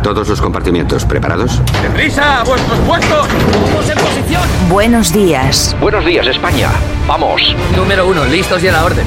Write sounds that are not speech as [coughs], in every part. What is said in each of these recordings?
A todos los compartimientos, ¿preparados? ¡Deprisa! ¡A vuestros puestos! ¡Vamos en posición! Buenos días. Buenos días, España. Vamos. Número uno, listos y a la orden.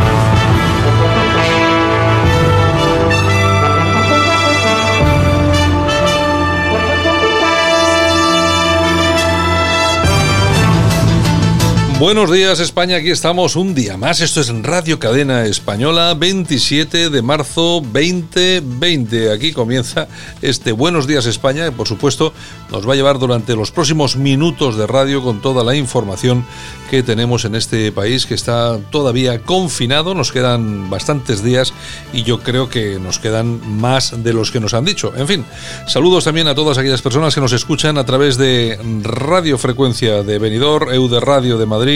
Buenos días España, aquí estamos un día más. Esto es Radio Cadena Española, 27 de marzo 2020. Aquí comienza este Buenos días España y por supuesto nos va a llevar durante los próximos minutos de radio con toda la información que tenemos en este país que está todavía confinado. Nos quedan bastantes días y yo creo que nos quedan más de los que nos han dicho. En fin, saludos también a todas aquellas personas que nos escuchan a través de Radio Frecuencia de Benidorm, EUDE Radio de Madrid,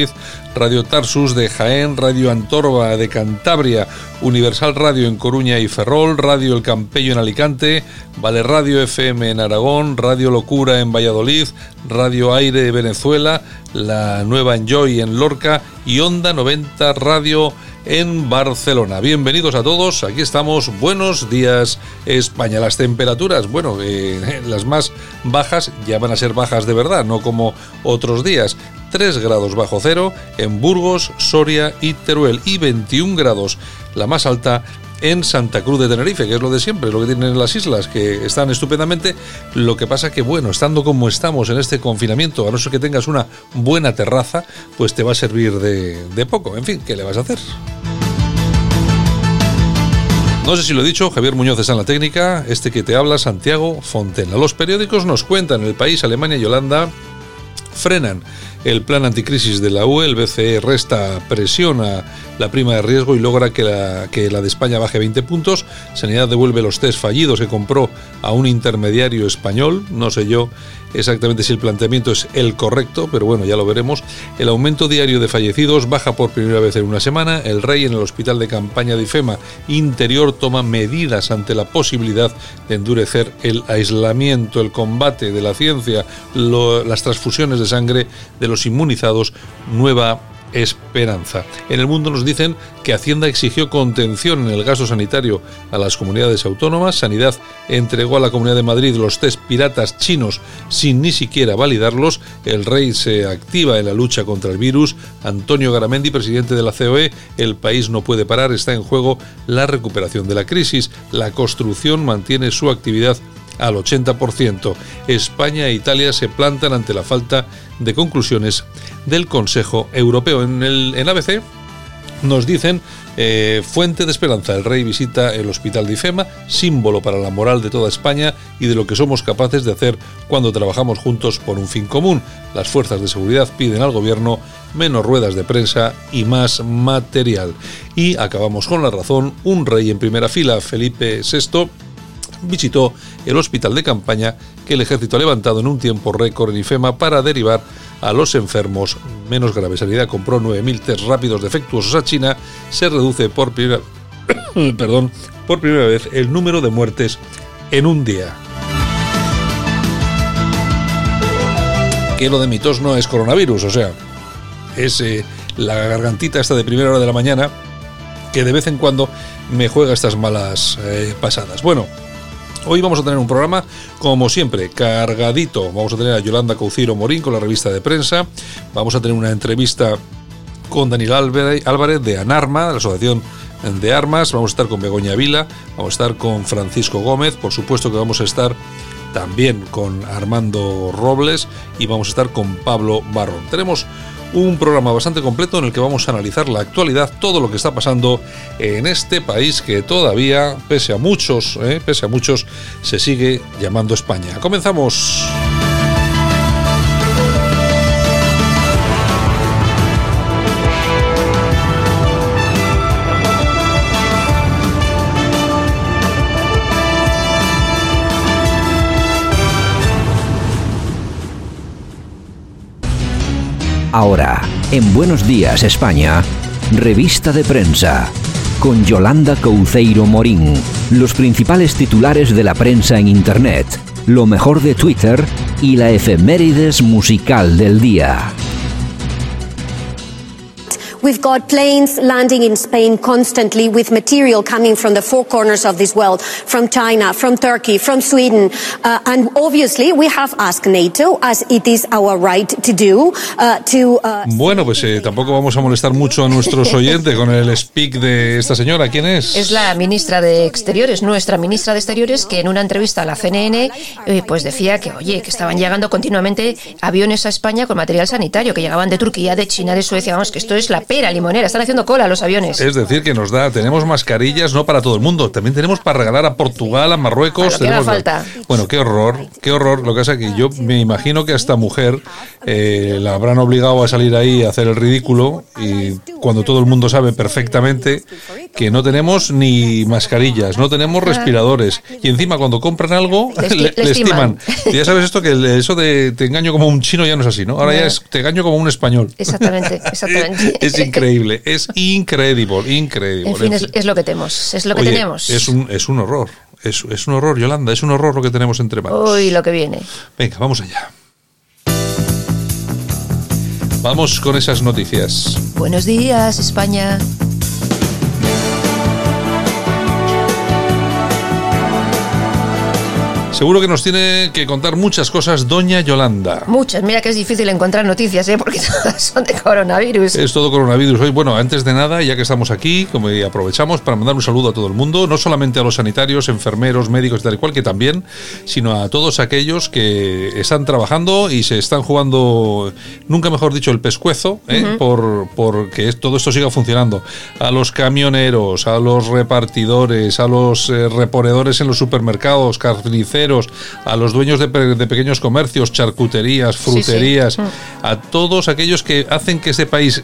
Radio Tarsus de Jaén, Radio Antorba de Cantabria, Universal Radio en Coruña y Ferrol, Radio El Campello en Alicante, Vale Radio FM en Aragón, Radio Locura en Valladolid, Radio Aire de Venezuela, la Nueva Enjoy en Lorca y Onda 90 Radio en Barcelona. Bienvenidos a todos, aquí estamos. Buenos días, España. Las temperaturas, bueno, eh, [laughs] las más bajas ya van a ser bajas de verdad, no como otros días. 3 grados bajo cero en Burgos, Soria y Teruel y 21 grados la más alta en Santa Cruz de Tenerife, que es lo de siempre, lo que tienen las islas, que están estupendamente. Lo que pasa que, bueno, estando como estamos en este confinamiento, a no ser que tengas una buena terraza, pues te va a servir de, de poco. En fin, ¿qué le vas a hacer? No sé si lo he dicho, Javier Muñoz está en la técnica, este que te habla, Santiago Fontena. Los periódicos nos cuentan, el país, Alemania y Holanda frenan el plan anticrisis de la UE, el BCE resta presión a la prima de riesgo y logra que la, que la de España baje 20 puntos. Sanidad devuelve los test fallidos que compró a un intermediario español. No sé yo exactamente si el planteamiento es el correcto, pero bueno, ya lo veremos. El aumento diario de fallecidos baja por primera vez en una semana. El rey en el hospital de campaña de IFEMA interior toma medidas ante la posibilidad de endurecer el aislamiento, el combate de la ciencia, las transfusiones de sangre de los inmunizados, nueva esperanza. En el mundo nos dicen que Hacienda exigió contención en el gasto sanitario a las comunidades autónomas, Sanidad entregó a la Comunidad de Madrid los test piratas chinos sin ni siquiera validarlos, el rey se activa en la lucha contra el virus, Antonio Garamendi, presidente de la COE, el país no puede parar, está en juego la recuperación de la crisis, la construcción mantiene su actividad al 80%. España e Italia se plantan ante la falta de conclusiones del Consejo Europeo. En el en ABC nos dicen eh, fuente de esperanza. El rey visita el hospital de IFEMA, símbolo para la moral de toda España y de lo que somos capaces de hacer cuando trabajamos juntos por un fin común. Las fuerzas de seguridad piden al gobierno menos ruedas de prensa y más material. Y acabamos con la razón, un rey en primera fila, Felipe VI, visitó el hospital de campaña que el ejército ha levantado en un tiempo récord en IFEMA para derivar a los enfermos menos graves. Sanidad compró 9.000 test rápidos defectuosos a China. Se reduce por primera, [coughs] perdón, por primera vez el número de muertes en un día. Que lo de mi tos no es coronavirus, o sea, es eh, la gargantita esta de primera hora de la mañana que de vez en cuando me juega estas malas eh, pasadas. Bueno, Hoy vamos a tener un programa, como siempre, cargadito. Vamos a tener a Yolanda Cauciro Morín con la revista de prensa. Vamos a tener una entrevista con Daniel Álvarez de ANARMA, de la Asociación de Armas. Vamos a estar con Begoña Vila. Vamos a estar con Francisco Gómez. Por supuesto que vamos a estar también con Armando Robles y vamos a estar con Pablo Barrón. Tenemos un programa bastante completo en el que vamos a analizar la actualidad, todo lo que está pasando en este país que todavía, pese a muchos, eh, pese a muchos, se sigue llamando España. Comenzamos. Ahora, en Buenos Días España, revista de prensa, con Yolanda Couceiro Morín, los principales titulares de la prensa en Internet, lo mejor de Twitter y la efemérides musical del día. We've got planes landing in Spain constantly with material coming from the four corners of this world, from China, from Turkey, from Sweden. Uh, and obviously we have asked NATO, as it is our right to do, uh, to... Uh, bueno, pues eh, tampoco vamos a molestar mucho a nuestros oyentes con el speak de esta señora. ¿Quién es? Es la ministra de Exteriores, nuestra ministra de Exteriores, que en una entrevista a la CNN eh, pues decía que, oye, que estaban llegando continuamente aviones a España con material sanitario, que llegaban de Turquía, de China, de Suecia. Vamos, que esto es la pera limonera, están haciendo cola los aviones. Es decir, que nos da, tenemos mascarillas no para todo el mundo, también tenemos para regalar a Portugal, a Marruecos. Bueno, tenemos falta. Bueno, qué horror, qué horror. Lo que pasa es que yo me imagino que a esta mujer eh, la habrán obligado a salir ahí a hacer el ridículo y cuando todo el mundo sabe perfectamente que no tenemos ni mascarillas, no tenemos Ah. respiradores y encima cuando compran algo Le esti- [laughs] le, le le estiman. Y ya sabes esto que eso de te engaño como un chino ya no es así, ¿no? Ahora ya es te engaño como un español. Exactamente, [laughs] exactamente. Es increíble, es increíble, increíble. En fin, es, es lo que tenemos, es lo que Oye, tenemos. Es un, es un horror, es, es un horror, Yolanda, es un horror lo que tenemos entre manos. Uy, lo que viene. Venga, vamos allá. Vamos con esas noticias. Buenos días, España. Seguro que nos tiene que contar muchas cosas Doña Yolanda. Muchas. Mira que es difícil encontrar noticias, ¿eh? porque [laughs] todas son de coronavirus. Es todo coronavirus hoy. Bueno, antes de nada, ya que estamos aquí, como aprovechamos para mandar un saludo a todo el mundo, no solamente a los sanitarios, enfermeros, médicos y tal y cual, que también, sino a todos aquellos que están trabajando y se están jugando, nunca mejor dicho, el pescuezo, ¿eh? por, por que todo esto siga funcionando. A los camioneros, a los repartidores, a los eh, reponedores en los supermercados, carniceros, a los dueños de, de pequeños comercios, charcuterías, sí. fruterías, a todos aquellos que hacen que este país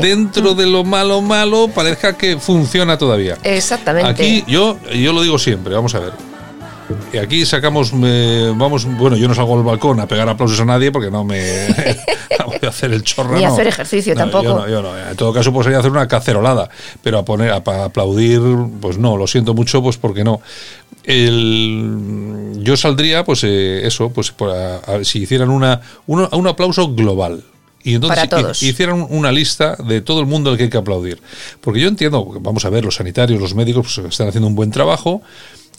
dentro de lo malo malo parezca que funciona todavía. Exactamente. Aquí yo yo lo digo siempre, vamos a ver. Y aquí sacamos, eh, vamos, bueno, yo no salgo al balcón a pegar aplausos a nadie porque no me [laughs] no voy a hacer el chorro. Ni no. hacer ejercicio No, tampoco. Yo no, yo no. En todo caso, pues sería hacer una cacerolada, pero a poner, a, pa- aplaudir, pues no, lo siento mucho, pues porque no. El, yo saldría, pues eh, eso, pues a- a- si hicieran una, uno- un aplauso global. Y entonces Para todos. hicieran una lista de todo el mundo al que hay que aplaudir. Porque yo entiendo, vamos a ver, los sanitarios, los médicos pues, están haciendo un buen trabajo,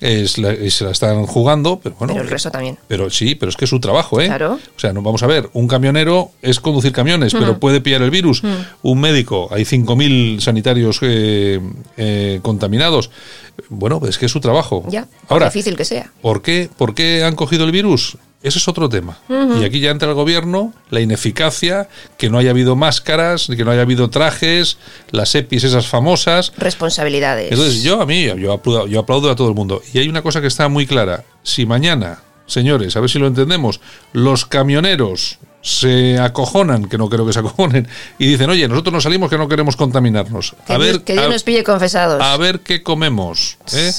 es la- se la están jugando, pero bueno. Pero el resto también. Pero sí, pero es que es su trabajo, ¿eh? Claro. O sea, no, vamos a ver, un camionero es conducir camiones, pero puede pillar el virus. Un médico, hay 5.000 sanitarios eh, eh, contaminados. Bueno, es que es su trabajo. Ya, Ahora, difícil que sea. ¿por qué, ¿por qué han cogido el virus? Ese es otro tema. Y aquí ya entra el gobierno, la ineficacia, que no haya habido máscaras, que no haya habido trajes, las EPIs esas famosas. Responsabilidades. Entonces, yo a mí, yo aplaudo, yo aplaudo a todo el mundo. Y hay una cosa que está muy clara. Si mañana, señores, a ver si lo entendemos, los camioneros se acojonan, que no creo que se acojonen, y dicen, oye, nosotros no salimos que no queremos contaminarnos. que a Dios, ver, que Dios a, nos pille confesados. a ver qué comemos. ¿eh?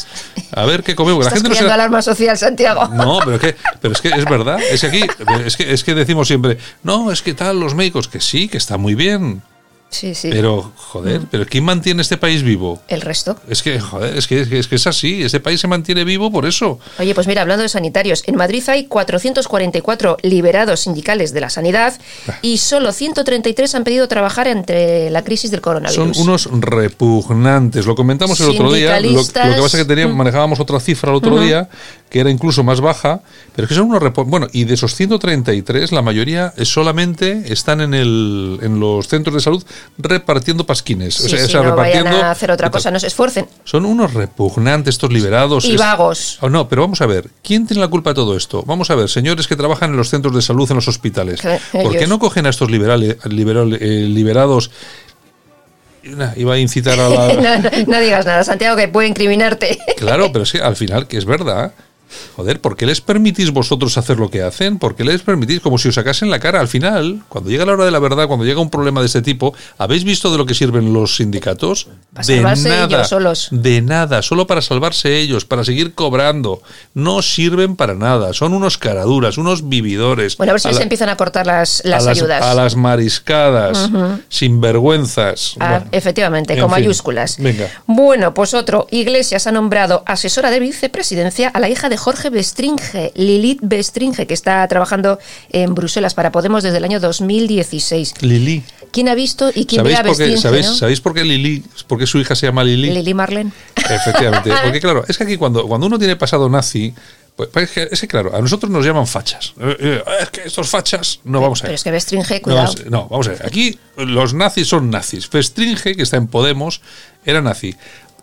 A ver qué comemos. La gente no se alarma social, Santiago. no, pero es que, pero es que es verdad. Es que aquí, es que, es que decimos siempre, no, es que tal, los médicos, que sí, que está muy bien. Sí, sí. Pero, joder, pero ¿quién mantiene este país vivo? El resto. Es que, joder, es que, es que es que es así. Este país se mantiene vivo por eso. Oye, pues mira, hablando de sanitarios, en Madrid hay 444 liberados sindicales de la sanidad y solo 133 han pedido trabajar entre la crisis del Son coronavirus. unos repugnantes. Lo comentamos el otro día. Lo, lo que pasa es que teníamos, manejábamos otra cifra el otro día, que era incluso más baja. Pero es que son unos Bueno, y de esos 133, la mayoría solamente están en, el, en los centros de salud repartiendo pasquines. Sí, o sea, sí, o sea, no vayan repartiendo. a hacer otra cosa, no se esfuercen. Son unos repugnantes estos liberados. Y Es- vagos. Oh, no, pero vamos a ver, ¿quién tiene la culpa de todo esto? Vamos a ver, señores que trabajan en los centros de salud, en los hospitales. [laughs] ¿Por qué no cogen a estos liberales, liberal- eh, liberados? Nah, Iba a incitar a la... [laughs] no, no- no digas nada, Santiago, que puede incriminarte. Claro, [laughs] pero es que al final, que es verdad, Joder, ¿por qué les permitís vosotros hacer lo que hacen? ¿Por qué les permitís como si os sacasen la cara? Al final, cuando llega la hora de la verdad, cuando llega un problema de este tipo, ¿habéis visto de lo que sirven los sindicatos? Para de salvarse nada. ellos solos. De nada, solo para salvarse ellos, para seguir cobrando. No sirven para nada. Son unos caraduras, unos vividores. Bueno, a ver si A les la- empiezan a cortar las, las a ayudas. A las mariscadas, sinvergüenzas. Ah, Bueno, efectivamente, en con fin. mayúsculas. Venga. Bueno, pues otro. Iglesias ha nombrado asesora de vicepresidencia a la hija de Jorge Bestringe, Lilith Bestringe, que está trabajando en Bruselas para Podemos desde el año 2016. Lili. ¿Quién ha visto y quién ¿Sabéis verá por, qué, Bestringe? ¿sabéis, no? ¿Sabéis por qué Lili? ¿Por qué su hija se llama Lili? Lili Marlen. Efectivamente. [laughs] Porque claro, es que aquí cuando, cuando uno tiene pasado nazi, pues es que, es que, claro, a nosotros nos llaman fachas. Eh, eh, Es que estos fachas, no vamos a Pero ver. es que Bestringe, No, cuidado. vamos- no, vamos a ver. Aquí los nazis son nazis. Festringe, que está en Podemos, era nazi.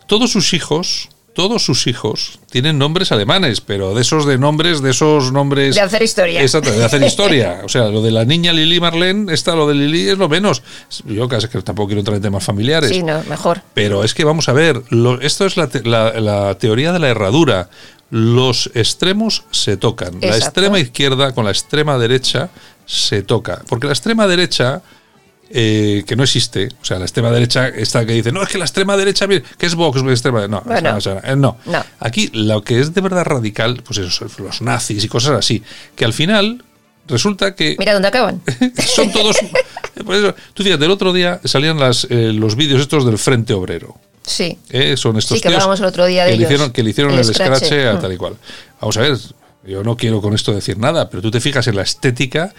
Todos sus hijos, todos sus hijos tienen nombres alemanes, pero de esos de nombres, de esos nombres. De hacer historia. Exacto, de hacer historia. [laughs] O sea, lo de la niña Lili Marlene, esta, lo de Lili es lo menos. Yo casi que tampoco quiero entrar en temas familiares. Sí, no, mejor. Pero es que vamos a ver, lo- esto es la, te- la- la teoría de la herradura. Los extremos se tocan. La extrema izquierda con la extrema derecha se toca. Porque la extrema derecha, eh, que no existe, o sea, la extrema derecha, esta que dice, no, es que la extrema derecha, que es Vox, la extrema no, Bueno. o sea, eh, no. No. Aquí lo que es de verdad radical, pues eso, los nazis y cosas así, que al final resulta que Mira dónde acaban. [laughs] son todos. [laughs] por eso, tú fíjate, el otro día salían las, eh, los vídeos estos del Frente Obrero. Sí. ¿eh? Son estos Sí, que tíos el otro día de que, le ellos. hicieron, que le hicieron El el, scratch, escrache a mm. tal y cual. Vamos a ver, yo no quiero con esto decir nada, pero tú te fijas en la estética,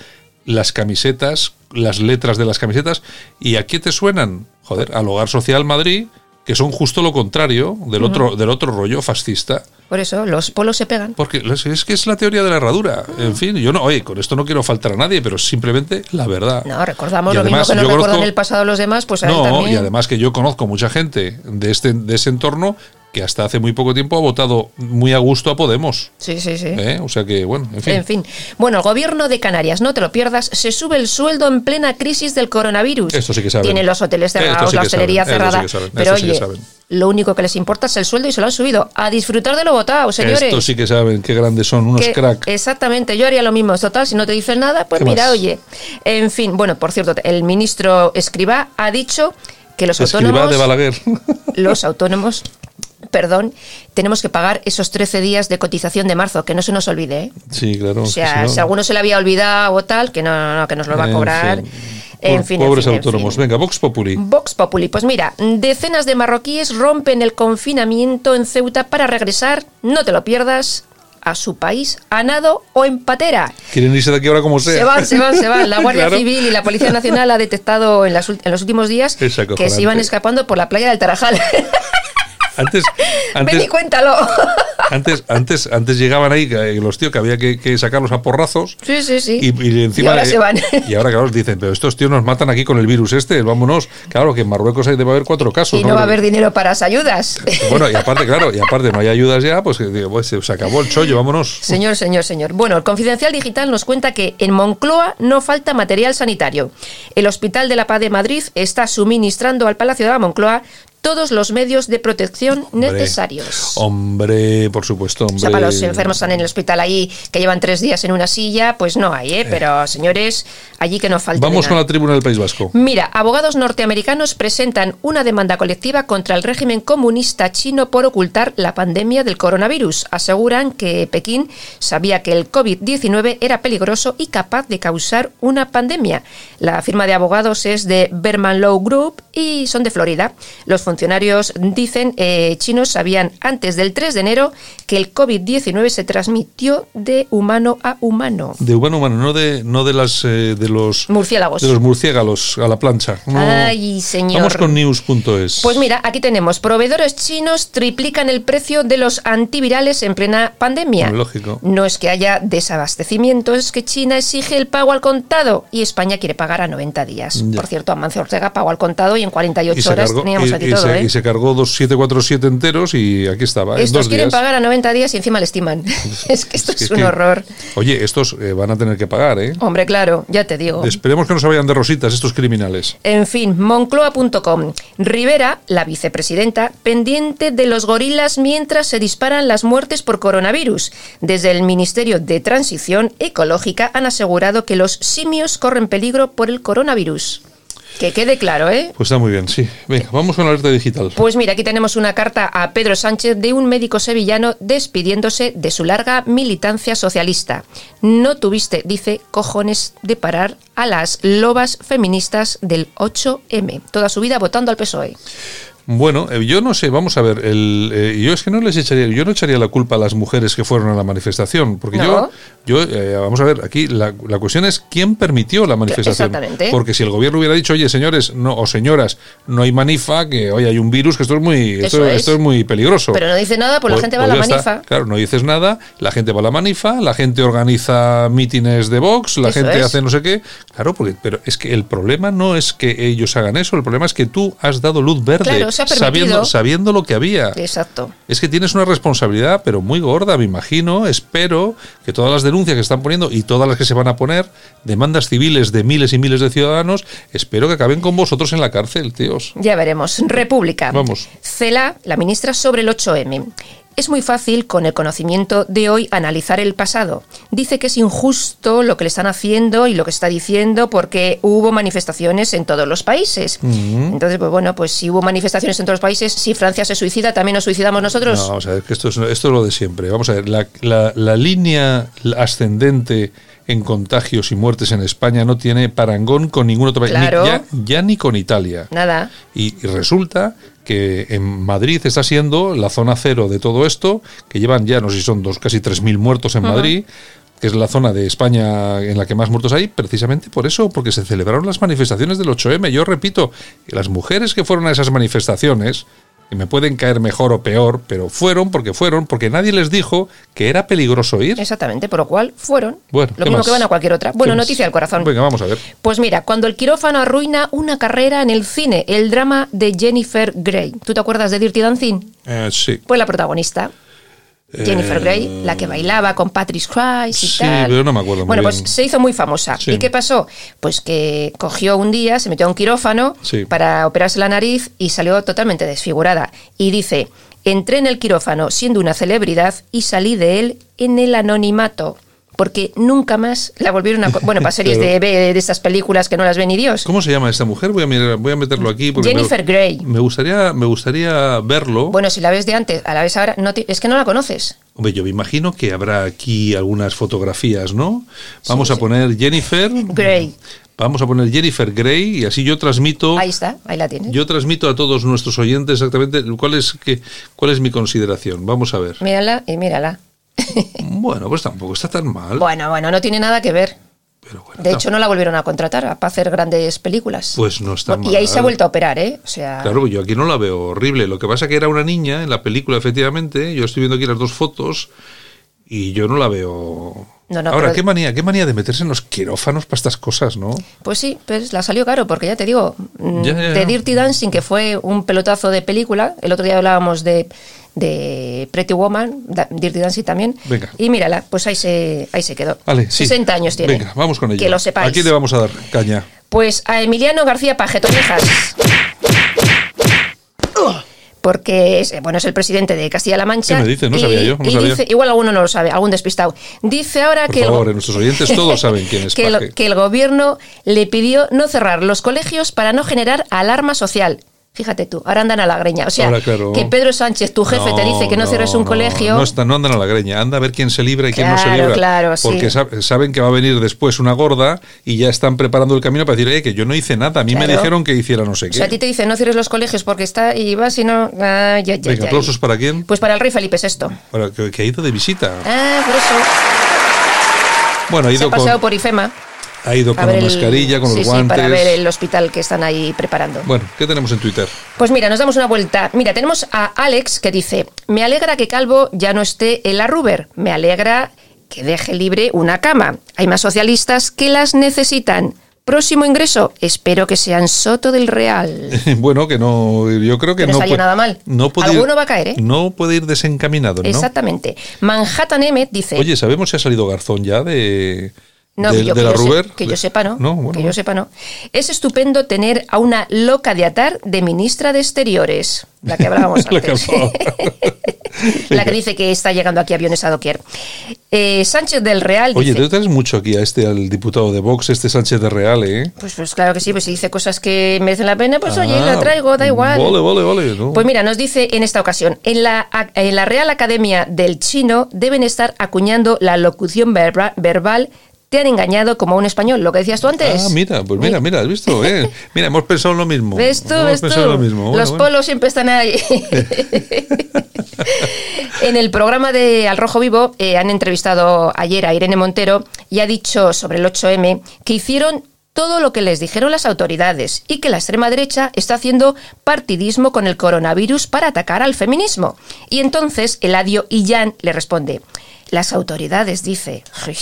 las camisetas, las letras de las camisetas, ¿y a qué te suenan? Joder, al Hogar Social Madrid, que son justo lo contrario del, otro, del otro rollo fascista. Por eso, los polos se pegan. Porque es- que es la teoría de la herradura. En fin, yo no, oye, con esto no quiero faltar a nadie, pero simplemente la verdad. No, recordamos Y lo además, mismo que nos que hasta hace muy poco tiempo ha votado muy a gusto a Podemos. Sí, sí, sí. ¿eh? O sea que, bueno, en fin. En fin. Bueno, el gobierno de Canarias, no te lo pierdas, se sube el sueldo en plena crisis del coronavirus. Esto sí que saben. Tienen los hoteles Esto cerrados, sí la hostelería saben, esto sí cerrada. que saben, pero esto sí que oye, saben. lo único que les importa es el sueldo y se lo han subido. A disfrutar de lo votado, señores. Estos sí que saben qué grandes son, unos Que- crack. Exactamente, yo haría lo mismo. Total, si no te dicen nada, pues ¿Qué mira, más? oye. En fin, bueno, por cierto, el ministro Escribá ha dicho que los Escribá autónomos. de Balaguer. [laughs] los autónomos, perdón, tenemos que pagar esos 13 días de cotización de marzo, que no se nos olvide. ¿eh? sí, claro. O sea, si no- si a alguno se le había olvidado o tal, que no, no, no, que nos lo va a En cobrar. fin. En fin, en Pobres en autónomos. fin. Venga, Vox Populi. Vox Populi, pues mira, decenas de marroquíes rompen el confinamiento en Ceuta para regresar, no te lo pierdas, a su país, a nado o en patera. Quieren irse de aquí ahora como sea. Se van, se van, se van. La [laughs] Guardia Claro. Civil y la Policía Nacional ha detectado en, las en los últimos días que se iban escapando por la playa del Tarajal. Antes, [laughs] Ven y antes, cuéntalo. [laughs] antes, antes, antes llegaban ahí que los tíos que había que, que sacarlos a porrazos. Sí, sí, sí. Y, y encima, Y ahora se van. y ahora, claro, dicen, pero estos tíos nos matan aquí con el virus este, vámonos. Claro, que en Marruecos hay, debe haber cuatro casos. Y no va a haber dinero para las ayudas. [laughs] Bueno, y aparte, claro, y aparte no hay ayudas ya, pues, digo, pues se acabó el chollo, vámonos. Señor, señor, señor. Bueno, el Confidencial Digital nos cuenta que en Moncloa no falta material sanitario. El Hospital de la Paz de Madrid está suministrando al Palacio de la Moncloa todos los medios de protección Hombre, necesarios. Hombre, por supuesto, hombre. O sea, para los enfermos están en el hospital ahí que llevan tres días en una silla, pues no hay, ¿eh? Pero, señores, allí que no falta. Vamos con la tribuna del País Vasco. Mira, abogados norteamericanos presentan una demanda colectiva contra el régimen comunista chino por ocultar la pandemia del coronavirus. Aseguran que Pekín sabía que el COVID-19 era peligroso y capaz de causar una pandemia. La firma de abogados es de Berman Law Group y son de Florida. Los funcionarios dicen eh, chinos sabían antes del 3 de enero que el COVID-19 se transmitió de humano a humano. De humano a humano, no de, no de las eh, de los Murciélagos. de los murciélagos a la plancha. No. Ay, señor. Vamos con news.es. Pues mira, aquí tenemos, proveedores chinos triplican el precio de los antivirales en plena pandemia. Lógico. No es que haya desabastecimiento, es que China exige el pago al contado y España quiere pagar a 90 días. Ya. Por cierto, Amancio Ortega pagó al contado y en 48 y horas cargó, teníamos y- aquí y todo se, ¿eh? y se cargó dos 747 enteros y aquí estaba. en Estos dos quieren días. pagar a 90 días y encima le estiman. [laughs] es que esto es, un que- horror. Oye, estos eh, van a tener que pagar, ¿eh? Hombre, claro, ya te digo. Esperemos que no se vayan de rositas estos criminales. En fin, moncloa.com. Rivera, la vicepresidenta, pendiente de los gorilas mientras se disparan las muertes por coronavirus. Desde el Ministerio de Transición Ecológica han asegurado que los simios corren peligro por el coronavirus. Que quede claro, ¿eh? Pues está muy bien, sí. Venga, vamos con la alerta digital. Pues mira, aquí tenemos una carta a Pedro Sánchez de un médico sevillano despidiéndose de su larga militancia socialista. No tuviste, dice, cojones de parar a las lobas feministas del 8M. Toda su vida votando al PSOE. Bueno, eh, yo no sé, vamos a ver, el, eh, yo es que no les echaría, yo no echaría la culpa a las mujeres que fueron a la manifestación, porque No. yo, yo eh, vamos a ver, aquí la, la cuestión es quién permitió la manifestación. Exactamente. Porque si el gobierno hubiera dicho, oye, señores no, o señoras, no hay manifa, que hoy hay un virus, que esto es muy, esto, es. esto es muy peligroso. Pero no dice nada, pues la gente va a la ya está. manifa. Claro, no dices nada, la gente va a la manifa, la gente organiza mítines de Vox, la Eso gente es. hace no sé qué. Claro, porque, pero es que el problema no es que ellos hagan eso, el problema es que tú has dado luz verde Claro, sabiendo, sabiendo lo que había. Exacto. Es que tienes una responsabilidad, pero muy gorda, me imagino. Espero que todas las denuncias que están poniendo y todas las que se van a poner, demandas civiles de miles y miles de ciudadanos, espero que acaben con vosotros en la cárcel, tíos. Ya veremos. República. Vamos. Cela, la ministra sobre el 8M. Es muy fácil, con el conocimiento de hoy, analizar el pasado. Dice que es injusto lo que le están haciendo y lo que está diciendo porque hubo manifestaciones en todos los países. Entonces, pues bueno, pues si hubo manifestaciones en todos los países, si Francia se suicida, también nos suicidamos nosotros. No, vamos a ver, que esto es, esto es lo de siempre. Vamos a ver, la, la- la línea ascendente en contagios y muertes en España no tiene parangón con ningún otro país, ni- Claro. ya, ya ni con Italia. Nada. Y, y resulta que en Madrid está siendo la zona cero de todo esto, que llevan ya, no sé si son dos, casi 3.000 muertos en Madrid, que es la zona de España en la que más muertos hay, precisamente por eso, porque se celebraron las manifestaciones del 8M. Yo repito, las mujeres que fueron a esas manifestaciones, que me pueden caer mejor o peor, pero fueron porque fueron, porque nadie les dijo que era peligroso ir. Exactamente, por lo cual fueron. Bueno, lo ¿qué mismo más? que van a cualquier otra. Bueno, ¿Qué más? noticia del corazón. Venga, vamos a ver. Pues mira, cuando el quirófano arruina una carrera en el cine, el drama de Jennifer Grey. ¿Tú te acuerdas de Dirty Dancing? Eh, sí. Pues la protagonista. Jennifer Grey, la que bailaba con Patrick Swayze y sí, tal. pero no me acuerdo muy Bueno, bien. pues se hizo muy famosa. Sí. ¿Y qué pasó? Pues que cogió un día, se metió a un quirófano Sí. para operarse la nariz y salió totalmente desfigurada. Y dice, entré en el quirófano siendo una celebridad y salí de él en el anonimato. Porque nunca más la volvieron a... Bueno, [laughs] para series de, de, de estas películas que no las ve ni Dios. ¿Cómo se llama esta mujer? Voy a, mirar- voy a meterlo aquí. porque Jennifer me, Grey. Me gustaría, me gustaría verlo. Bueno, si la ves de antes, a la vez ahora, no te- es que no la conoces. Hombre, yo me imagino que habrá aquí algunas fotografías, ¿no? Vamos a poner Jennifer Grey. Vamos a poner Jennifer Grey y así yo transmito. Ahí está, ahí la tienes. Yo transmito a todos nuestros oyentes exactamente cuál es que, cuál es mi consideración. Vamos a ver. Mírala y mírala. [laughs] Bueno, pues tampoco está tan mal. Bueno, bueno, no tiene nada que ver. pero bueno, De hecho, no la volvieron a contratar para hacer grandes películas. Pues no está Y ahí se ha mal. vuelto a operar, ¿eh? O sea, Claro, yo aquí no la veo horrible. Lo que pasa que era una niña en la película, efectivamente. Yo estoy viendo aquí las dos fotos y yo no la veo. No, no, Ahora, pero- qué manía, qué manía de meterse en los quirófanos para estas cosas, ¿no? pues sí, pues la salió caro, porque ya te digo, mm, Ya, ya, de. Dirty Dancing, que fue un pelotazo de película, el otro día hablábamos de, de Pretty Woman, da- Dirty Dancing también. Venga. Y mírala, pues ahí se, ahí se quedó. Vale, sí. 60 años tiene. Venga, vamos con ello. Que lo sepáis. Aquí le vamos a dar caña. Pues a Emiliano García Pajetonejas. Porque es, bueno, es el presidente de Castilla-La Mancha. ¿Qué me dices? No y- sabía yo, no sabía. dice- igual alguno no lo sabe, algún despistado. Dice ahora Por que, el go- favor, eh, nuestros oyentes todos [laughs] saben quién es que, el, que el gobierno le pidió no cerrar los colegios para no generar alarma social. Fíjate tú, ahora andan a la greña. O sea, Ahora, claro. que Pedro Sánchez, tu jefe, te dice que no, cierres un no, colegio. No, está- no andan a la greña, anda a ver quién se libra y quién no se libra. claro, sí. Porque sab- saben que va a venir después una gorda y ya están preparando el camino para decir, eh, que yo no hice nada, a mí me dijeron que hiciera no sé o qué. sea, a ti te dicen no cierres los colegios porque está y vas y no. Ah, ya, ya, Venga, ya. aplausos para quién? Pues para el rey Felipe VI. Para que, que ha ido de visita. Ah, por eso. Bueno, ha Se ido ha pasado con, por IFEMA. Ha ido con la el- mascarilla, con sí, los sí, guantes. para ver el hospital que están ahí preparando. Bueno, ¿qué tenemos en Twitter? Pues mira, nos damos una vuelta. Mira, tenemos a Alex que dice, me alegra que Calvo ya no esté en la Ruber, me alegra que deje libre una cama. Hay más socialistas que las necesitan. Próximo ingreso, espero que sea en Soto del Real. [laughs] bueno, que no, yo creo que, Que no no salió puede- nada mal. No puede Alguno ir, va a caer, ¿eh? No puede ir desencaminado, ¿no? Exactamente. Manhattan Emmet dice... Oye, ¿sabemos si ha salido Garzón ya de, No, de, que yo, de que la yo se- Ruber? que yo sepa, no. No, bueno, que yo sepa, no. Es estupendo tener a una loca de atar de ministra de Exteriores, la que hablábamos [laughs] La que antes. [laughs] la que dice que está llegando aquí aviones a doquier. Eh, Sánchez del Real Oye, dice... tú traes mucho aquí a este, al diputado de Vox, este Sánchez de Real, ¿eh? Pues, pues claro que sí, pues si dice cosas que merecen la pena, pues oye, Ah, lo traigo, da igual. Vale, vale, vale. ¿no? Pues mira, nos dice en esta ocasión, en la, en la Real Academia del Chino deben estar acuñando la locución verba- verbal te han engañado como a un español, lo que decías tú antes. Ah, mira, pues mira, mira, has visto, ¿eh? Mira, hemos pensado en lo mismo. ¿Ves tú? Hemos pensado en lo mismo. Bueno, Los bueno. polos siempre están ahí. [laughs] en el programa de Al Rojo Vivo eh, han entrevistado ayer a Irene Montero y ha dicho sobre el 8M que hicieron todo lo que les dijeron las autoridades y que la extrema derecha está haciendo partidismo con el coronavirus para atacar al feminismo. Y entonces Eladio Illán le responde, las autoridades, dice, "Uy,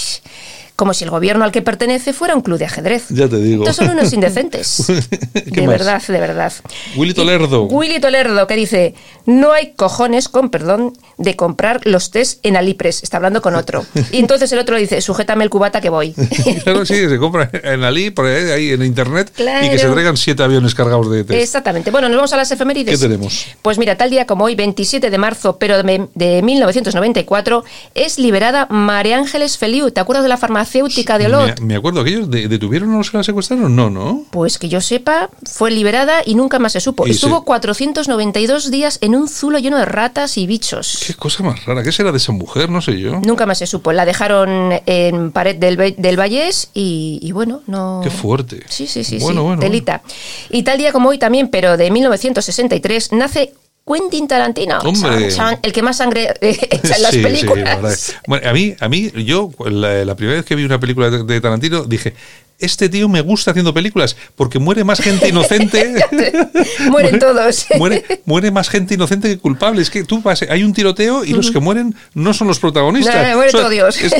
como si el gobierno al que pertenece fuera un club de ajedrez. Ya te digo. Estos son unos indecentes. [laughs] ¿Qué de más? verdad, de verdad. Willy Tolerdo. Willy Tolerdo, que dice, no hay cojones, con perdón, de comprar los test en Alipres. Está hablando con otro. Y entonces el otro le dice, sujétame el cubata que voy. [laughs] claro, sí, se compra en Ali, por ahí, en internet, y que se Claro. traigan siete aviones cargados de test. Exactamente. Bueno, nos vamos a las efemérides. ¿Qué tenemos? Pues mira, tal día como hoy, 27 de marzo, pero de, de 1994, es liberada María Ángeles Feliu. ¿Te acuerdas de la farmacéutica de Olot? Me, me acuerdo, ¿aquellos de- detuvieron a los que la secuestraron? No, ¿no? Pues que yo sepa, fue liberada y nunca más se supo. Y Estuvo se- 492 días en un zulo lleno de ratas y bichos. Qué cosa más rara. ¿Qué será de esa mujer? No sé yo. Nunca más se supo. La dejaron en pared del, del Vallés y, y bueno, no. Qué fuerte. Sí, sí, sí, Bueno, sí. bueno, Telita. Y tal día como hoy también, pero de 1963, nace Quentin Tarantino. Hombre. El que más sangre eh, [laughs] echa en las Sí, películas. Bueno, a mí, a mí, yo, la, la primera vez que vi una película de Tarantino, dije, este tío me gusta haciendo películas porque muere más gente [laughs] inocente. [laughs] Mueren todos. Muere, muere más gente inocente que culpable. Es que tú vas, hay un tiroteo y los que mueren no son los protagonistas. No, no, muere Son- todo Dios. es-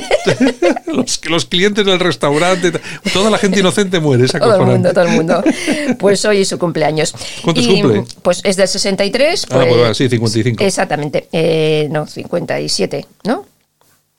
[laughs] los, los clientes del restaurante, toda la gente inocente muere. Es Todo el mundo, todo el mundo. Pues hoy es su cumpleaños. ¿Cuántos Y, cumple? Pues es del 63. Ah, Pues, pues sí, 55. Exactamente. Eh, no, 57, ¿no?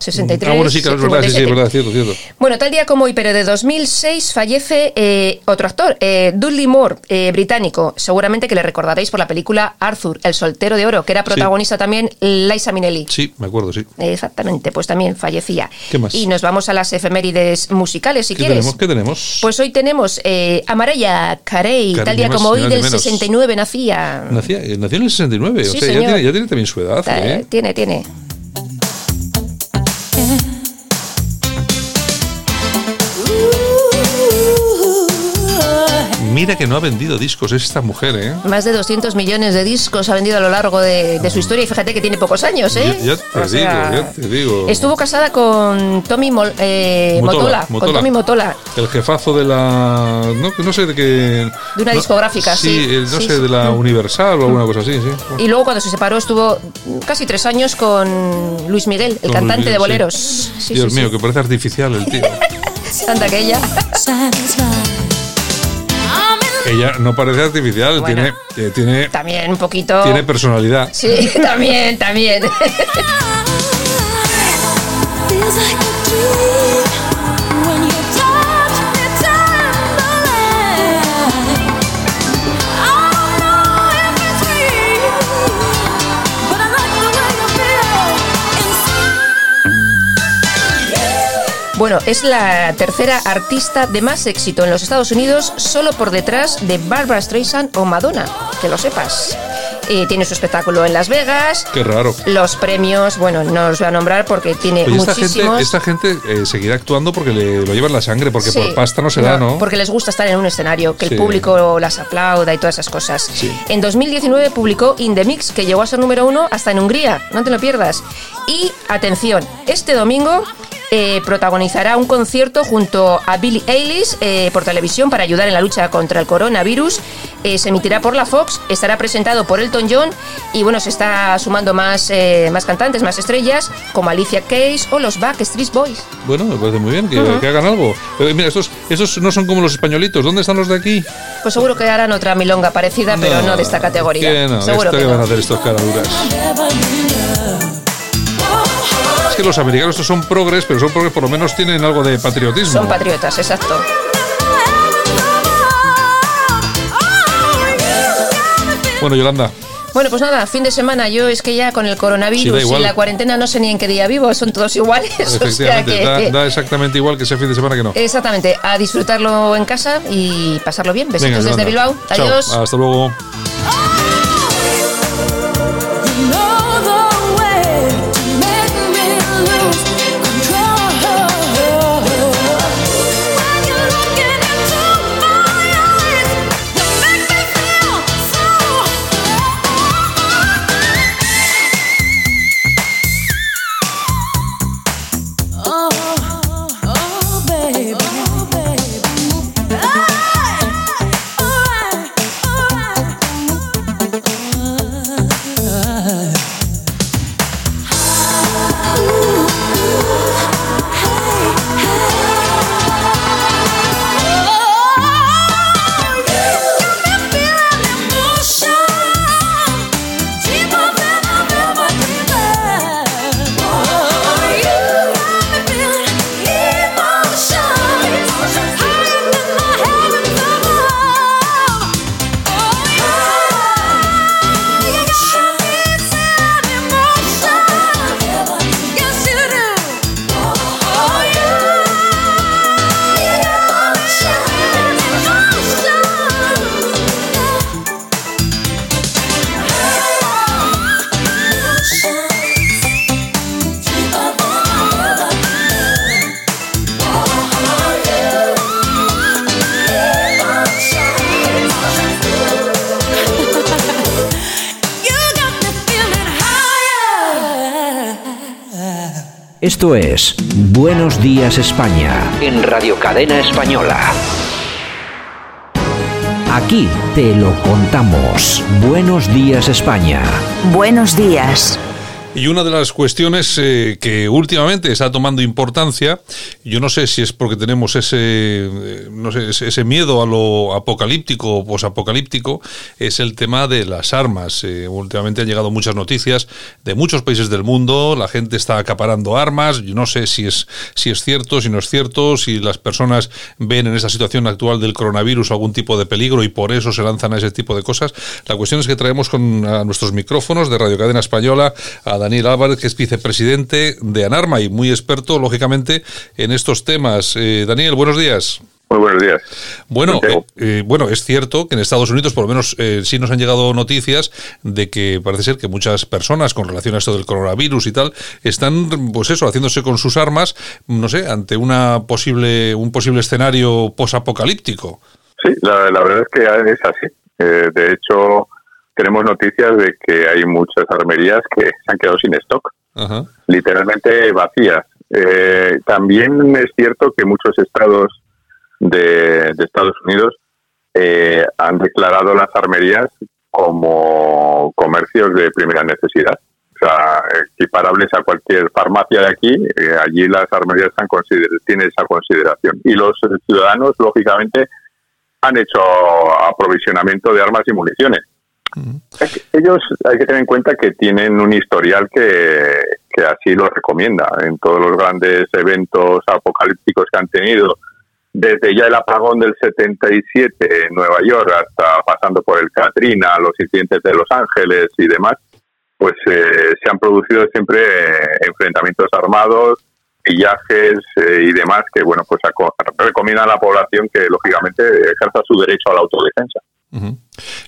63. Ah, bueno, sí, claro, es verdad, sí, sí, 57. verdad, cierto, cierto. Bueno, tal día como hoy, pero de 2006 fallece eh, otro actor, eh, Dudley Moore, eh, británico. Seguramente que le recordaréis por la película Arthur, el soltero de oro, que era protagonista también Liza Minnelli. Sí, me acuerdo, sí. Exactamente, pues también fallecía. ¿Qué más? Y nos vamos a las efemérides musicales, si ¿Qué quieres. tenemos? ¿Qué tenemos? Pues hoy tenemos eh, a Mariah Carey, Carey, tal día más, como hoy del menos. 69 nacía. Nacía- eh, nació en el 69, Sí, o sea, ya tiene, ya tiene también su edad. Tiene, tiene. Mira que no ha vendido discos esta mujer, ¿eh? Más de 200 millones de discos ha vendido a lo largo de, de su historia y fíjate que tiene pocos años, ¿eh? Ya- ya te O sea, digo, ya te digo. Estuvo casada con Tommy Mol- eh, Motola, Motola, Motola. con Tommy Motola. El jefazo de la. No, sé de qué. De una no- discográfica, sí. el- no Sí, sé, sí. de la Universal o alguna cosa así, sí. Y luego cuando se separó estuvo casi tres años con Luis Miguel, el Con cantante de sí. boleros. Sí, Dios sí, mío, sí. que parece artificial el tío. [laughs] Anda que ella. Ella no parece artificial, Bueno. tiene, eh, tiene, También un poquito. tiene personalidad. Sí, [laughs] también, también. [laughs] Bueno, es la tercera artista de más éxito en los Estados Unidos, solo por detrás de Barbara Streisand o Madonna, que lo sepas. Eh, tiene su espectáculo en Las Vegas. Qué raro. Los premios, bueno, no los voy a nombrar porque tiene Oye, esta gente, muchísimos. esta gente eh, seguirá actuando porque le, lo llevan la sangre, porque Sí. por pasta no se da, ¿no? Porque les gusta estar en un escenario, que Sí. el público las aplauda y todas esas cosas. En 2019 publicó In The Mix, que llegó a ser número uno hasta en Hungría, no te lo pierdas. Y atención, este domingo eh, protagonizará un concierto junto a Billie Eilish eh, por televisión para ayudar en la lucha contra el coronavirus. Eh, se emitirá por la Fox, estará presentado por Elton John y bueno, se está sumando más, más cantantes, más estrellas como Alicia Keys o los Backstreet Boys. Bueno, me parece muy bien que, hagan algo. Pero mira, estos, estos no son como los españolitos. ¿Dónde están los de aquí? Pues seguro que harán otra milonga parecida, pero no de esta categoría. Que no, seguro que, van a hacer estos caraduras que los americanos son progres, pero son progres por lo menos tienen algo de patriotismo. Son patriotas, exacto. Bueno, Yolanda. Bueno, pues nada, fin de semana. Yo es que ya con el coronavirus y la cuarentena no sé ni en qué día vivo, son todos iguales. [laughs] Efectivamente, da, exactamente igual que sea fin de semana que no. Exactamente, a disfrutarlo en casa y pasarlo bien. Besitos desde Bilbao. Adiós. Hasta luego. Esto es Buenos Días España en Radio Cadena Española. Aquí te lo contamos. Buenos Días España. Buenos días. Y una de las cuestiones eh, que últimamente está tomando importancia, yo no sé si es porque tenemos ese, eh, no sé, ese miedo a lo apocalíptico o posapocalíptico, es el tema de las armas. Eh, últimamente han llegado muchas noticias de muchos países del mundo, la gente está acaparando armas, yo no sé si es, si es cierto, si no es cierto, si las personas ven en esta situación actual del coronavirus algún tipo de peligro y por eso se lanzan a ese tipo de cosas. La cuestión es que traemos con nuestros micrófonos de Radio Cadena Española a Daniel Álvarez, que es vicepresidente de ANARMA y muy experto, lógicamente, en estos temas. Eh, Daniel, buenos días. Muy buenos días. Bueno, eh, eh, bueno, es cierto que en Estados Unidos, por lo menos, sí nos han llegado noticias de que parece ser que muchas personas, con relación a esto del coronavirus y tal, están, pues eso, haciéndose con sus armas, no sé, ante una posible, un posible escenario posapocalíptico. Sí, la, la verdad es que es así. de hecho, tenemos noticias de que hay muchas armerías que se han quedado sin stock, literalmente vacías. Eh, también es cierto que muchos estados de, Estados Unidos eh, han declarado las armerías como comercios de primera necesidad, o sea, equiparables a cualquier farmacia de aquí. Eh, allí las armerías están tienen esa consideración. Y los ciudadanos, lógicamente, han hecho aprovisionamiento de armas y municiones. Ellos hay que tener en cuenta que tienen un historial que, así lo recomienda. En todos los grandes eventos apocalípticos que han tenido, desde ya el apagón del 77 en Nueva York hasta pasando por el Katrina, los incidentes de Los Ángeles y demás, pues eh, se han producido siempre enfrentamientos armados, pillajes eh, y demás que, bueno, pues recomienda a la población que lógicamente ejerza su derecho a la autodefensa.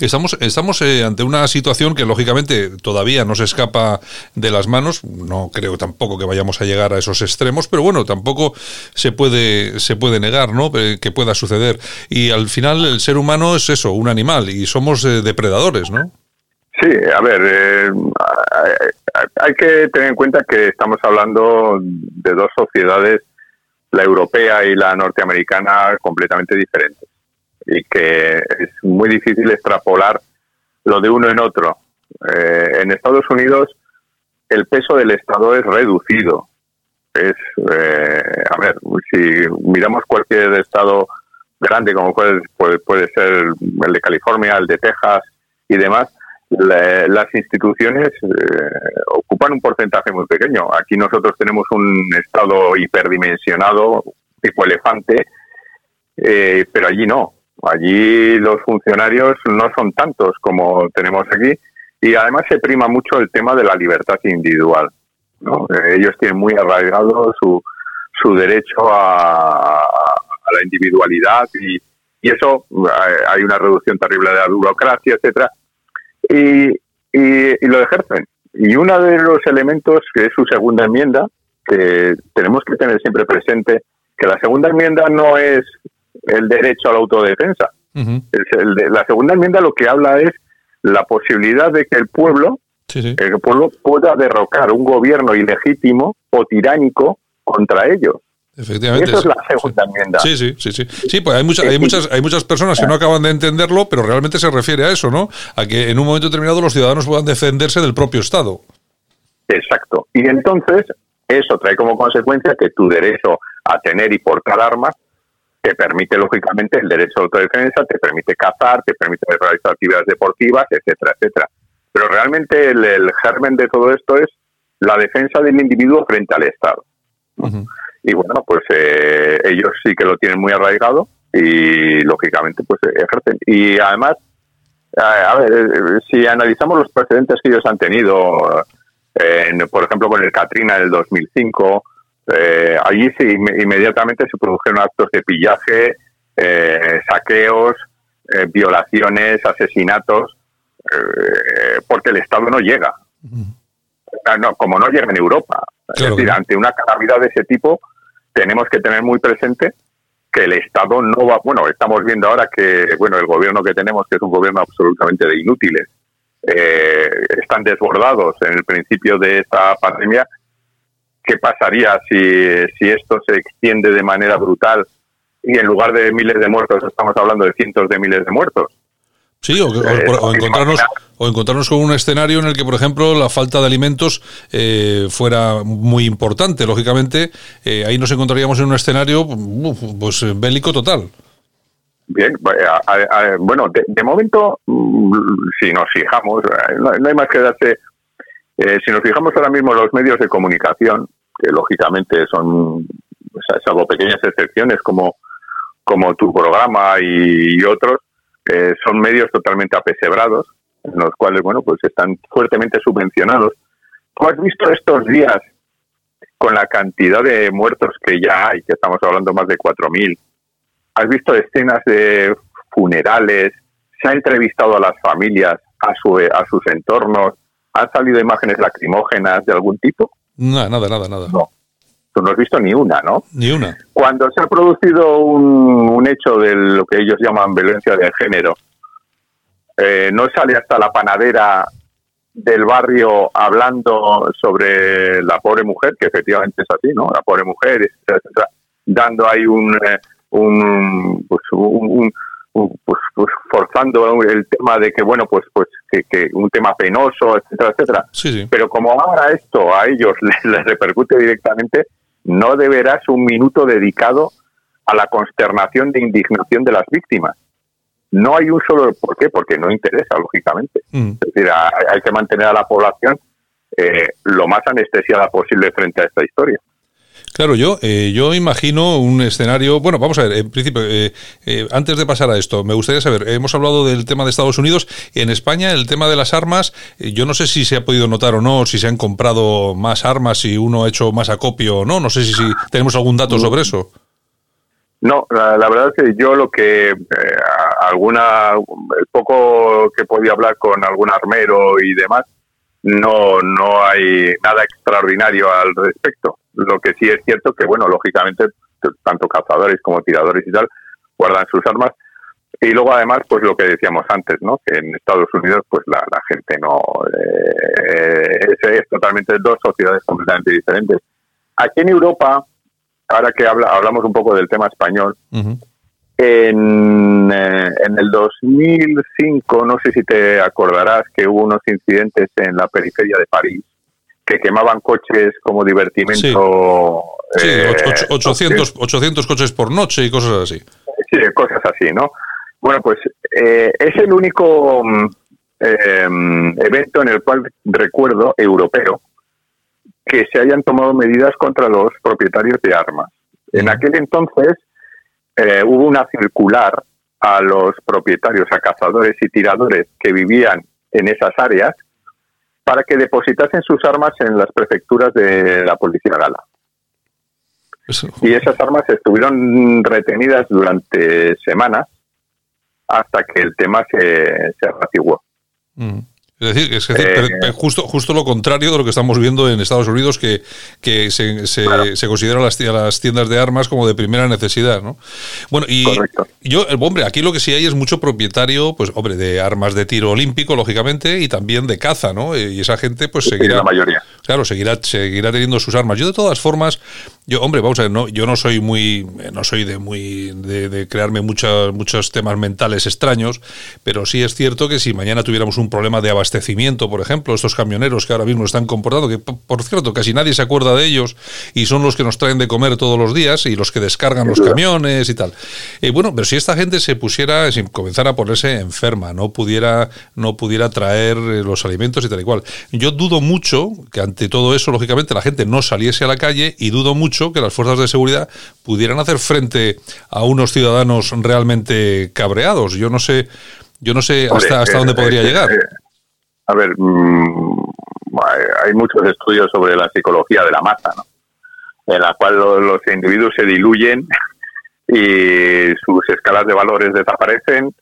Estamos, estamos eh, ante una situación que lógicamente todavía no se escapa de las manos. No creo tampoco que vayamos a llegar a esos extremos, pero bueno, tampoco se puede, se puede negar ¿no? Eh, que pueda suceder. Y al final el ser humano es eso, un animal, y somos eh, depredadores, ¿no? Sí, a ver, hay que tener en cuenta que estamos hablando de dos sociedades, la europea y la norteamericana, completamente diferentes. Y que es muy difícil extrapolar lo de uno en otro. Eh, en Estados Unidos el peso del Estado es reducido. Es, eh, a ver, si miramos cualquier estado grande como puede, puede, ser el de California, el de Texas y demás, las instituciones eh, ocupan un porcentaje muy pequeño. Aquí nosotros tenemos un estado hiperdimensionado, tipo elefante, eh, pero allí no. Allí los funcionarios no son tantos como tenemos aquí y además se prima mucho el tema de la libertad individual. Eh, ellos tienen muy arraigado su, su derecho a, la individualidad y, eso hay una reducción terrible de la burocracia, etcétera y, lo ejercen. Y uno de los elementos que es su segunda enmienda, que tenemos que tener siempre presente, que la segunda enmienda no es el derecho a la autodefensa. la segunda enmienda lo que habla es la posibilidad de que el pueblo, el pueblo pueda derrocar un gobierno ilegítimo o tiránico contra ellos. Efectivamente. Eso es la segunda enmienda. Sí, sí, sí, sí. Sí, pues hay, muchas hay, muchas, hay muchas personas que no acaban de entenderlo, pero realmente se refiere a eso, ¿no? A que en un momento determinado los ciudadanos puedan defenderse del propio Estado. Exacto. Y entonces eso trae como consecuencia que tu derecho a tener y portar armas te permite, lógicamente, el derecho a autodefensa, te permite cazar, te permite realizar actividades deportivas, etcétera, etcétera. Pero realmente el, germen de todo esto es la defensa del individuo frente al Estado y bueno, pues eh, ellos sí que lo tienen muy arraigado y lógicamente pues ejercen. Y además, a ver, eh, si analizamos los precedentes que ellos han tenido, por ejemplo con el Katrina del 2005, eh, allí inmediatamente se produjeron actos de pillaje, saqueos, violaciones, asesinatos, porque el Estado no llega. No, como no llega en Europa. es decir, ante una calamidad de ese tipo, tenemos que tener muy presente que el Estado no va, bueno, estamos viendo ahora que, bueno, el gobierno que tenemos, que es un gobierno absolutamente de inútiles, eh, están desbordados en el principio de esta pandemia. ¿Qué pasaría si, si esto se extiende de manera brutal y en lugar de miles de muertos estamos hablando de cientos de miles de muertos? Sí, o, eh, encontrarnos, o encontrarnos con un escenario en el que, por ejemplo, la falta de alimentos eh, fuera muy importante. Lógicamente, eh, ahí nos encontraríamos en un escenario pues bélico total. Bien, bueno, de, momento, mm, si nos fijamos, no, hay más que darse. Si nos fijamos ahora mismo en los medios de comunicación, que lógicamente son, salvo pequeñas excepciones como, como tu programa y otros, son medios totalmente apesebrados, en los cuales, bueno, pues están fuertemente subvencionados. ¿Tú has visto estos días con la cantidad de muertos que ya hay, que estamos hablando más de 4.000? ¿Has visto escenas de funerales? ¿Se ha entrevistado a las familias, a, su, a sus entornos? ¿Han salido imágenes lacrimógenas de algún tipo? Nada, nada, nada, nada. No. Tú no has visto ni una, ¿no? Ni una. Cuando se ha producido un, un hecho de lo que ellos llaman violencia de género, eh, no sale hasta la panadera del barrio hablando sobre la pobre mujer, que efectivamente es así, ¿no? La pobre mujer, dando ahí un, eh, un, pues, un, pues, pues, forzando el tema de que bueno pues pues que, un tema penoso etcétera etcétera pero como ahora esto a ellos [laughs] les, repercute directamente no deberás un minuto dedicado a la consternación de indignación de las víctimas no hay un solo. ¿Por qué? Porque no interesa, lógicamente. Mm. Es decir, hay que mantener a la población eh, lo más anestesiada posible frente a esta historia. Claro, yo, eh, yo imagino un escenario. Bueno, vamos a ver, en principio, eh, antes de pasar a esto, me gustaría saber, hemos hablado del tema de Estados Unidos, en España el tema de las armas, yo no sé si se ha podido notar o no, si se han comprado más armas, si uno ha hecho más acopio o no, no sé si, si tenemos algún dato sobre eso. No, la, verdad es que yo lo que eh, alguna el poco que podía hablar con algún armero y demás no no hay nada extraordinario al respecto. Lo que sí es cierto que bueno, lógicamente tanto cazadores como tiradores y tal guardan sus armas. Y luego además, pues lo que decíamos antes, ¿no? Que en Estados Unidos, pues la, gente no eh, es, totalmente dos sociedades completamente diferentes. Aquí en Europa, ahora que habla, hablamos un poco del tema español, en, eh, en el 2005, no sé si te acordarás que hubo unos incidentes en la periferia de París que quemaban coches como divertimento. Sí, 800, 800 coches por noche y cosas así. Sí, cosas así, ¿no? Bueno, pues eh, es el único em, evento en el cual recuerdo europeo que se hayan tomado medidas contra los propietarios de armas. En aquel entonces eh, hubo una circular a los propietarios, a cazadores y tiradores que vivían en esas áreas para que depositasen sus armas en las prefecturas de la policía gala. Y esas armas estuvieron retenidas durante semanas hasta que el tema se, se mm. Es decir, es eh, justo, justo lo contrario de lo que estamos viendo en Estados Unidos, que, que se, se, se consideran las, las, tiendas de armas como de primera necesidad, ¿no? Bueno, y yo, hombre, aquí lo que sí hay es mucho propietario, pues, hombre, de armas de tiro olímpico, lógicamente, y también de caza, ¿no? Y esa gente, pues, seguirá... La mayoría. Claro, seguirá, seguirá teniendo sus armas. Yo, de todas formas, yo, hombre, vamos a ver, no, yo no soy muy, no soy de muy, de, crearme muchos muchos temas mentales extraños, pero sí es cierto que si mañana tuviéramos un problema de abastecimiento, por ejemplo, estos camioneros que ahora mismo están comportando, que por cierto casi nadie se acuerda de ellos y son los que nos traen de comer todos los días y los que descargan los camiones y tal. Eh, bueno, pero si esta gente se pusiera, si comenzara a ponerse enferma, no pudiera, no pudiera traer eh, los alimentos y tal y cual. Yo dudo mucho que ante todo eso, lógicamente, la gente no saliese a la calle y dudo mucho que las fuerzas de seguridad pudieran hacer frente a unos ciudadanos realmente cabreados. Yo no sé, yo no sé hasta, hasta dónde podría llegar. A ver, mm, hay muchos estudios sobre la psicología de la masa, en la cual los, individuos se diluyen [laughs] y sus escalas de valores desaparecen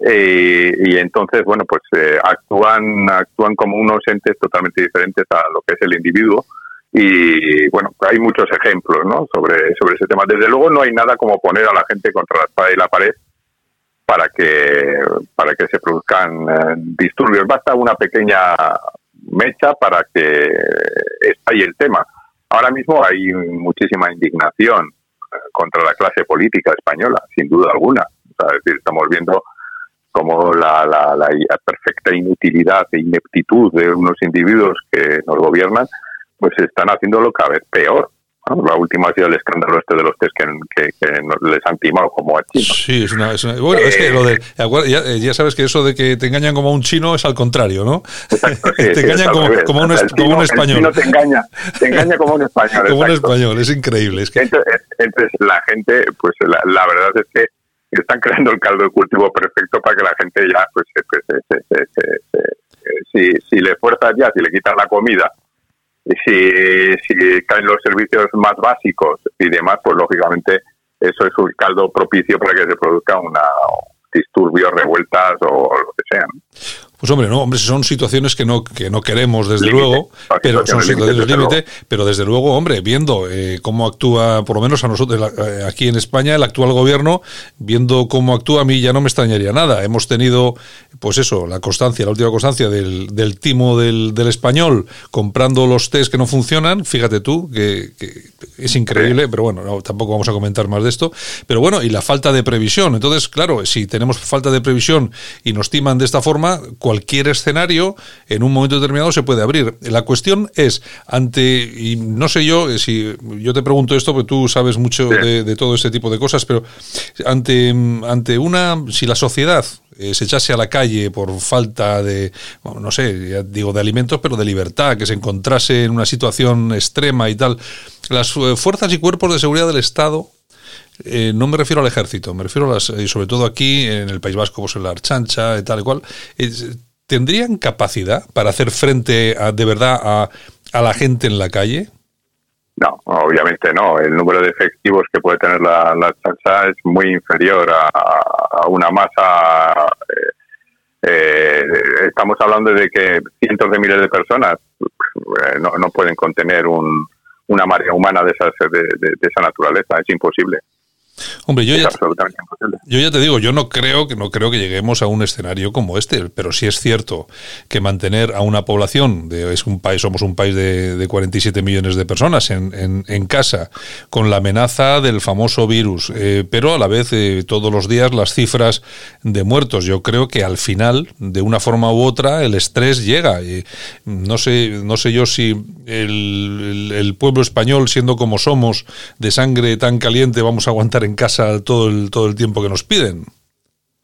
y, entonces bueno pues eh, actúan actúan como unos entes totalmente diferentes a lo que es el individuo y bueno, hay muchos ejemplos ¿no? sobre, sobre ese tema. Desde luego no hay nada como poner a la gente contra la espada y la pared para que, para que se produzcan eh, disturbios. Basta una pequeña mecha para que estalle el tema. Ahora mismo hay muchísima indignación eh, contra la clase política española, sin duda alguna. es decir, estamos viendo como la, la, la perfecta inutilidad e ineptitud de unos individuos que nos gobiernan pues están haciéndolo cada vez peor. La última ha sido el escándalo este de los test que, les han timado como a chinos. Sí, es una, bueno, es que lo de, eh, ya, sabes que eso de que te engañan como a un chino es al contrario, ¿no? [laughs] te engañan como, como, un, español. El chino te engaña, te engaña como un español. [laughs] como un español, es increíble. Es que... entonces, la gente, pues la, verdad es que están creando el caldo de cultivo perfecto para que la gente ya, pues, si, si le fuerzas ya, si le quitas la comida si, si caen los servicios más básicos y demás, pues lógicamente eso es un caldo propicio para que se produzca una disturbios, revueltas o lo que sea. Pues hombre, no, hombre, son situaciones que no, que no queremos, desde luego, pero son situaciones límite, pero desde luego, hombre, viendo eh, cómo actúa, por lo menos a nosotros eh, aquí en España, el actual gobierno, viendo cómo actúa, a mí ya no me extrañaría nada. Hemos tenido, pues eso, la constancia, la última constancia del, del timo del, del español comprando los test que no funcionan, fíjate tú, que, es increíble, pero bueno, tampoco vamos a comentar más de esto. Pero bueno, y la falta de previsión. Entonces, claro, si tenemos falta de previsión y nos timan de esta forma, cualquier escenario en un momento determinado se puede abrir. La cuestión es, ante, y no sé yo, eh, si yo te pregunto esto, porque tú sabes mucho de, todo este tipo de cosas, pero ante, ante una, si la sociedad eh, se echase a la calle por falta de, no sé, ya digo de alimentos, pero de libertad, que se encontrase en una situación extrema y tal, las eh, fuerzas y cuerpos de seguridad del Estado eh, no me refiero al ejército, me refiero a las, eh, sobre todo aquí en el País Vasco, pues en la Archancha y tal y cual, ¿tendrían capacidad para hacer frente a, de verdad a, a la gente en la calle? No, obviamente no. El número de efectivos que puede tener la, la es muy inferior a, una masa. Eh, estamos hablando de que cientos de miles de personas no, no pueden contener un, una marea humana de, esas, de esa naturaleza. Es imposible. Hombre, yo ya, yo ya te digo, yo no creo que no creo que lleguemos a un escenario como este, pero sí es cierto que mantener a una población de es un país somos un país de, de 47 millones de personas en, en, casa con la amenaza del famoso virus, eh, pero a la vez eh, todos los días las cifras de muertos. Yo creo que al final, de una forma u otra, el estrés llega. No sé, no sé yo si el, el pueblo español, siendo como somos, de sangre tan caliente, vamos a aguantar en casa todo el, todo el tiempo que nos piden?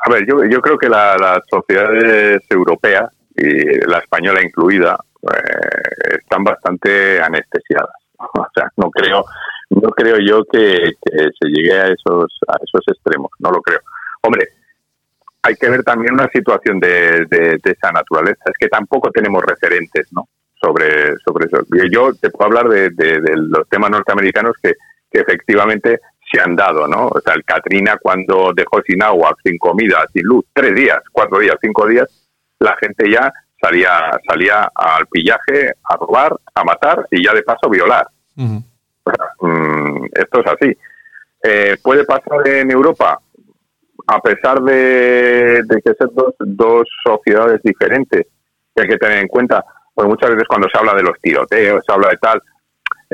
A ver, yo, yo creo que las sociedades europeas, y la española incluida, eh, están bastante anestesiadas. [laughs] O sea, no creo, no creo yo que, se llegue a esos, a esos extremos, no lo creo. Hombre, hay que ver también una situación de, de, esa naturaleza. Es que tampoco tenemos referentes, ¿no? Sobre, sobre eso. Yo te puedo hablar de, de los temas norteamericanos que, que efectivamente se han dado, ¿no? O sea, el Katrina cuando dejó sin agua, sin comida, sin luz, tres días, cuatro días, cinco días, la gente ya salía, salía al pillaje, a robar, a matar y ya de paso violar. Mm, esto es así. Eh, ¿Puede pasar en Europa? A pesar de, que ser dos, dos sociedades diferentes, que hay que tener en cuenta, pues muchas veces cuando se habla de los tiroteos, se habla de tal,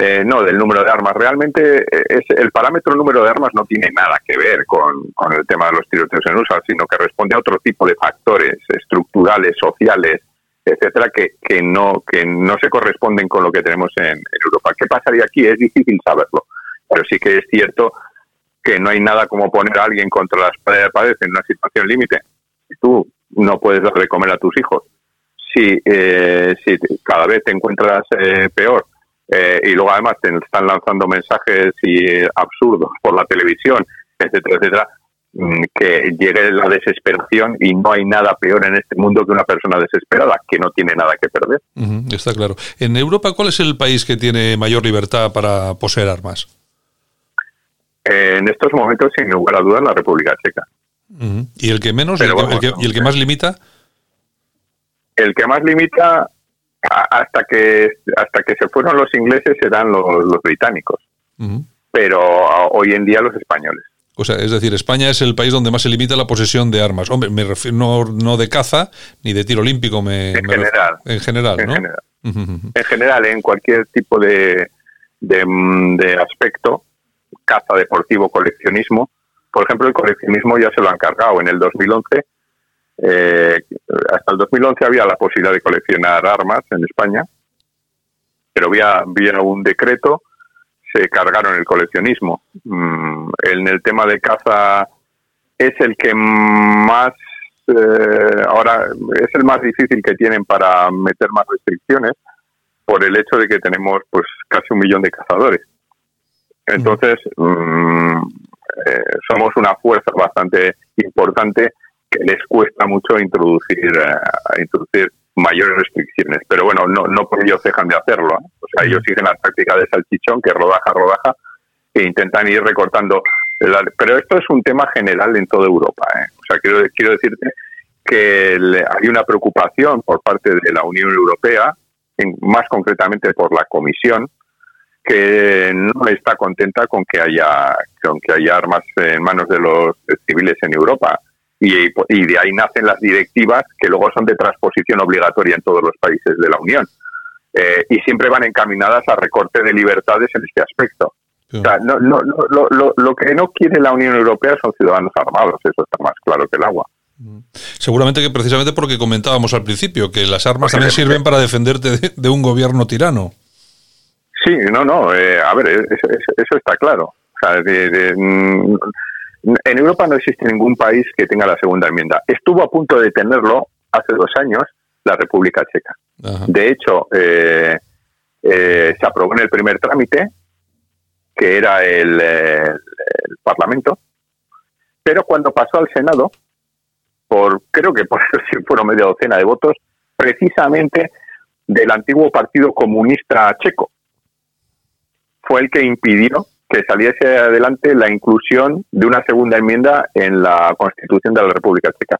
eh, no, del número de armas. Realmente eh, es, el parámetro número de armas no tiene nada que ver con, el tema de los tiroteos en USA, sino que responde a otro tipo de factores estructurales, sociales, etcétera, que, que, no, que no se corresponden con lo que tenemos en, Europa. ¿Qué pasaría aquí? Es difícil saberlo, pero sí que es cierto que no hay nada como poner a alguien contra las paredes en una situación límite. Tú no puedes dar de comer a tus hijos. Si, eh, si cada vez te encuentras peor eh, y luego además te están lanzando mensajes y absurdos por la televisión, etcétera, etcétera, mm, que llegue la desesperación y no hay nada peor en este mundo que una persona desesperada que no tiene nada que perder. está claro. En Europa, ¿cuál es el país que tiene mayor libertad para poseer armas? en estos momentos, sin lugar a dudas, la República Checa. ¿Y el que menos? ¿Y el que más limita? El que más limita hasta que hasta que se fueron los ingleses eran los, los británicos, pero hoy en día los españoles. O sea, es decir, España es el país donde más se limita la posesión de armas. Hombre, me refiero no, no de caza ni de tiro olímpico, me, en general, en general, ¿no? General. En general, en cualquier tipo de, de, de aspecto, caza, deportivo, coleccionismo. Por ejemplo, el coleccionismo ya se lo han cargado. En el 2011 eh, hasta el 2011 había la posibilidad de coleccionar armas en España, pero había, había un decreto, se cargaron el coleccionismo. Mm, en el tema de caza es el que más, eh, ahora es el más difícil que tienen para meter más restricciones por el hecho de que tenemos pues casi un millón de cazadores. Entonces, mm, eh, somos una fuerza bastante importante que les cuesta mucho introducir, eh, introducir mayores restricciones. Pero bueno, no, no por ellos dejan de hacerlo. O sea, ellos siguen la táctica de salchichón, que rodaja, rodaja, e intentan ir recortando. pero esto es un tema general en toda Europa. ¿eh? O sea, quiero, quiero decirte que hay una preocupación por parte de la Unión Europea, más concretamente por la Comisión, que no está contenta con que haya con que haya armas en manos de los civiles en Europa y, de ahí nacen las directivas que luego son de transposición obligatoria en todos los países de la Unión. Eh, y siempre van encaminadas a recorte de libertades en este aspecto. O sea, no, no, lo, lo, que no quiere la Unión Europea son ciudadanos armados, eso está más claro que el agua. Seguramente que precisamente porque comentábamos al principio que las armas también sirven para defenderte de, un gobierno tirano. Sí, no, no, eh, a ver, eso, está claro. O sea, de, mm, en Europa no existe ningún país que tenga la segunda enmienda. Estuvo a punto de tenerlo hace dos años la República Checa. De hecho, eh, eh, se aprobó en el primer trámite, que era el, Parlamento, pero cuando pasó al Senado, por creo que por [laughs] eso fueron media docena de votos, precisamente del antiguo Partido Comunista Checo, fue el que impidió que saliese adelante la inclusión de una segunda enmienda en la Constitución de la República Checa.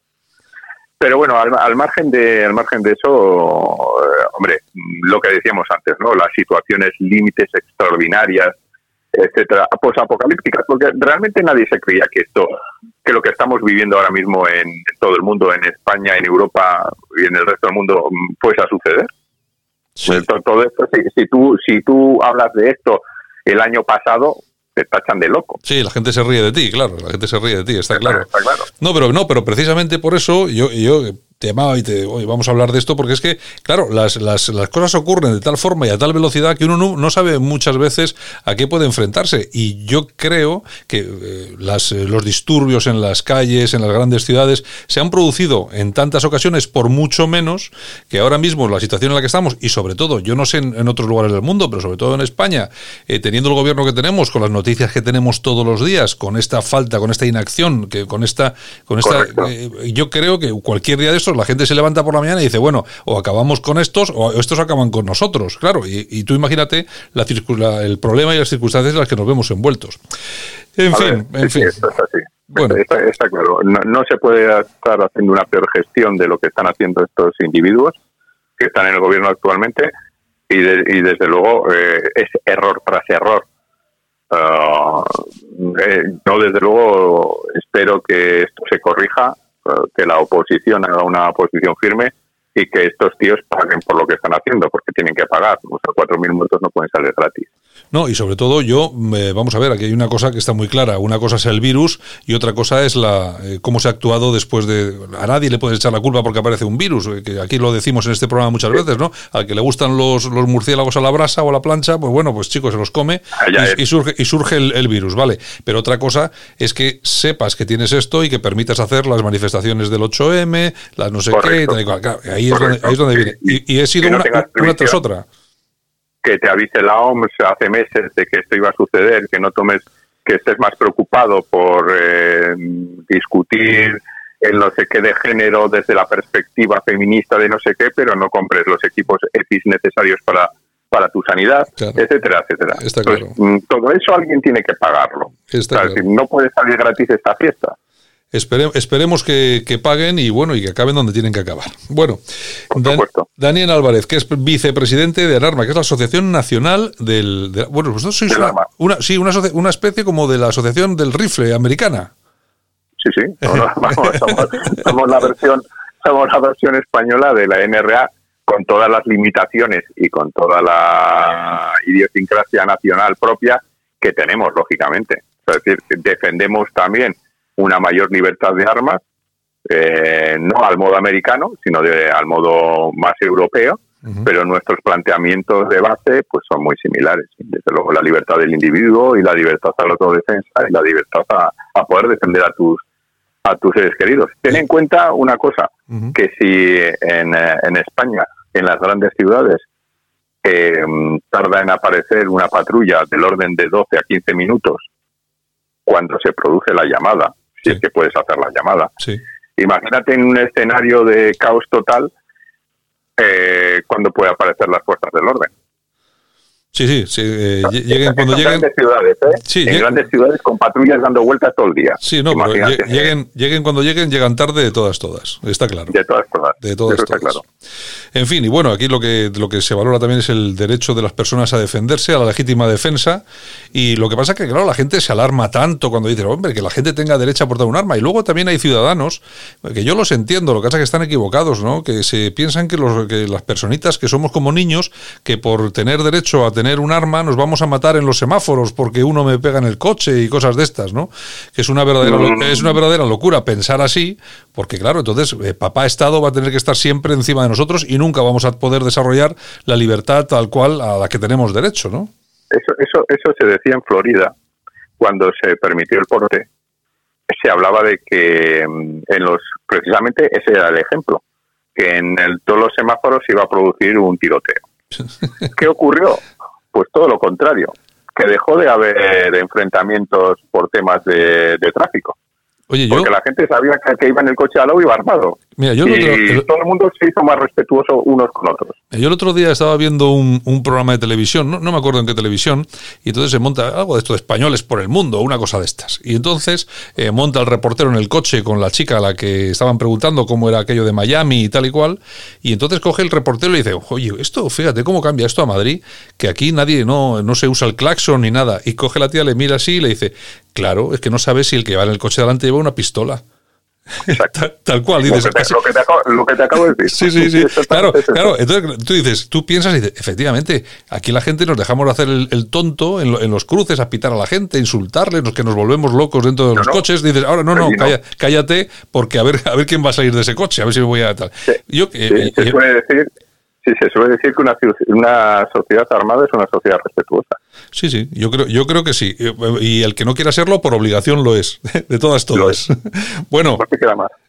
Pero bueno, al, margen de al margen de eso, eh, hombre, lo que decíamos antes, ¿no? Las situaciones límites extraordinarias etcétera, posapocalípticas, porque realmente nadie se creía que esto, que lo que estamos viviendo ahora mismo en todo el mundo, en España, en Europa y en el resto del mundo, fuese a suceder. Todo esto, si, tú, si tú hablas de esto el año pasado, te tachan de loco. Sí, la gente se ríe de ti, claro, la gente se ríe de ti, está, claro. No, pero no, pero precisamente por eso yo, yo llamaba y te oye, vamos a hablar de esto porque es que, claro, las, las, las cosas ocurren de tal forma y a tal velocidad que uno no, sabe muchas veces a qué puede enfrentarse. Y yo creo que eh, las, eh, los disturbios en las calles, en las grandes ciudades, se han producido en tantas ocasiones por mucho menos que ahora mismo la situación en la que estamos, y sobre todo, yo no sé en, otros lugares del mundo, pero sobre todo en España, eh, teniendo el gobierno que tenemos, con las noticias que tenemos todos los días, con esta falta, con esta inacción, que con esta, con esta, yo creo que cualquier día de estos la gente se levanta por la mañana y dice, bueno, o acabamos con estos o estos acaban con nosotros, claro. Y, tú imagínate la, el problema y las circunstancias en las que nos vemos envueltos. En fin, en fin. Bueno. Está, claro. No, se puede estar haciendo una peor gestión de lo que están haciendo estos individuos que están en el gobierno actualmente y, desde luego eh, es error tras error. Uh, eh, yo desde luego espero que esto se corrija que la oposición haga una posición firme y que estos tíos paguen por lo que están haciendo, porque tienen que pagar. Los 4.000 muertos no pueden salir gratis. No, y sobre todo yo, vamos a ver, aquí hay una cosa que está muy clara. Una cosa es el virus y otra cosa es la eh, cómo se ha actuado después de... A nadie le puedes echar la culpa porque aparece un virus, eh, que aquí lo decimos en este programa muchas veces, ¿no? Al que le gustan los, los murciélagos a la brasa o a la plancha, pues bueno, pues chicos, se los come y, surge, y surge el, virus, ¿vale? Pero otra cosa es que sepas que tienes esto y que permitas hacer las manifestaciones del 8M, las no sé qué, ahí, es donde, viene. Y, he sido una, una tras otra que te avise la OMS hace meses de que esto iba a suceder, que no tomes, que estés más preocupado por eh, discutir el no sé qué de género desde la perspectiva feminista de no sé qué, pero no compres los equipos EPIs necesarios para, para tu sanidad, etcétera, etcétera. Mm, todo eso alguien tiene que pagarlo. no puede salir gratis esta fiesta esperemos que, paguen y bueno y que acaben donde tienen que acabar. Bueno, Daniel Álvarez, que es vicepresidente de Alarma, que es la Asociación Nacional del... bueno, vosotros sois una, sí, una, una, especie como de la Asociación del Rifle americana. Sí, sí, somos, la [laughs] versión, somos la versión española de la NRA con todas las limitaciones y con toda la idiosincrasia nacional propia que tenemos, lógicamente. Es decir, defendemos también una mayor libertad de armas, eh, no al modo americano, sino de, al modo más europeo, pero nuestros planteamientos de base pues son muy similares. Desde luego la libertad del individuo y la libertad a la autodefensa y la libertad a, poder defender a tus a tus seres queridos. Ten en cuenta una cosa, que si en, eh, en, España, en las grandes ciudades, eh, tarda en aparecer una patrulla del orden de 12 a 15 minutos cuando se produce la llamada, si es que puedes hacer la llamada. Imagínate en un escenario de caos total eh, cuando puede aparecer las fuerzas del orden. Sí, sí, sí eh, lleguen cuando lleguen. En grandes ciudades, ¿eh? Sí, en grandes ciudades con patrullas dando vueltas todo el día. Sí, no, pero lleguen, lleguen cuando lleguen, llegan tarde de todas, todas. Está claro. De todas, todas. De todas, Eso todas. Está claro. En fin, y bueno, aquí lo que, lo que se valora también es el derecho de las personas a defenderse, a la legítima defensa. Y lo que pasa es que, claro, la gente se alarma tanto cuando dice, hombre, que la gente tenga derecho a portar un arma. Y luego también hay ciudadanos, que yo los entiendo, lo que pasa es que están equivocados, ¿no? Que se piensan que, los, que las personitas que somos como niños, que por tener derecho a tener un arma nos vamos a matar en los semáforos porque uno me pega en el coche y cosas de estas, ¿no? Que es una verdadera, es una verdadera locura pensar así, porque claro, entonces eh, papá Estado va a tener que estar siempre encima de nosotros y nunca vamos a poder desarrollar la libertad tal cual a la que tenemos derecho, ¿no? Eso, eso, eso se decía en Florida cuando se permitió el porte. Se hablaba de que mm, en los, precisamente ese era el ejemplo, que en el, todos los semáforos se iba a producir un tiroteo. [laughs] ¿Qué ocurrió? Pues todo lo contrario, que dejó de haber enfrentamientos por temas de, tráfico. Oye, Porque la gente sabía que iba en el coche al lado iba armado. Mira, yo y todo el mundo se hizo más respetuoso unos con otros. Yo el otro día estaba viendo un, programa de televisión, no, me acuerdo en qué televisión, y entonces se monta algo de esto de españoles por el mundo, una cosa de estas. Y entonces eh, monta el reportero en el coche con la chica a la que estaban preguntando cómo era aquello de Miami y tal y cual, y entonces coge el reportero y dice, oye, esto, fíjate cómo cambia esto a Madrid, que aquí nadie, no, no se usa el claxon ni nada. Y coge la tía, le mira así y le dice, claro, es que no sabes si el que va en el coche delante lleva una pistola. Tal, cual, dices. Lo que, te, lo, que te acabo, de decir. Sí, sí, sí. claro, claro. Entonces tú dices, tú piensas y dices, efectivamente, aquí la gente nos dejamos de hacer el, tonto en, los cruces, a pitar a la gente, insultarle, los que nos volvemos locos dentro de los coches. Dices, ahora no, no, cállate, porque a ver, a ver quién va a salir de ese coche, a ver si me voy a tal. Yo, eh, se puede decir Sí, se suele decir que una, una sociedad armada es una sociedad respetuosa. Sí, sí, yo creo, yo creo que sí. Y el que no quiera serlo, por obligación lo es. [laughs] De todas, todas. [laughs] bueno,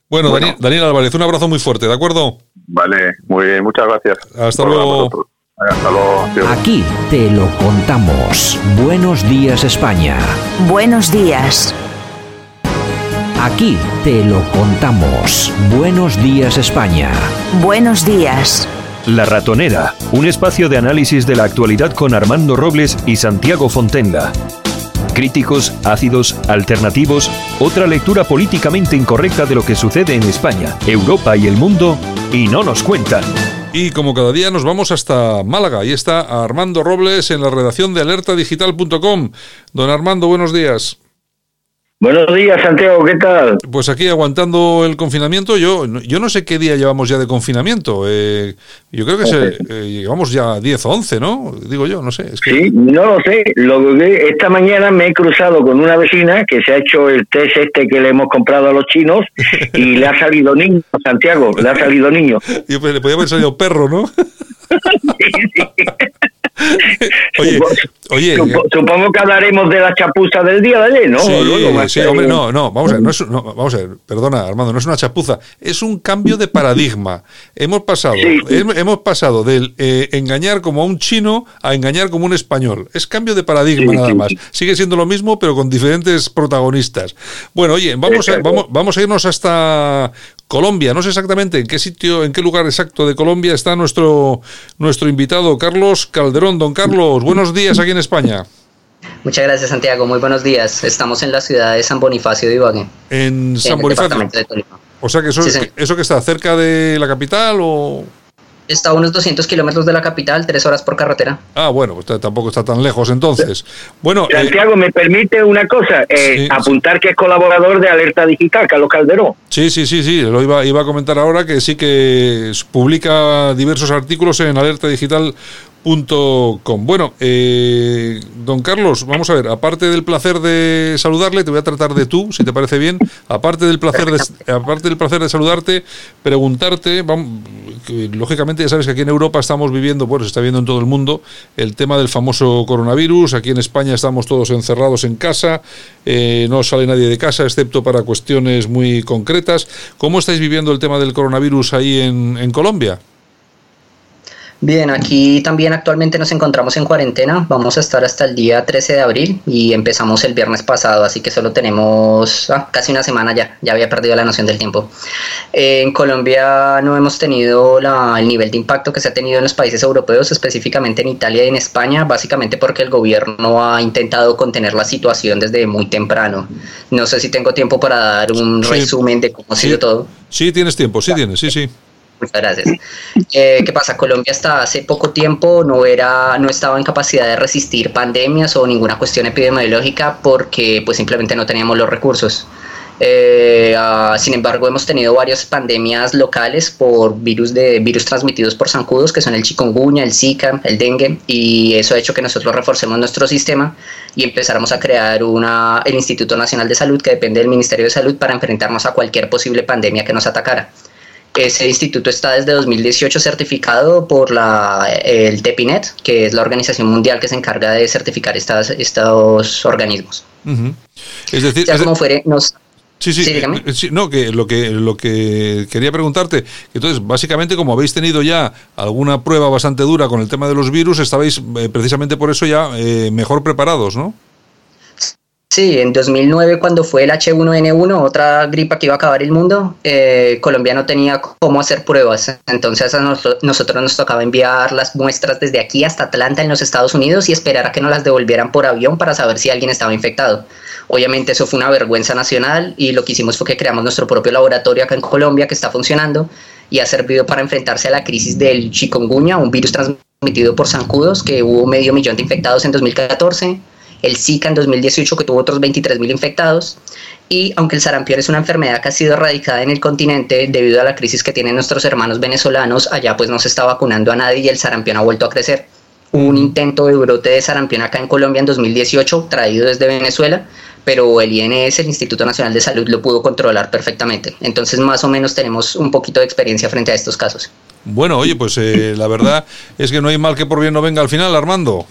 bueno, Daniel, Álvarez, un abrazo muy fuerte, ¿de acuerdo? Vale, muy bien, muchas gracias. Hasta luego. Hasta luego. Aquí te lo contamos. Buenos días, España. Buenos días. Aquí te lo contamos. Buenos días, España. Buenos días. La Ratonera, un espacio de análisis de la actualidad con Armando Robles y Santiago Fontenga. Críticos, ácidos, alternativos, otra lectura políticamente incorrecta de lo que sucede en España, Europa y el mundo, y no nos cuentan. Y como cada día nos vamos hasta Málaga, ahí está Armando Robles en la redacción de alertadigital.com. Don Armando, buenos días. Buenos días, Santiago, ¿qué tal? Pues aquí aguantando el confinamiento. Yo yo no sé qué día llevamos ya de confinamiento. Eh, yo creo que se, [laughs] eh, llevamos ya 10 o 11, ¿no? Digo yo, no sé. Sí, no lo sé. Lo que esta mañana me he cruzado con una vecina que se ha hecho el test este que le hemos comprado a los chinos y le ha salido niño, Santiago, le ha salido niño. [laughs] Y pues, le podía haber salido perro, ¿no? [laughs] oye, oye, supongo que hablaremos de la chapuza del día de ayer, ¿no? Sí, hombre, no, no, vamos a ver, no, es, no, vamos a ver, perdona, Armando, no es una chapuza, es un cambio de paradigma. Hemos pasado, hemos pasado del eh, engañar como a un chino a engañar como un español. Es cambio de paradigma nada más. Sigue siendo lo mismo, pero con diferentes protagonistas. Bueno, oye, vamos a, vamos, vamos a irnos hasta Colombia. No sé exactamente en qué sitio, en qué lugar exacto de Colombia está nuestro, nuestro invitado, Carlos Calderón. Don Carlos, buenos días aquí en España. Muchas gracias, Santiago. Muy buenos días. Estamos en la ciudad de San Bonifacio de Ibagué. En San Bonifacio. O sea que eso, eso que está cerca de la capital o Está a unos 200 kilómetros de la capital, tres horas por carretera. Ah, bueno, pues tampoco está tan lejos entonces. Bueno, eh, Santiago, ¿me permite una cosa? Eh, apuntar que es colaborador de Alerta Digital, Carlos Calderón. Sí, sí, sí, sí, lo iba, iba a comentar ahora que sí que publica diversos artículos en Alerta Digital Com. Bueno, eh, don Carlos, vamos a ver, aparte del placer de saludarle, te voy a tratar de tú, si te parece bien. Aparte del placer de, aparte del placer de saludarte, preguntarte, vamos, lógicamente ya sabes que aquí en Europa estamos viviendo, bueno, se está viendo en todo el mundo, el tema del famoso coronavirus. Aquí en España estamos todos encerrados en casa, eh, no sale nadie de casa excepto para cuestiones muy concretas. ¿Cómo estáis viviendo el tema del coronavirus ahí en, en Colombia? Bien, aquí también actualmente nos encontramos en cuarentena. Vamos a estar hasta el día 13 de abril y empezamos el viernes pasado, así que solo tenemos ah, casi una semana ya. Ya había perdido la noción del tiempo. en Colombia no hemos tenido el nivel de impacto que se ha tenido en los países europeos, específicamente en Italia y en España, básicamente porque el gobierno ha intentado contener la situación desde muy temprano. No sé si tengo tiempo para dar un resumen de cómo ha sido todo. Sí, tienes tiempo, sí tienes, sí, sí. Muchas gracias. Eh, ¿Qué pasa? Colombia hasta hace poco tiempo no era, no estaba en capacidad de resistir pandemias o ninguna cuestión epidemiológica porque pues simplemente no teníamos los recursos. Eh, ah, sin embargo, hemos tenido varias pandemias locales por virus de virus transmitidos por zancudos, que son el chikungunya, el zika, el dengue, y eso ha hecho que nosotros reforcemos nuestro sistema y empezáramos a crear una, el Instituto Nacional de Salud, que depende del Ministerio de Salud, para enfrentarnos a cualquier posible pandemia que nos atacara. Ese instituto está desde 2018 certificado por la, el TEPINET, que es la organización mundial que se encarga de certificar estas, estos organismos. Es decir, ya como fuere, nos... Sí, sí, eh, sí, no, que lo que lo que quería preguntarte, entonces básicamente como habéis tenido ya alguna prueba bastante dura con el tema de los virus, estabais eh, precisamente por eso ya eh, mejor preparados, ¿no? Sí, en 2009 cuando fue el H1N1, otra gripa que iba a acabar el mundo, eh, Colombia no tenía cómo hacer pruebas. Entonces a nosotros nos tocaba enviar las muestras desde aquí hasta Atlanta en los Estados Unidos y esperar a que nos las devolvieran por avión para saber si alguien estaba infectado. Obviamente eso fue una vergüenza nacional y lo que hicimos fue que creamos nuestro propio laboratorio acá en Colombia que está funcionando y ha servido para enfrentarse a la crisis del chikungunya, un virus transmitido por zancudos que hubo medio millón de infectados en 2014 el Zika en 2018 que tuvo otros 23.000 infectados y aunque el sarampión es una enfermedad que ha sido erradicada en el continente debido a la crisis que tienen nuestros hermanos venezolanos, allá pues no se está vacunando a nadie y el sarampión ha vuelto a crecer. Hubo un intento de brote de sarampión acá en Colombia en 2018 traído desde Venezuela, pero el INS, el Instituto Nacional de Salud, lo pudo controlar perfectamente. Entonces más o menos tenemos un poquito de experiencia frente a estos casos. Bueno, oye, pues eh, la verdad es que no hay mal que por bien no venga al final, Armando.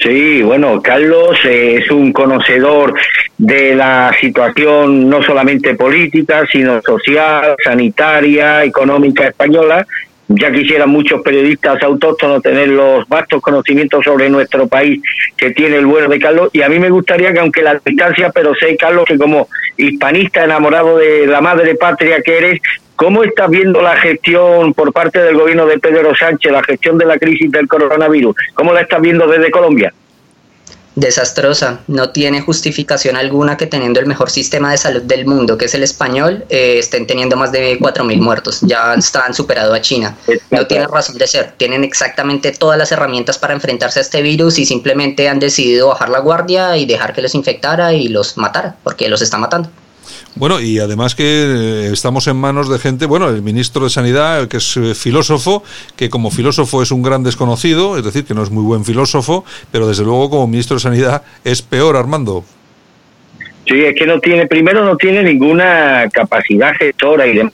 Sí, bueno, Carlos es un conocedor de la situación no solamente política, sino social, sanitaria, económica española. Ya quisieran muchos periodistas autóctonos tener los vastos conocimientos sobre nuestro país que tiene el bueno de Carlos. Y a mí me gustaría que, aunque la distancia, pero sé, Carlos, que como hispanista enamorado de la madre patria que eres, ¿Cómo estás viendo la gestión por parte del gobierno de Pedro Sánchez, la gestión de la crisis del coronavirus? ¿Cómo la estás viendo desde Colombia? desastrosa. No tiene justificación alguna que teniendo el mejor sistema de salud del mundo, que es el español, eh, estén teniendo más de 4.000 muertos. Ya están superado a China. No tiene razón de ser. Tienen exactamente todas las herramientas para enfrentarse a este virus y simplemente han decidido bajar la guardia y dejar que los infectara y los matara, porque los está matando. Bueno, y además que eh, estamos en manos de gente, bueno, el ministro de Sanidad, que es eh, filósofo, que como filósofo es un gran desconocido, es decir, que no es muy buen filósofo, pero desde luego como ministro de Sanidad es peor, Armando. Sí, es que no tiene, primero no tiene ninguna capacidad gestora y demás.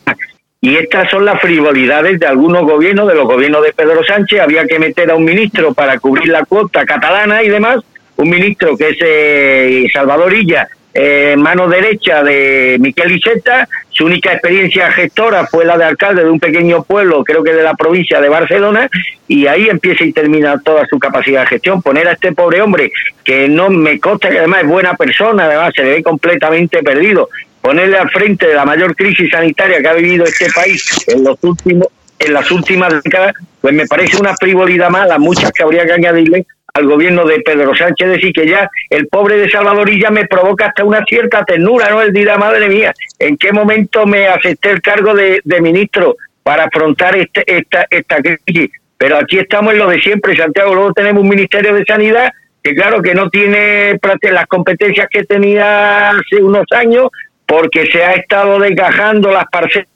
Y estas son las frivolidades de algunos gobiernos, de los gobiernos de Pedro Sánchez. Había que meter a un ministro para cubrir la cuota catalana y demás. Un ministro que es eh, Salvador Illa, eh, mano derecha de Miquel Iceta. Su única experiencia gestora fue la de alcalde de un pequeño pueblo, creo que de la provincia de Barcelona, y ahí empieza y termina toda su capacidad de gestión. Poner a este pobre hombre, que no me consta que además es buena persona, además se le ve completamente perdido, ponerle al frente de la mayor crisis sanitaria que ha vivido este país en los últimos en las últimas décadas, pues me parece una frivolidad mala, muchas que habría que añadirle al gobierno de Pedro Sánchez decir que ya el pobre de Salvadorilla me provoca hasta una cierta ternura, ¿no? Él dirá, madre mía, ¿en qué momento me acepté el cargo de, ministro para afrontar este, esta, esta crisis? Pero aquí estamos en lo de siempre, Santiago. Luego tenemos un Ministerio de Sanidad que, claro, que no tiene las competencias que tenía hace unos años, porque se ha estado desgajando las parcelas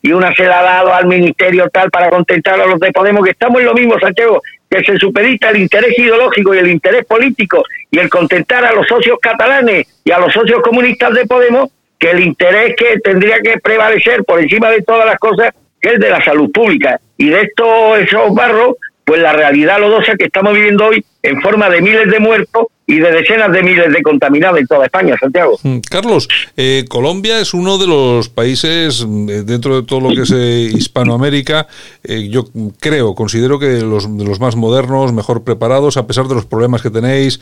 y una se la ha dado al ministerio tal para contentar a los de Podemos, que estamos en lo mismo, Santiago, que se supedita el interés ideológico y el interés político y el contentar a los socios catalanes y a los socios comunistas de Podemos, que el interés que tendría que prevalecer por encima de todas las cosas, es de la salud pública. Y de estos esos barros, pues la realidad lodosa que estamos viviendo hoy en forma de miles de muertos y de decenas de miles de contaminados en toda España, Santiago. Mm, Carlos, eh, Colombia es uno de los países, mm, eh, dentro de todo lo que es eh, Hispanoamérica, yo creo, considero que los, de los más modernos, mejor preparados, a pesar de los problemas que tenéis,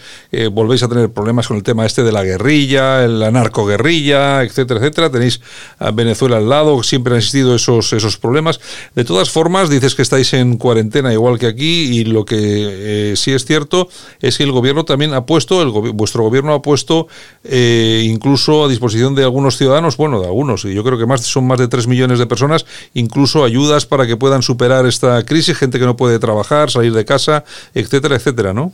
volvéis a tener problemas con el tema este de la guerrilla, la narcoguerrilla, etcétera, etcétera. Tenéis a Venezuela al lado, siempre han existido esos, esos problemas. De todas formas, dices que estáis en cuarentena igual que aquí y lo que sí es cierto es que el gobierno también ha puesto, el, vuestro gobierno ha puesto eh, incluso a disposición de algunos ciudadanos, bueno, de algunos, y yo creo que más son más de 3 millones de personas, incluso ayudas para que puedan superar esta crisis, gente que no puede trabajar, salir de casa, etcétera, etcétera, ¿no?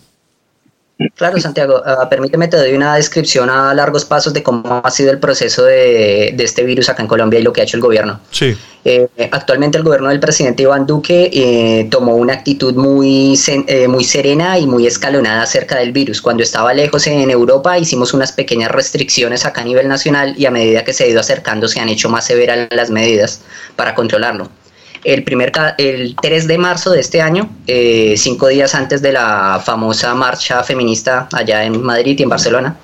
Claro, Santiago, uh, permíteme te doy una descripción a largos pasos de cómo ha sido el proceso de, de, este virus acá en Colombia y lo que ha hecho el gobierno. Sí. Eh, actualmente el gobierno del presidente Iván Duque eh, tomó una actitud muy, eh, muy serena y muy escalonada acerca del virus. Cuando estaba lejos en Europa hicimos unas pequeñas restricciones acá a nivel nacional y a medida que se ha ido acercando se han hecho más severas las medidas para controlarlo el, primer, el 3 de marzo de este año, eh, cinco días antes de la famosa marcha feminista allá en Madrid y en Barcelona,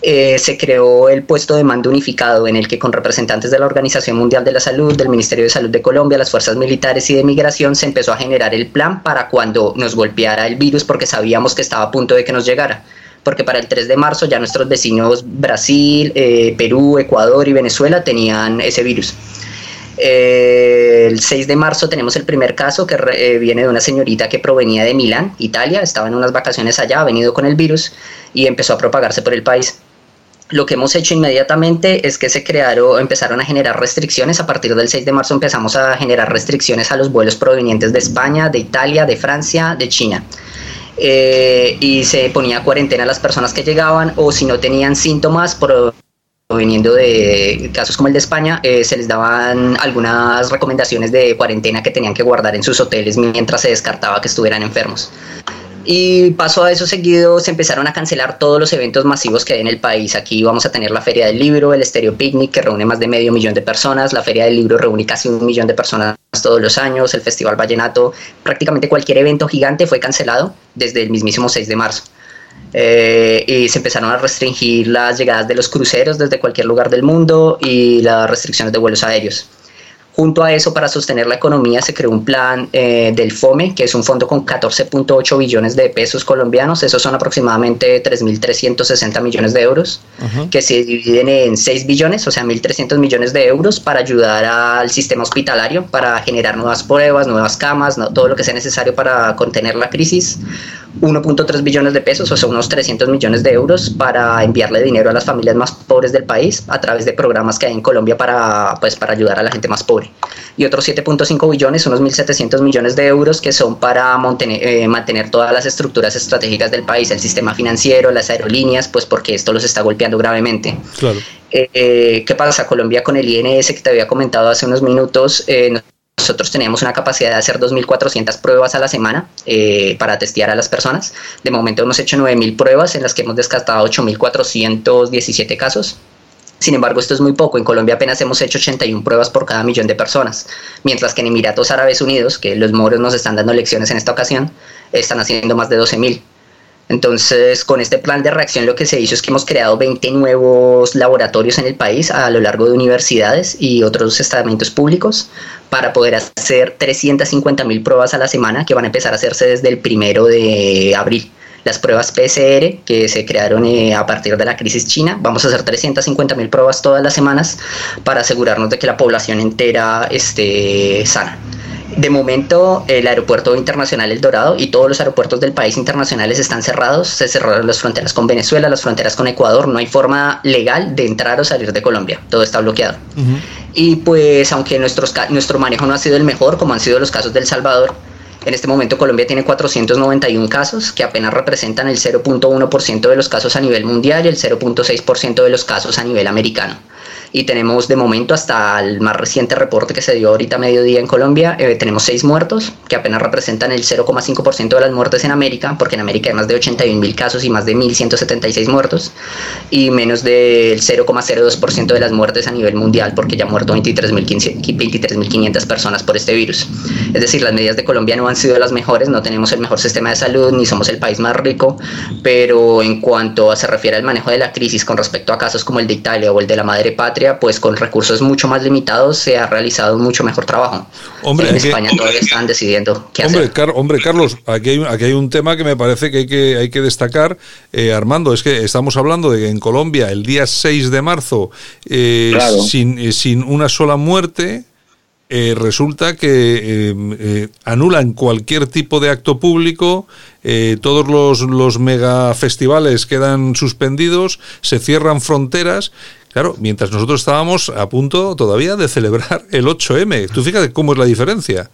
eh, se creó el puesto de mando unificado en el que con representantes de la Organización Mundial de la Salud, del Ministerio de Salud de Colombia, las fuerzas militares y de migración se empezó a generar el plan para cuando nos golpeara el virus porque sabíamos que estaba a punto de que nos llegara. porque para el 3 de marzo ya nuestros vecinos Brasil, eh, Perú, Ecuador y Venezuela tenían ese virus. Eh, el 6 de marzo tenemos el primer caso que eh, viene de una señorita que provenía de Milán, Italia, estaba en unas vacaciones allá, ha venido con el virus y empezó a propagarse por el país. Lo que hemos hecho inmediatamente es que se crearon, empezaron a generar restricciones. A partir del 6 de marzo empezamos a generar restricciones a los vuelos provenientes de España, de Italia, de Francia, de China. Eh, y se ponía cuarentena a las personas que llegaban o si no tenían síntomas proveniendo de casos como el de España, eh, se les daban algunas recomendaciones de cuarentena que tenían que guardar en sus hoteles mientras se descartaba que estuvieran enfermos. Y pasó a eso seguido, se empezaron a cancelar todos los eventos masivos que hay en el país. Aquí vamos a tener la Feria del Libro, el Estéreo Picnic, que reúne más de medio millón de personas. La Feria del Libro reúne casi un millón de personas todos los años. El Festival Vallenato, prácticamente cualquier evento gigante fue cancelado desde el mismísimo 6 de marzo. Eh, y se empezaron a restringir las llegadas de los cruceros desde cualquier lugar del mundo y las restricciones de vuelos aéreos. Junto a eso, para sostener la economía, se creó un plan eh, del FOME, que es un fondo con 14.8 billones de pesos colombianos. Esos son aproximadamente 3.360 millones de euros, que se dividen en 6 billones, o sea, 1.300 millones de euros para ayudar al sistema hospitalario, para generar nuevas pruebas, nuevas camas, todo lo que sea necesario para contener la crisis. 1.3 billones de pesos, o sea, unos 300 millones de euros para enviarle dinero a las familias más pobres del país a través de programas que hay en Colombia para, pues, para ayudar a la gente más pobre. Y otros 7.5 billones, unos 1.700 millones de euros que son para eh, mantener todas las estructuras estratégicas del país, el sistema financiero, las aerolíneas, pues porque esto los está golpeando gravemente. Claro. Eh, eh, ¿Qué pasa? Colombia con el INS que te había comentado hace unos minutos, nosotros teníamos una capacidad de hacer 2.400 pruebas a la semana eh, para testear a las personas. De momento hemos hecho 9.000 pruebas en las que hemos descartado 8.417 casos. Sin embargo, esto es muy poco. En Colombia apenas hemos hecho 81 pruebas por cada millón de personas, mientras que en Emiratos Árabes Unidos, que los moros nos están dando lecciones en esta ocasión, están haciendo más de 12.000. Entonces, con este plan de reacción lo que se hizo es que hemos creado 20 nuevos laboratorios en el país a lo largo de universidades y otros estamentos públicos para poder hacer 350 mil pruebas a la semana que van a empezar a hacerse desde el primero de abril. Las pruebas PCR que se crearon eh, a partir de la crisis china, vamos a hacer 350 mil pruebas todas las semanas para asegurarnos de que la población entera esté sana. De momento, el aeropuerto internacional El Dorado y todos los aeropuertos del país internacionales están cerrados. Se cerraron las fronteras con Venezuela, las fronteras con Ecuador. No hay forma legal de entrar o salir de Colombia. Todo está bloqueado. Y pues, aunque nuestros, nuestro manejo no ha sido el mejor, como han sido los casos del Salvador, en este momento Colombia tiene 491 casos, que apenas representan el 0.1% de los casos a nivel mundial y el 0.6% de los casos a nivel americano y tenemos de momento hasta el más reciente reporte que se dio ahorita a mediodía en Colombia, eh, tenemos seis muertos, que apenas representan el 0,5% de las muertes en América, porque en América hay más de 81 mil casos y más de 1.176 muertos, y menos del 0,02% de las muertes a nivel mundial, porque ya han muerto 23.500 personas por este virus. Es decir, las medidas de Colombia no han sido las mejores, no tenemos el mejor sistema de salud, ni somos el país más rico, pero en cuanto se refiere al manejo de la crisis con respecto a casos como el de Italia o el de la madre patria, pues con recursos mucho más limitados se ha realizado un mucho mejor trabajo. Hombre, en España todavía están decidiendo qué hombre, hacer. hombre, Carlos, aquí hay, aquí hay un tema que me parece que hay que, hay que destacar, eh, Armando, es que estamos hablando de que en Colombia el día 6 de marzo, eh, sin, eh, sin una sola muerte, eh, resulta que eh, eh, anulan cualquier tipo de acto público, todos los, los mega festivales quedan suspendidos, se cierran fronteras. Claro, mientras nosotros estábamos a punto todavía de celebrar el 8M. Tú fíjate cómo es la diferencia.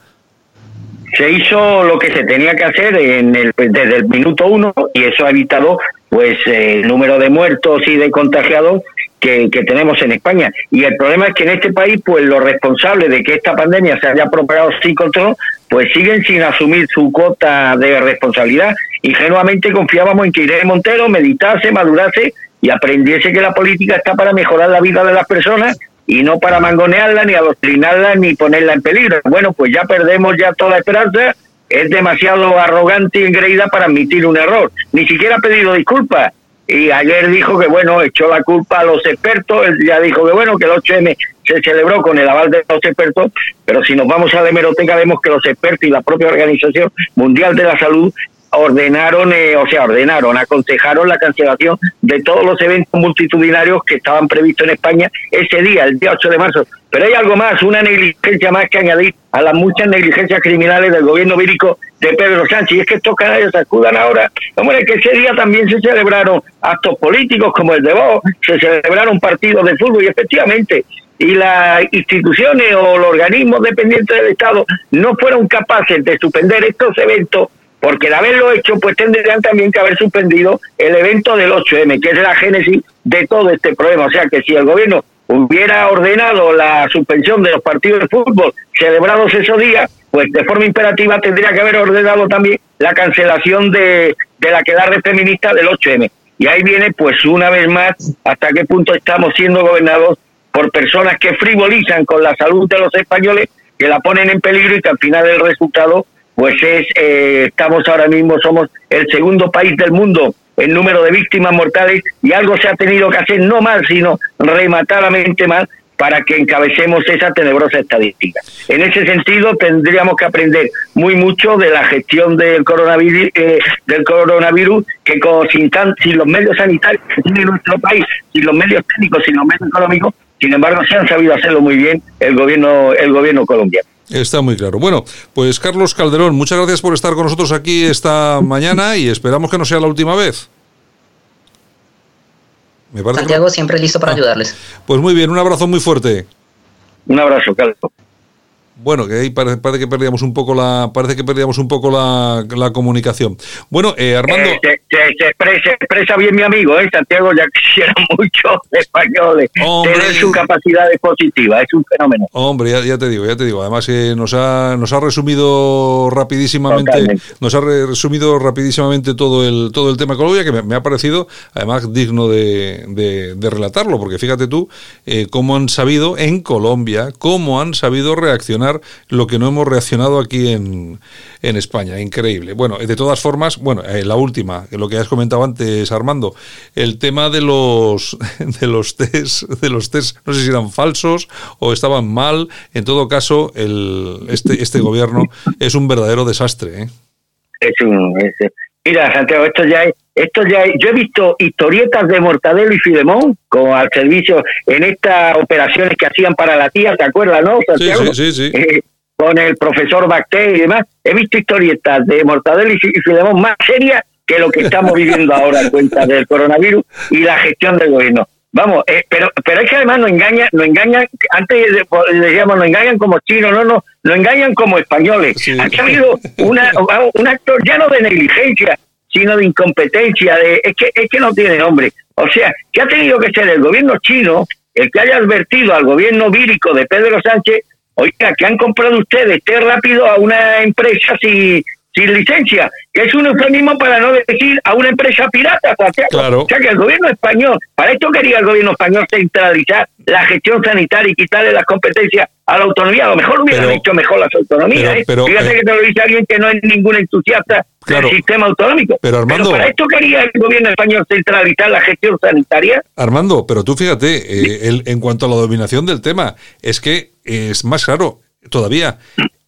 Se hizo lo que se tenía que hacer en el, desde el minuto uno y eso ha evitado pues el número de muertos y de contagiados que, tenemos en España. Y el problema es que en este país, pues los responsables de que esta pandemia se haya propagado sin control, pues siguen sin asumir su cuota de responsabilidad. Ingenuamente confiábamos en que Irene Montero meditase, madurase y aprendiese que la política está para mejorar la vida de las personas y no para mangonearla, ni adoctrinarla, ni ponerla en peligro. Bueno, pues ya perdemos ya toda esperanza. Es demasiado arrogante y engreída para admitir un error. Ni siquiera ha pedido disculpas y ayer dijo que bueno, echó la culpa a los expertos, él ya dijo que bueno, que el 8M se celebró con el aval de los expertos, pero si nos vamos a la hemeroteca vemos que los expertos y la propia Organización Mundial de la Salud ordenaron, eh, o sea, ordenaron, aconsejaron la cancelación de todos los eventos multitudinarios que estaban previstos en España ese día, el día 8 de marzo. Pero hay algo más, una negligencia más que añadir a las muchas negligencias criminales del gobierno vírico de Pedro Sánchez. Y es que estos canallas se acudan ahora. Hombre, que ese día también se celebraron actos políticos como el de vos, se celebraron partidos de fútbol y efectivamente y las instituciones o los organismos dependientes del Estado no fueron capaces de suspender estos eventos, porque de haberlo hecho, pues tendrían también que haber suspendido el evento del 8M, que es la génesis de todo este problema. O sea que si el gobierno hubiera ordenado la suspensión de los partidos de fútbol celebrados esos días, pues de forma imperativa tendría que haber ordenado también la cancelación de, de la quedarre feminista del 8M. Y ahí viene, pues una vez más, hasta qué punto estamos siendo gobernados por personas que frivolizan con la salud de los españoles, que la ponen en peligro y que al final el resultado, pues es, eh, estamos ahora mismo, somos el segundo país del mundo en número de víctimas mortales y algo se ha tenido que hacer no mal, sino rematadamente mal para que encabecemos esa tenebrosa estadística. En ese sentido, tendríamos que aprender muy mucho de la gestión del coronavirus, eh, del coronavirus que con, sin, sin los medios sanitarios que tiene nuestro país, sin los medios técnicos, sin los medios económicos, sin embargo, se han sabido hacerlo muy bien el gobierno, el gobierno colombiano. Está muy claro. Bueno, pues Carlos Calderón, muchas gracias por estar con nosotros aquí esta [laughs] mañana y esperamos que no sea la última vez. Santiago siempre listo para ah. ayudarles. Pues muy bien, un abrazo muy fuerte. Un abrazo, Carlos. Bueno, que ahí parece, que perdíamos un poco la, parece que perdíamos un poco la, la comunicación. Bueno, eh, Armando. Eh, se, expresa, bien mi amigo, ¿eh? Santiago ya [laughs] quisiera mucho españoles. Hombre, su capacidad expositiva, es un fenómeno. Hombre, ya, te digo, ya te digo. Además, eh, nos, ha, nos ha resumido rapidísimamente, nos ha resumido rapidísimamente todo el, todo el tema de Colombia, que me, ha parecido, además, digno de, de, relatarlo, porque fíjate tú eh, cómo han sabido en Colombia, cómo han sabido reaccionar lo que no hemos reaccionado aquí en, en España. Increíble. Bueno, de todas formas, bueno, eh, la última, lo que has comentado antes, Armando, el tema de los [laughs] de los test, de los test, no sé si eran falsos o estaban mal. En todo caso, el, este, este gobierno es un verdadero desastre. ¿eh? Es un, mira, Santiago, esto ya es esto ya, yo he visto historietas de Mortadelo y Filemón con al servicio en estas operaciones que hacían para la tía, ¿te acuerdas, no, Santiago? Sí, sí, sí. Eh, con el profesor Bacté y demás. He visto historietas de Mortadelo y Filemón más serias que lo que estamos viviendo ahora en cuenta del coronavirus y la gestión del gobierno. Vamos, eh, pero pero es que además nos engañan, nos engañan, antes decíamos, nos engañan como chinos, no, no, nos engañan como españoles. Ha habido una, un acto lleno de negligencia, sino de incompetencia, de es que, es que no tiene nombre. O sea, que ha tenido que ser el gobierno chino el que haya advertido al gobierno vírico de Pedro Sánchez, oiga, que han comprado ustedes té rápido a una empresa sin, sin licencia, que es un eufemismo para no decir a una empresa pirata. Claro. O sea, que el gobierno español, para esto quería el gobierno español centralizar la gestión sanitaria y quitarle las competencias a la autonomía. A lo mejor hubieran hecho mejor las autonomías. ¿eh? Fíjate eh, que te lo dice alguien que no es ningún entusiasta del sistema autonómico. Pero, Armando, para esto quería el gobierno español centralizar la gestión sanitaria. Armando, pero tú fíjate, eh, en cuanto a la dominación del tema, es que es más claro todavía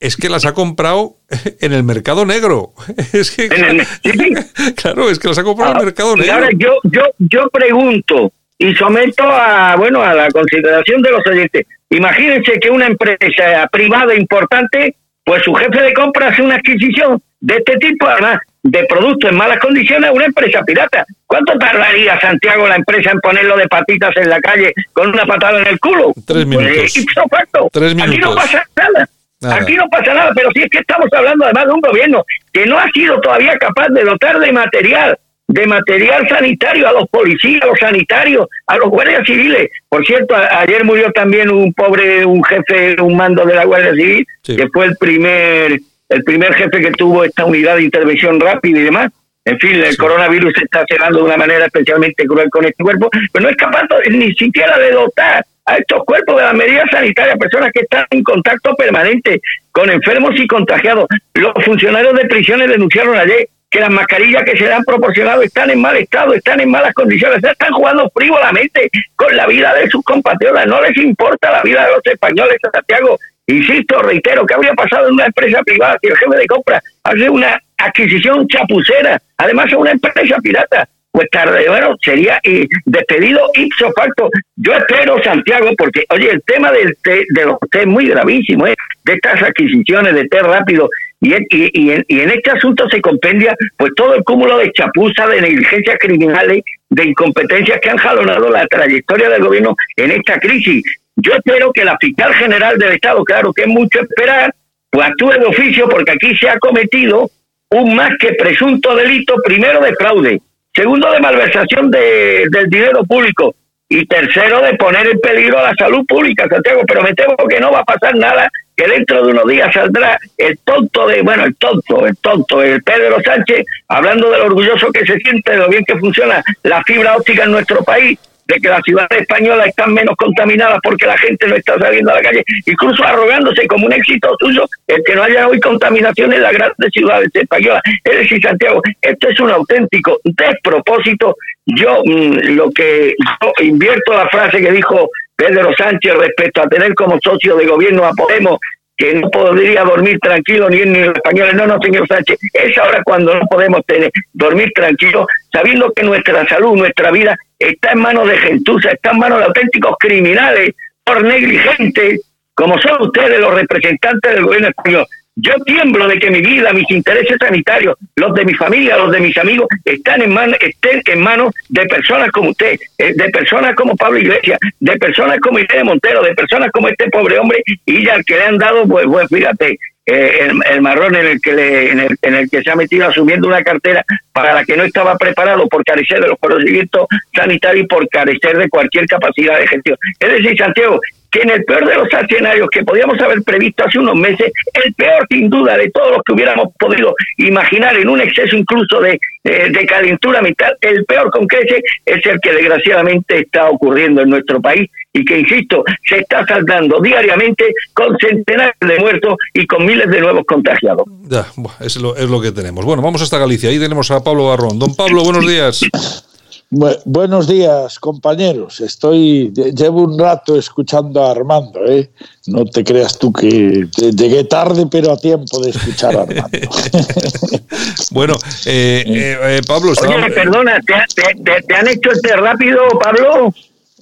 es que las ha comprado [laughs] en el mercado negro. [laughs] Es que, [laughs] claro, es que las ha comprado en el ah, mercado negro. ahora yo, yo, yo pregunto y someto a, bueno, a la consideración de los oyentes. Imagínense que una empresa privada importante, pues su jefe de compra hace una adquisición de este tipo, además de productos en malas condiciones, a una empresa pirata. ¿Cuánto tardaría Santiago la empresa en ponerlo de patitas en la calle con una patada en el culo? Tres pues, minutos. Tres minutos. Aquí no pasa nada. Aquí no pasa nada, pero si es que estamos hablando además de un gobierno que no ha sido todavía capaz de dotar de material, de material sanitario a los policías, a los sanitarios, a los guardias civiles. Por cierto, ayer murió también un pobre, un jefe, un mando de la Guardia Civil, que fue el primer, el primer jefe que tuvo esta unidad de intervención rápida y demás. En fin, el coronavirus se está cerrando de una manera especialmente cruel con este cuerpo, pero no es capaz ni siquiera de dotar a estos cuerpos de las medidas sanitarias, personas que están en contacto permanente con enfermos y contagiados. Los funcionarios de prisiones denunciaron ayer que las mascarillas que se le han proporcionado están en mal estado, están en malas condiciones, están jugando frívolamente con la vida de sus compatriotas, no les importa la vida de los españoles Santiago. Insisto, reitero, ¿qué habría pasado en una empresa privada si el jefe de compra hace una adquisición chapucera, además es una empresa pirata. Pues tarde, bueno, sería despedido ipso facto. Yo espero, Santiago, porque, oye, el tema del de los té es muy gravísimo, ¿eh? de estas adquisiciones de té rápido, y, y, en, y en este asunto se compendia pues todo el cúmulo de chapuza, de negligencias criminales, de incompetencias que han jalonado la trayectoria del gobierno en esta crisis. Yo espero que la fiscal general del Estado, claro que es mucho esperar, pues actúe de oficio porque aquí se ha cometido un más que presunto delito, primero de fraude, segundo de malversación de, del dinero público y tercero de poner en peligro la salud pública, Santiago, pero me temo que no va a pasar nada, que dentro de unos días saldrá el tonto de, bueno, el tonto, el tonto, el Pedro Sánchez, hablando de lo orgulloso que se siente, de lo bien que funciona la fibra óptica en nuestro país, de que las ciudades españolas están menos contaminadas porque la gente no está saliendo a la calle, incluso arrogándose como un éxito suyo el que no haya hoy contaminación en las grandes ciudades españolas. Es decir, Santiago, esto es un auténtico despropósito. Yo mm, lo que yo invierto la frase que dijo Pedro Sánchez respecto a tener como socio de gobierno a Podemos que no podría dormir tranquilo ni en ni los españoles. No, no, señor Sánchez, es ahora cuando no podemos tener, dormir tranquilo, sabiendo que nuestra salud, nuestra vida está en manos de gentuza, está en manos de auténticos criminales, por negligentes, como son ustedes los representantes del gobierno español. Yo tiemblo de que mi vida, mis intereses sanitarios, los de mi familia, los de mis amigos, están en estén en manos de personas como usted, eh, de personas como Pablo Iglesias, de personas como Irene Montero, de personas como este pobre hombre y ya que le han dado, pues, pues fíjate, eh, el, marrón en el que en, el, en el que se ha metido asumiendo una cartera para la que no estaba preparado por carecer de los conocimientos sanitarios y por carecer de cualquier capacidad de gestión. Es decir, Santiago, que en el peor de los escenarios que podíamos haber previsto hace unos meses, el peor sin duda de todos los que hubiéramos podido imaginar en un exceso incluso de, de calentura mental, el peor con crece es el que desgraciadamente está ocurriendo en nuestro país y que, insisto, se está saldando diariamente con centenares de muertos y con miles de nuevos contagiados. Ya, es lo, es lo que tenemos. Bueno, vamos hasta Galicia. Ahí tenemos a Pablo Barrón. Don Pablo, buenos días buenos días, compañeros. Estoy llevo un rato escuchando a Armando, ¿eh? No te creas tú que llegué tarde, pero a tiempo de escuchar a Armando. [laughs] bueno, eh, eh, eh Pablo. Oye, perdona, ¿te, han hecho este rápido, Pablo?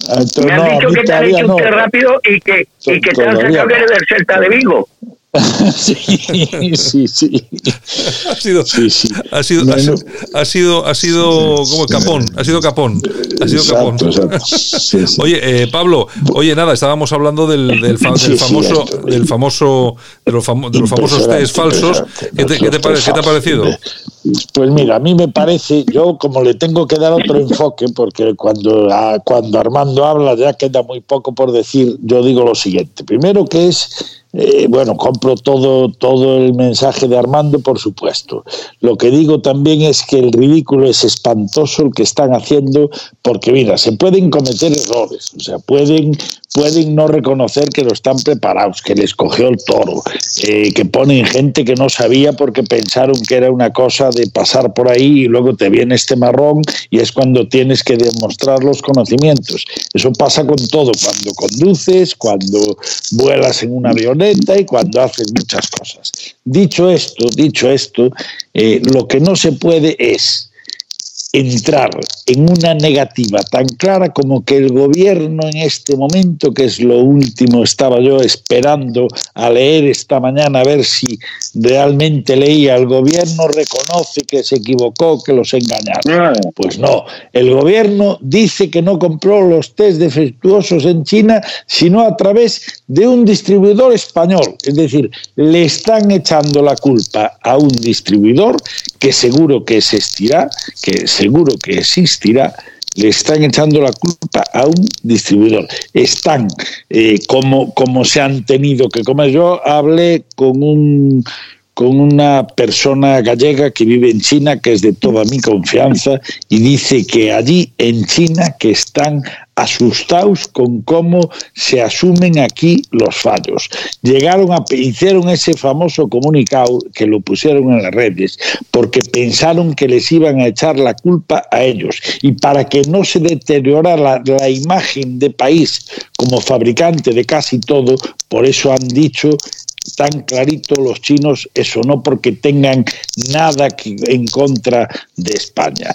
Ah, Me han dicho que te han hecho este rápido y que, y que te han sacado del Celta de Vigo. [laughs] sí, sí, sí. Ha sido, ha sido, ha sido, ha sido, como capón, ha sido capón, ha sido capón. Oye, eh, Pablo, oye, nada, estábamos hablando del, del, famoso, del famoso, de los, famosos test falsos. ¿Qué te, qué te, ¿Qué te ha parecido? Pues mira, a mí me parece, yo como le tengo que dar otro enfoque, porque cuando, cuando Armando habla ya queda muy poco por decir, yo digo lo siguiente. Primero que es eh, bueno, compro todo, todo el mensaje de Armando, por supuesto. Lo que digo también es que el ridículo es espantoso el que están haciendo, porque mira, se pueden cometer errores, o sea, pueden, pueden no reconocer que lo están preparados, que les cogió el toro, eh, que ponen gente que no sabía porque pensaron que era una cosa de pasar por ahí y luego te viene este marrón y es cuando tienes que demostrar los conocimientos. Eso pasa con todo, cuando conduces, cuando vuelas en un avión y cuando haces muchas cosas. Dicho esto, dicho esto, eh, lo que no se puede es entrar en una negativa tan clara como que el gobierno en este momento, que es lo último, estaba yo esperando a leer esta mañana a ver si realmente leía, el gobierno reconoce que se equivocó, que los engañaron. Pues no, el gobierno dice que no compró los test defectuosos en China, sino a través de un distribuidor español. Es decir, le están echando la culpa a un distribuidor que seguro que existirá, que seguro que existirá, le están echando la culpa a un distribuidor. Están eh, como, como se han tenido que comer. Yo hablé con un con una persona gallega que vive en China, que es de toda mi confianza, y dice que allí en China que están asustados con cómo se asumen aquí los fallos. Llegaron a hicieron ese famoso comunicado que lo pusieron en las redes porque pensaron que les iban a echar la culpa a ellos y para que no se deteriorara la, la imagen de país como fabricante de casi todo, por eso han dicho tan clarito los chinos eso, no porque tengan nada en contra de España.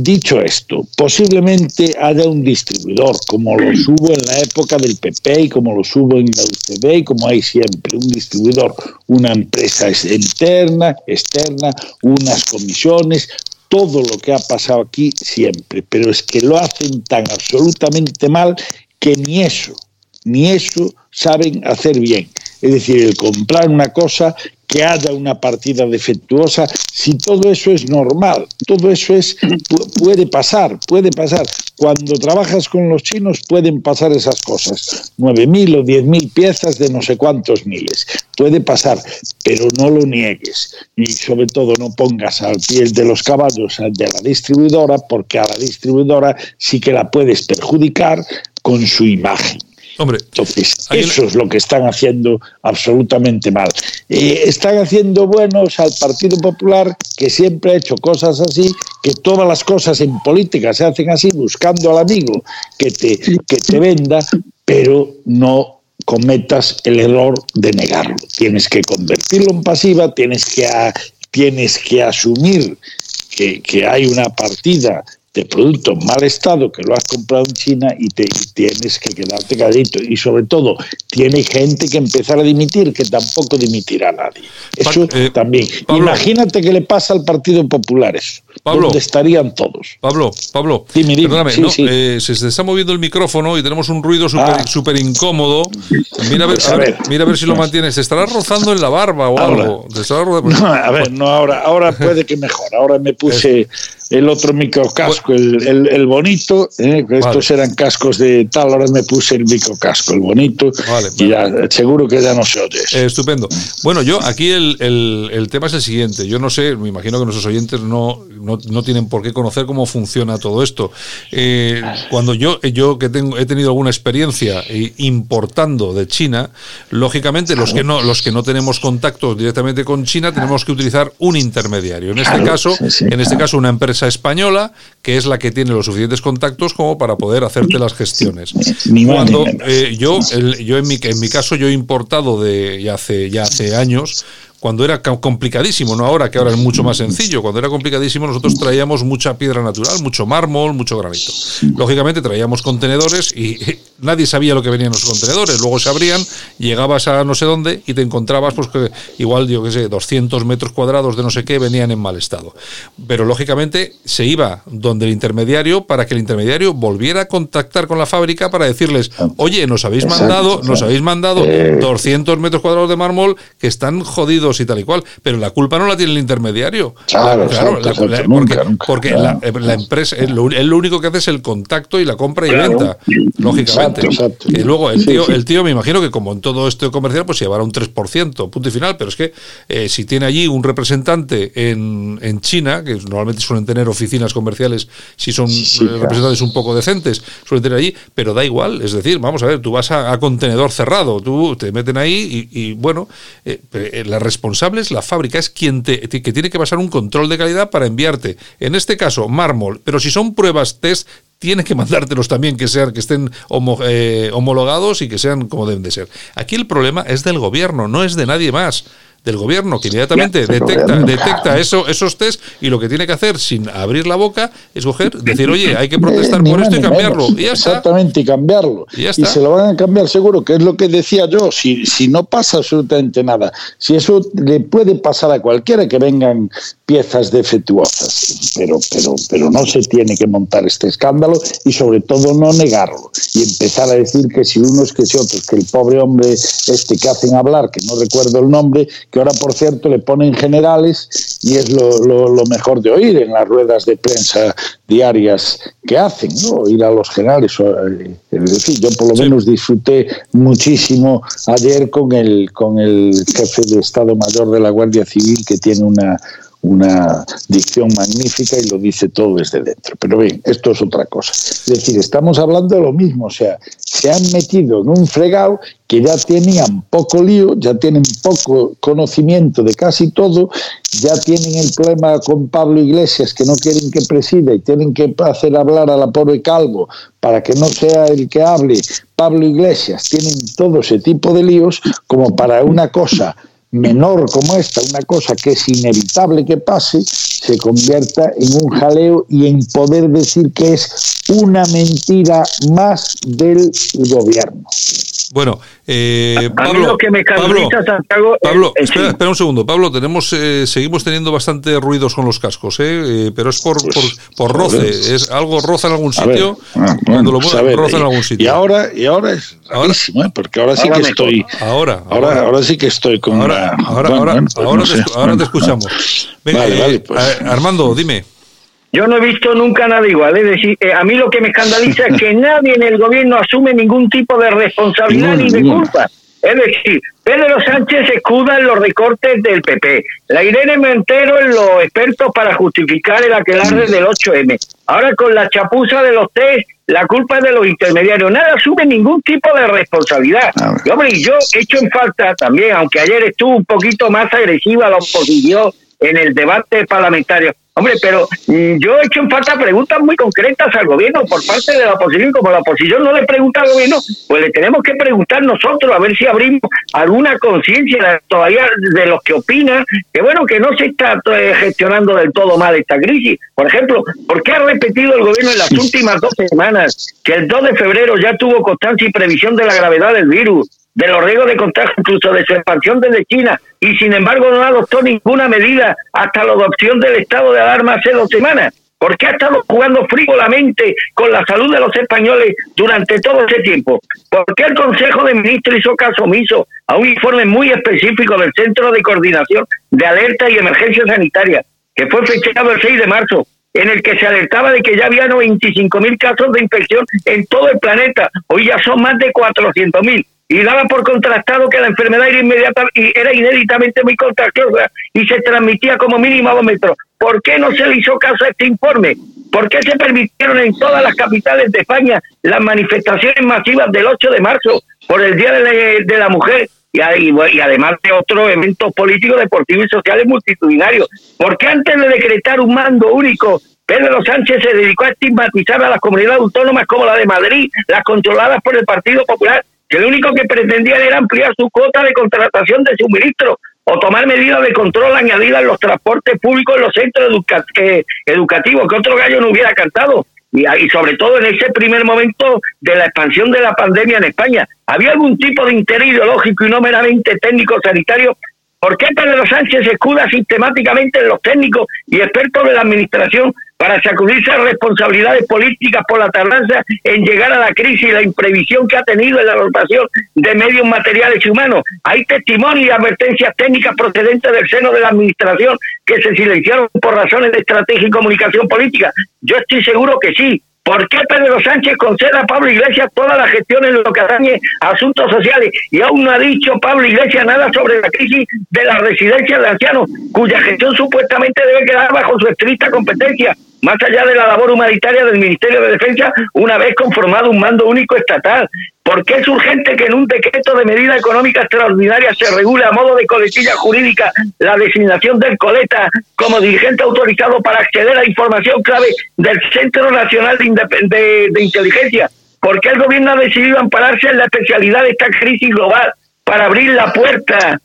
Dicho esto, posiblemente haya un distribuidor, como lo hubo en la época del PP y como lo hubo en la UCB y como hay siempre, un distribuidor, una empresa interna, externa, unas comisiones, todo lo que ha pasado aquí siempre, pero es que lo hacen tan absolutamente mal que ni eso, ni eso saben hacer bien. Es decir, el comprar una cosa que haya una partida defectuosa, si todo eso es normal, todo eso es puede pasar, puede pasar. Cuando trabajas con los chinos pueden pasar esas cosas, 9.000 o 10.000 piezas de no sé cuántos miles, puede pasar, pero no lo niegues y sobre todo no pongas al pie de los caballos de la distribuidora porque a la distribuidora sí que la puedes perjudicar con su imagen. Hombre, Entonces, eso es lo que están haciendo absolutamente mal. Eh, están haciendo buenos al Partido Popular, que siempre ha hecho cosas así, que todas las cosas en política se hacen así, buscando al amigo que te, que te venda, pero no cometas el error de negarlo. Tienes que convertirlo en pasiva, tienes que, tienes que asumir que, que hay una partida de producto en mal estado que lo has comprado en China y, te, tienes que quedarte calladito. Y sobre todo, tiene gente que empezar a dimitir, que tampoco dimitirá nadie. Eso eh, también. Imagínate que le pasa al Partido Popular eso. Pablo, estarían todos. Pablo, Pablo, perdóname, eh, se está moviendo el micrófono y tenemos un ruido súper ah. incómodo. Mira a, ver, a, ver, mira a ver si lo mantienes. Se estará rozando en la barba o algo. no, [laughs] a ver, no, ahora, ahora puede que mejor. Ahora me puse el otro microcasco, el, el, bonito, eh, estos eran cascos de tal, ahora me puse el microcasco, el bonito, y ya, seguro que ya no se oye. Eh, estupendo. Bueno, yo aquí el, el, tema es el siguiente, yo no sé, me imagino que nuestros oyentes no, no, no tienen por qué conocer cómo funciona todo esto. Eh, cuando yo, yo que tengo, he tenido alguna experiencia importando de China, lógicamente los que no, los que no tenemos contactos directamente con China tenemos que utilizar un intermediario. En este caso, en este caso una empresa española que es la que tiene los suficientes contactos como para poder hacerte las gestiones. Cuando eh, yo, yo en mi, en mi caso, yo he importado de ya hace, ya hace años cuando era complicadísimo, no ahora, que ahora es mucho más sencillo. Cuando era complicadísimo, nosotros traíamos mucha piedra natural, mucho mármol, mucho granito. Lógicamente traíamos contenedores y [laughs] nadie sabía lo que venían los contenedores. Luego se abrían, llegabas a no sé dónde y te encontrabas, pues que igual, yo qué sé, 200 metros cuadrados de no sé qué venían en mal estado. Pero lógicamente se iba donde el intermediario para que el intermediario volviera a contactar con la fábrica para decirles, oye, nos habéis mandado, nos habéis mandado 200 metros cuadrados de mármol que están jodidos y tal y cual, pero la culpa no la tiene el intermediario. Claro, porque, la, empresa, es lo, único que hace es el contacto y la compra y venta, lógicamente. Y luego el tío, el tío me imagino que como en todo esto comercial, pues llevará un 3%, punto y final, pero es que eh, si tiene allí un representante en, en China, que normalmente suelen tener oficinas comerciales, si son representantes un poco decentes, suelen tener allí, pero da igual, es decir, vamos a ver, tú vas a, contenedor cerrado, tú te meten ahí y, bueno, eh, eh la responsable es la fábrica, es quien te, que tiene que pasar un control de calidad para enviarte, en este caso, mármol, pero si son pruebas test, tiene que [laughs] mandártelos también que sean que estén eh, homologados y que sean como deben de ser. Aquí el problema es del gobierno, no es de nadie más del gobierno que inmediatamente detecta, detecta eso, esos test y lo que tiene que hacer sin abrir la boca es coger, decir, oye, hay que protestar por esto y cambiarlo. Y Exactamente, y cambiarlo. Y, se lo van a cambiar seguro, que es lo que decía yo, si, si no pasa absolutamente nada, si eso le puede pasar a cualquiera que vengan piezas defectuosas, pero, pero, pero no se tiene que montar este escándalo y sobre todo no negarlo. Y empezar a decir que si unos, que si otros, que el pobre hombre este que hacen hablar, que no recuerdo el nombre, que ahora por cierto le ponen generales y es lo, lo, mejor de oír en las ruedas de prensa diarias que hacen, ¿no? ir a los generales. Eh, es decir, yo por lo menos disfruté muchísimo ayer con el, con el jefe de Estado Mayor de la Guardia Civil que tiene una una dicción magnífica y lo dice todo desde dentro. Pero bien, esto es otra cosa. Es decir, estamos hablando de lo mismo, o sea, se han metido en un fregado que ya tenían poco lío, ya tienen poco conocimiento de casi todo, ya tienen el problema con Pablo Iglesias, que no quieren que presida y tienen que hacer hablar a la pobre Calvo para que no sea el que hable Pablo Iglesias, tienen todo ese tipo de líos como para una cosa menor como esta, una cosa que es inevitable que pase, se convierta en un jaleo y en poder decir que es una mentira más del gobierno. Bueno, eh, Pablo, que me Pablo, Santiago, Pablo espera, un segundo. Pablo, tenemos, eh, seguimos teniendo bastante ruidos con los cascos, ¿eh? eh pero es por, por, por, roce. Es algo roza en algún sitio. Ah, cuando lo pues roza en algún sitio. Y ahora, y ahora es rarísimo, ¿eh? porque ahora sí que estoy. Ahora, ahora, ahora, sí que estoy con. Ahora, ahora, ahora, pues te, ahora te escuchamos. Venga, vale, vale, pues. Armando, dime. Yo no he visto nunca nada igual. Es decir, eh, a mí lo que me escandaliza es que [laughs] nadie en el gobierno asume ningún tipo de responsabilidad ni de culpa. Es decir, Pedro Sánchez escuda en los recortes del PP, la Irene Montero en los expertos para justificar el aquelarre del 8M. Ahora con la chapuza de los test, la culpa es de los intermediarios. Nada asume ningún tipo de responsabilidad. Y, hombre, yo he hecho en falta también, aunque ayer estuvo un poquito más agresiva la oposición en el debate parlamentario. Hombre, pero mm, yo he hecho en falta preguntas muy concretas al gobierno por parte de la oposición. Como la oposición no le pregunta al gobierno, pues le tenemos que preguntar nosotros a ver si abrimos alguna conciencia todavía de los que opinan que, bueno, que no se está eh, gestionando del todo mal esta crisis. Por ejemplo, ¿por qué ha repetido el gobierno en las últimas dos semanas que el 2 de febrero ya tuvo constancia y previsión de la gravedad del virus? De los riesgos de contagio, incluso de su expansión desde China, y sin embargo no adoptó ninguna medida hasta la adopción del estado de alarma hace dos semanas. ¿Por qué ha estado jugando frívolamente con la salud de los españoles durante todo ese tiempo? ¿Por qué el Consejo de Ministros hizo caso omiso a un informe muy específico del Centro de Coordinación de Alerta y Emergencia Sanitaria, que fue fechado el 6 de marzo, en el que se alertaba de que ya había 95.000 casos de infección en todo el planeta? Hoy ya son más de 400.000 y daba por contrastado que la enfermedad era inmediata y era inéditamente muy contagiosa y se transmitía como mínimo a dos metros. ¿Por qué no se le hizo caso a este informe? ¿Por qué se permitieron en todas las capitales de España las manifestaciones masivas del 8 de marzo por el Día de la, Mujer y, y, además de otros eventos políticos, deportivos y sociales multitudinarios? ¿Por qué antes de decretar un mando único Pedro Sánchez se dedicó a estigmatizar a las comunidades autónomas como la de Madrid, las controladas por el Partido Popular que lo único que pretendían era ampliar su cuota de contratación de suministro o tomar medidas de control añadidas en los transportes públicos en los centros eh, educativos, que otro gallo no hubiera cantado. Y, y sobre todo en ese primer momento de la expansión de la pandemia en España. ¿Había algún tipo de interés ideológico y no meramente técnico-sanitario ¿Por qué Pedro Sánchez escuda sistemáticamente en los técnicos y expertos de la administración para sacudirse responsabilidades políticas por la tardanza en llegar a la crisis y la imprevisión que ha tenido en la rotación de medios materiales y humanos? Hay testimonios y advertencias técnicas procedentes del seno de la administración que se silenciaron por razones de estrategia y comunicación política. Yo estoy seguro que sí, ¿Por qué Pedro Sánchez concede a Pablo Iglesias toda la gestión en lo que atañe asuntos sociales? Y aún no ha dicho Pablo Iglesias nada sobre la crisis de las residencias de ancianos, cuya gestión supuestamente debe quedar bajo su estricta competencia, más allá de la labor humanitaria del Ministerio de Defensa, una vez conformado un mando único estatal. ¿Por qué es urgente que en un decreto de medida económica extraordinaria se regule a modo de coletilla jurídica la designación del coleta como dirigente autorizado para acceder a información clave del Centro Nacional de, de Inteligencia? ¿Por qué el gobierno ha decidido ampararse en la especialidad de esta crisis global para abrir la puerta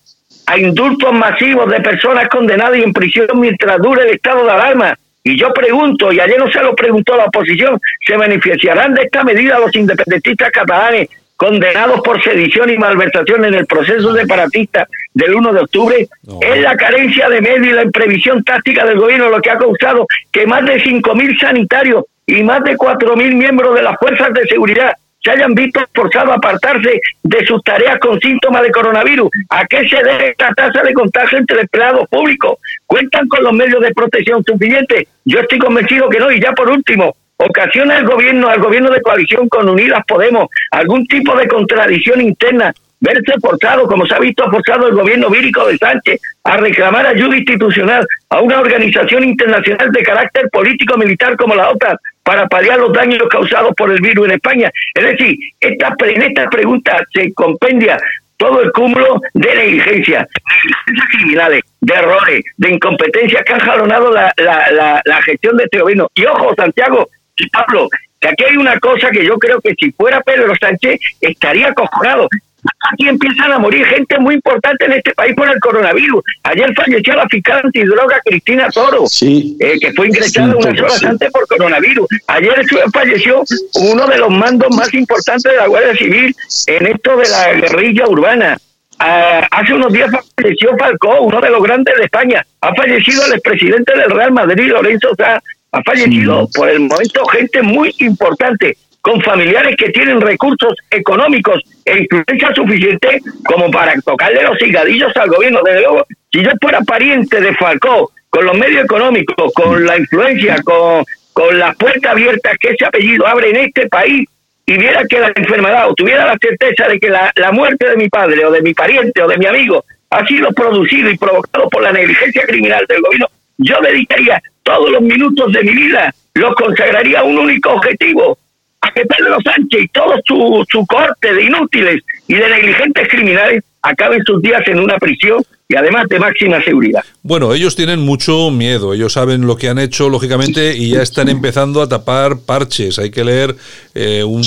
a indultos masivos de personas condenadas y en prisión mientras dure el estado de alarma? Y yo pregunto, y ayer no se lo preguntó la oposición, ¿se beneficiarán de esta medida los independentistas catalanes condenados por sedición y malversación en el proceso separatista del 1 de octubre? Es la carencia de medios y la imprevisión táctica del gobierno lo que ha causado que más de 5.000 sanitarios y más de 4.000 miembros de las fuerzas de seguridad se hayan visto forzados a apartarse de sus tareas con síntomas de coronavirus. ¿A qué se debe esta tasa de contagio entre empleados públicos? ¿Cuentan con los medios de protección suficientes? Yo estoy convencido que no. Y ya por último, ocasiona el gobierno, al gobierno de coalición con Unidas Podemos, algún tipo de contradicción interna verse forzado, como se ha visto forzado el gobierno vírico de Sánchez, a reclamar ayuda institucional a una organización internacional de carácter político-militar como la OTAN para paliar los daños causados por el virus en España. Es decir, esta, en esta pregunta se compendia todo el cúmulo de negligencia, negligencias criminales, de errores, de incompetencias que han jalonado la, la, la, gestión de este gobierno. Y ojo, Santiago y Pablo, que aquí hay una cosa que yo creo que si fuera Pedro Sánchez estaría acojonado. Aquí empiezan a morir gente muy importante en este país por el coronavirus. Ayer falleció la fiscal antidroga Cristina Toro, eh, que fue ingresada unas horas antes por coronavirus. Ayer falleció uno de los mandos más importantes de la Guardia Civil en esto de la guerrilla urbana. Ah, hace unos días falleció Falcó, uno de los grandes de España. Ha fallecido el expresidente del Real Madrid, Lorenzo Sá. Ha fallecido por el momento gente muy importante con familiares que tienen recursos económicos influencia suficiente como para tocarle los cigadillos al gobierno. Desde luego, si yo fuera pariente de Falcó, con los medios económicos, con la influencia, con, con las puertas abiertas que ese apellido abre en este país, y viera que la enfermedad o tuviera la certeza de que la, la muerte de mi padre o de mi pariente o de mi amigo ha sido producido y provocado por la negligencia criminal del gobierno, yo dedicaría todos los minutos de mi vida, los consagraría a un único objetivo, a que Pedro Sánchez y todo su, su corte de inútiles y de negligentes criminales acaben sus días en una prisión y además de máxima seguridad. Bueno, ellos tienen mucho miedo, ellos saben lo que han hecho, lógicamente, y ya están empezando a tapar parches. Hay que leer eh, un,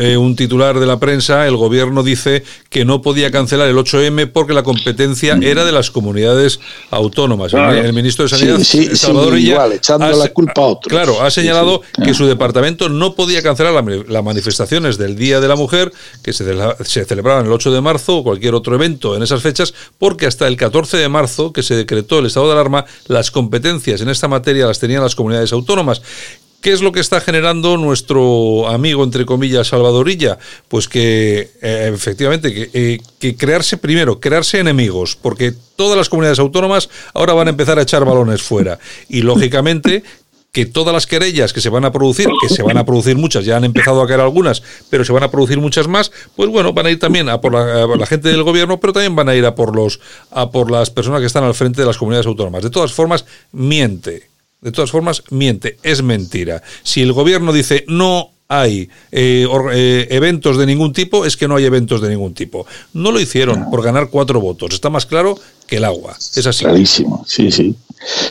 eh, un, titular de la prensa, el gobierno dice que no podía cancelar el 8M porque la competencia era de las comunidades autónomas. El, ministro de Sanidad, Salvador igual, echando la culpa a otros. Claro, ha señalado que su departamento no podía cancelar las manifestaciones del Día de la Mujer, que se, se celebraban el 8 de marzo o cualquier otro evento en esas fechas, porque hasta el 14 de marzo, que se decretó el estado de alarma, las competencias en esta materia las tenían las comunidades autónomas. ¿Qué es lo que está generando nuestro amigo, entre comillas, Salvadorilla? Pues que eh, efectivamente, que, eh, que, crearse primero, crearse enemigos, porque todas las comunidades autónomas ahora van a empezar a echar balones fuera. Y lógicamente [laughs] que todas las querellas que se van a producir, que se van a producir muchas, ya han empezado a caer algunas, pero se van a producir muchas más, pues bueno, van a ir también a por la, gente del gobierno, pero también van a ir a por los a por las personas que están al frente de las comunidades autónomas. De todas formas, miente. De todas formas, miente, es mentira. Si el gobierno dice no hay eh, eh, eventos de ningún tipo, es que no hay eventos de ningún tipo. No lo hicieron por ganar cuatro votos. Está más claro que el agua. Es así. Clarísimo, sí, sí.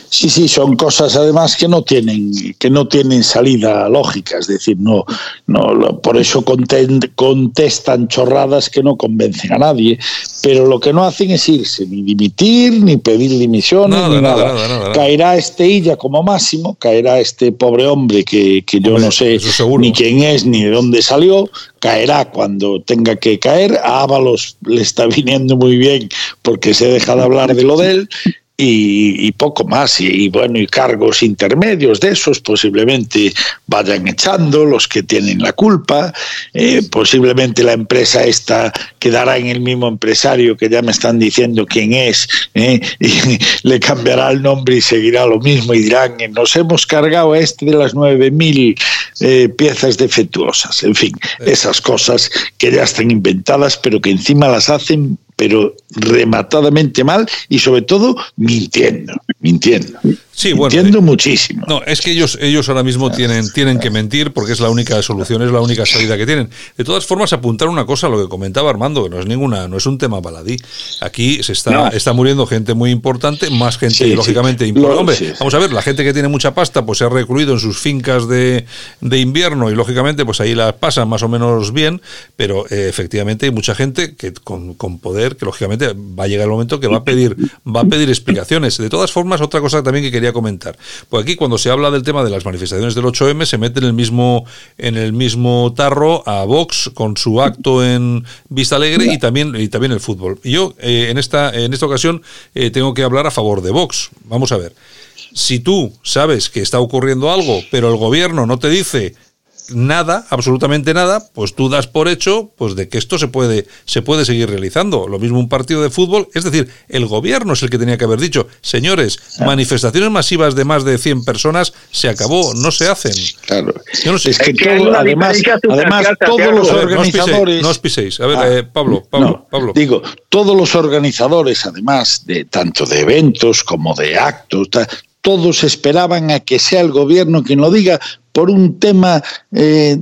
Sí, sí, son cosas además que no tienen que no tienen salida lógica, es decir, no, no por eso contestan chorradas que no convencen a nadie, pero lo que no hacen es irse, ni dimitir, ni pedir dimisiones, ni nada. Caerá este illa como máximo, caerá este pobre hombre que, que yo no sé ni quién es ni de dónde salió, caerá cuando tenga que caer. A Ábalos le está viniendo muy bien porque se deja de hablar de lo de él y, poco más. Y, bueno, y cargos intermedios de esos posiblemente vayan echando los que tienen la culpa. Eh, posiblemente la empresa esta quedará en el mismo empresario que ya me están diciendo quién es eh, y [laughs] le cambiará el nombre y seguirá lo mismo y dirán nos hemos cargado a este de las 9.000 eh, piezas defectuosas. En fin, esas cosas que ya están inventadas pero que encima las hacen pero rematadamente mal y sobre todo mintiendo, mintiendo. Sí, bueno, Entiendo muchísimo. No, es que ellos, ellos ahora mismo tienen, tienen que mentir porque es la única solución, es la única salida que tienen. De todas formas, apuntar una cosa a lo que comentaba Armando, que no es ninguna, no es un tema baladí. Aquí se está, está muriendo gente muy importante, más gente, lógicamente, importante. Hombre, vamos a ver, la gente que tiene mucha pasta, pues se ha recluido en sus fincas de, de invierno y lógicamente, pues ahí las pasan más o menos bien, pero eh, efectivamente hay mucha gente que con, con, poder, que lógicamente va a llegar el momento que va a pedir, va a pedir explicaciones. De todas formas, otra cosa también que quería comentar. Pues aquí cuando se habla del tema de las manifestaciones del 8M se mete en el mismo en el mismo tarro a Vox con su acto en Vista Alegre y también y también el fútbol. Y yo eh, en esta en esta ocasión eh, tengo que hablar a favor de Vox. Vamos a ver. Si tú sabes que está ocurriendo algo, pero el gobierno no te dice nada, absolutamente nada, pues tú das por hecho pues de que esto se puede, se puede seguir realizando. Lo mismo un partido de fútbol, es decir, el gobierno es el que tenía que haber dicho, señores, manifestaciones masivas de más de 100 personas se acabó, no se hacen. Claro. Es que, además, además todos los organizadores... No os piséis, A ver, ah. eh, Pablo, Pablo, Pablo. Digo, todos los organizadores, además de tanto de eventos como de actos, todos esperaban a que sea el gobierno quien lo diga, por un tema eh,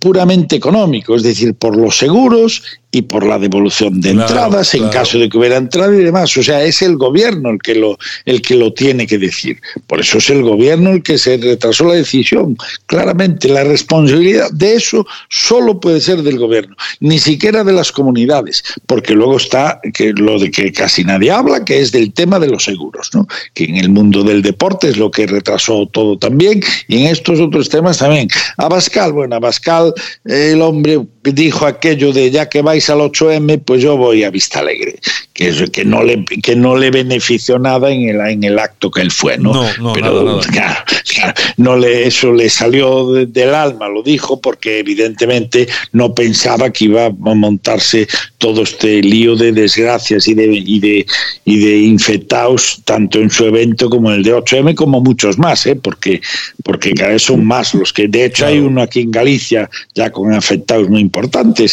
puramente económico, es decir, por los seguros y por la devolución de entradas en caso de que hubiera entrada y demás. O sea, es el gobierno el que lo el que lo tiene que decir. Por eso es el gobierno el que se retrasó la decisión. Claramente la responsabilidad de eso solo puede ser del gobierno, ni siquiera de las comunidades, porque luego está que lo de que casi nadie habla, que es del tema de los seguros, ¿no? Que en el mundo del deporte es lo que retrasó todo también y en estos otros temas también. Abascal, bueno, Abascal, el hombre dijo aquello de ya que vais al 8M, pues yo voy a Vista Alegre, que, es, que, no, le, que no le benefició nada en el, en el acto que él fue, ¿no? Pero no le, eso le salió del alma, lo dijo, porque evidentemente no pensaba que iba a montarse todo este lío de desgracias y de, y de, y de infectados, tanto en su evento como en el de 8M, como muchos más, ¿eh? porque, porque cada vez son más los que, de hecho, hay uno aquí en Galicia ya con afectados muy importantes,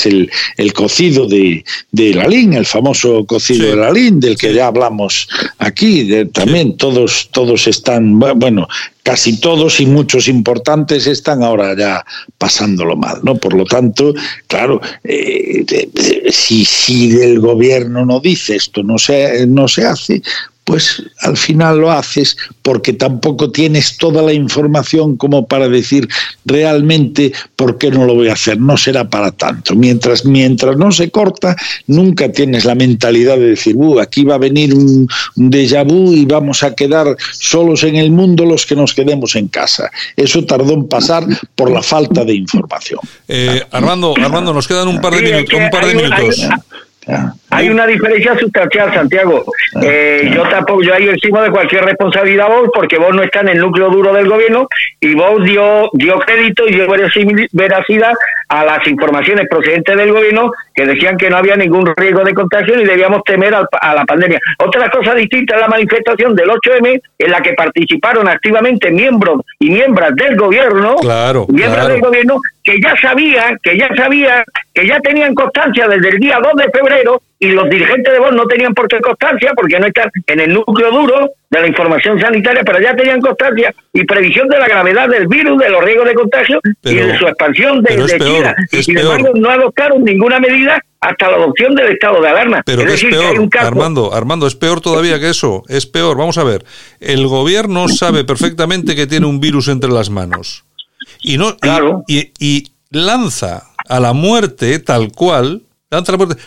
el, el cocido de, de Lalín, el famoso cocido de Lalín, del que ya hablamos aquí, también todos, todos están, bueno, casi todos y muchos importantes están ahora ya pasándolo mal, ¿no? Por lo tanto, claro, eh, si, si el gobierno no dice esto no se, no se hace, pues al final lo haces porque tampoco tienes toda la información como para decir realmente por qué no lo voy a hacer, no será para tanto. Mientras, mientras no se corta, nunca tienes la mentalidad de decir, uh, aquí va a venir un, déjà vu y vamos a quedar solos en el mundo los que nos quedemos en casa. Eso tardó en pasar por la falta de información. Eh, Armando, Armando, nos quedan un par de, minutos, un par de minutos. Hay una diferencia sustancial, Santiago. Eh, yo tampoco, yo ahí encima de cualquier responsabilidad vos, porque vos no estás en el núcleo duro del gobierno y vos dio, dio crédito y dio veracidad a las informaciones procedentes del gobierno que decían que no había ningún riesgo de contagio y debíamos temer a, la pandemia. Otra cosa distinta es la manifestación del 8M en la que participaron activamente miembros y miembros del gobierno, claro, miembros del gobierno que ya sabían, que ya sabían, que ya tenían constancia desde el día 2 de febrero y los dirigentes de Vox no tenían por qué constancia porque no están en el núcleo duro de la información sanitaria, pero ya tenían constancia y previsión de la gravedad del virus, de los riesgos de contagio y de su expansión desde China. Y sin embargo no adoptaron ninguna medida hasta la adopción del estado de alarma. Pero es, peor, Armando, Armando, es peor todavía que eso, es peor. Vamos a ver, el gobierno sabe perfectamente que tiene un virus entre las manos y no y lanza a la muerte tal cual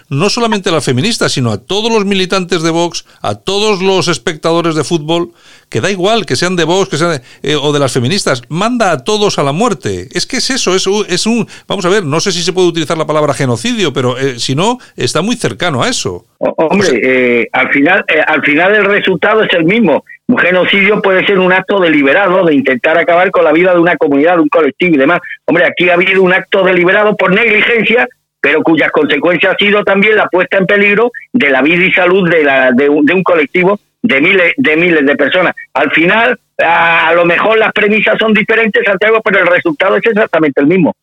no solamente a las feministas, sino a todos los militantes de Vox, a todos los espectadores de fútbol, que da igual que sean de Vox que sean eh, o de las feministas, manda a todos a la muerte. Es que es eso, es, es un, vamos a ver, no sé si se puede utilizar la palabra genocidio, pero eh, si no, está muy cercano a eso. Hombre, eh, al, final, al final el resultado es el mismo. Un genocidio puede ser un acto deliberado de intentar acabar con la vida de una comunidad, de un colectivo y demás. Hombre, aquí ha habido un acto deliberado por negligencia pero cuyas consecuencias ha sido también la puesta en peligro de la vida y salud de, la, de, un, colectivo de miles de miles de personas. Al final, a, a, lo mejor las premisas son diferentes, Santiago, pero el resultado es exactamente el mismo.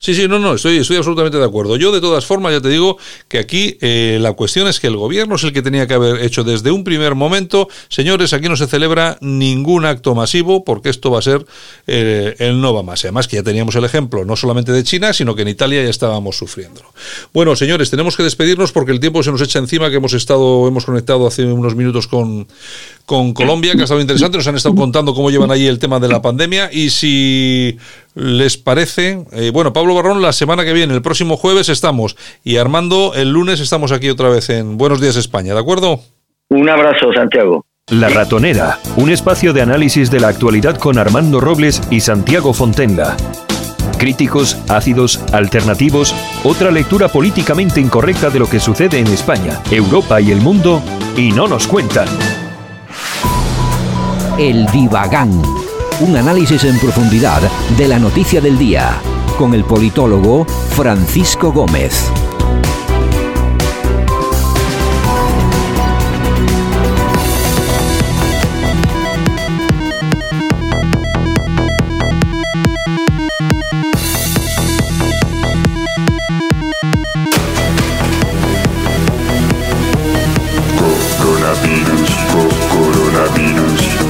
Sí, sí, no, no, estoy, estoy absolutamente de acuerdo. Yo, de todas formas, ya te digo que aquí eh, la cuestión es que el gobierno es el que tenía que haber hecho desde un primer momento, señores, aquí no se celebra ningún acto masivo porque esto va a ser eh, el no va más. Además que ya teníamos el ejemplo no solamente de China, sino que en Italia ya estábamos sufriendo. Bueno, señores, tenemos que despedirnos porque el tiempo se nos echa encima, que hemos estado, hemos conectado hace unos minutos con, con Colombia, que ha estado interesante, nos han estado contando cómo llevan allí el tema de la pandemia y si les parece, eh, bueno, Pablo Barrón, la semana que viene, el próximo jueves estamos y Armando, el lunes estamos aquí otra vez en Buenos Días España, ¿de acuerdo? Un abrazo, Santiago. La Ratonera, un espacio de análisis de la actualidad con Armando Robles y Santiago Fontenga. Críticos, ácidos, alternativos, otra lectura políticamente incorrecta de lo que sucede en España, Europa y el mundo, y no nos cuentan. El Divagán un análisis en profundidad de la noticia del día con el politólogo Francisco Gómez.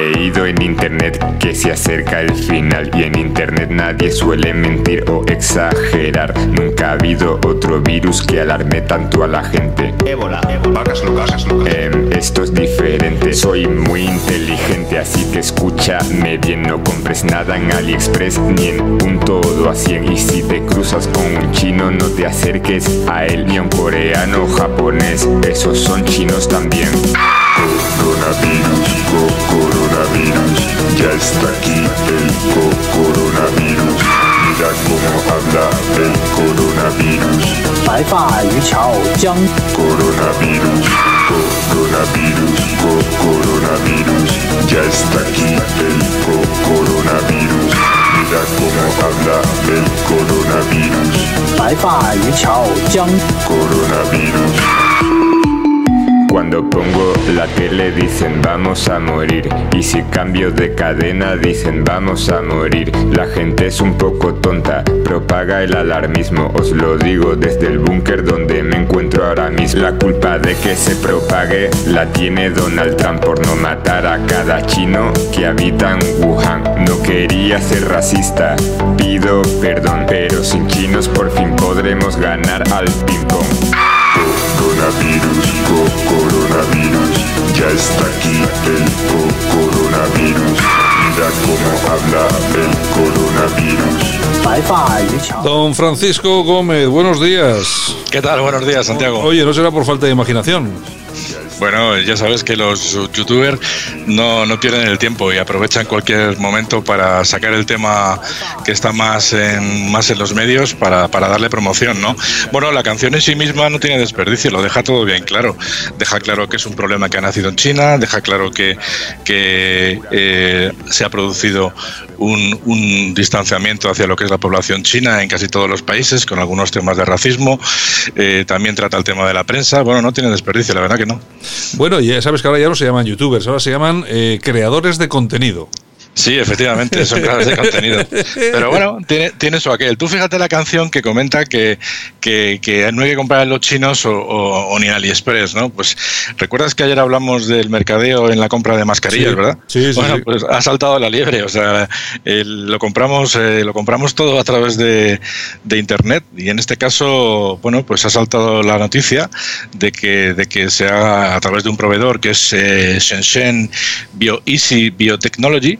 leído en internet que se acerca el final y en internet nadie suele mentir o exagerar. Nunca ha habido otro virus que alarme tanto a la gente. Ébola, vacas locas, em, esto es diferente, soy muy inteligente, así que escúchame bien, no compres nada en AliExpress ni en un todo a 100 y si te cruzas con un chino no te acerques a él ni a un coreano o japonés, esos son chinos también. Coronavirus, coronavirus, ya está aquí el coronavirus. Mira cómo habla el coronavirus. Coronavirus, coronavirus, coronavirus, ya está aquí el coronavirus. Mira cómo habla el coronavirus. Coronavirus. Cuando pongo la tele dicen vamos a morir y si cambio de cadena dicen vamos a morir. La gente es un poco tonta, propaga el alarmismo, os lo digo desde el búnker donde me encuentro ahora mismo. La culpa de que se propague la tiene Donald Trump por no matar a cada chino que habita en Wuhan. No quería ser racista, pido perdón, pero sin chinos por fin podremos ganar al ping pong. Coronavirus, coronavirus, ya está aquí el coronavirus. Mira cómo habla el coronavirus. Don Francisco Gómez, buenos días. ¿Qué tal? Buenos días, Santiago. Oye, no será por falta de imaginación. Bueno, ya sabes que los youtubers no, no, pierden el tiempo y aprovechan cualquier momento para sacar el tema que está más en, más en los medios para, para darle promoción, ¿no? Bueno, la canción en sí misma no tiene desperdicio, lo deja todo bien claro. Deja claro que es un problema que ha nacido en China, deja claro que, que eh, se ha producido un, un, distanciamiento hacia lo que es la población china en casi todos los países, con algunos temas de racismo. Eh, también trata el tema de la prensa. Bueno, no tiene desperdicio, la verdad que no. Bueno, ya sabes que ahora ya no se llaman youtubers, ahora se llaman eh, creadores de contenido. Sí, efectivamente, son creadores de contenido. Pero bueno, tiene, tiene su aquel. Tú fíjate la canción que comenta que, que, no hay que comprar en los chinos o, ni en AliExpress, ¿no? Pues recuerdas que ayer hablamos del mercadeo en la compra de mascarillas, ¿verdad? Sí, sí. Bueno, pues ha saltado la liebre. O sea, lo compramos, eh, lo compramos todo a través de, de, internet y en este caso, bueno, pues ha saltado la noticia de que, de que se haga a través de un proveedor que es eh, Shenzhen BioEasy Biotechnology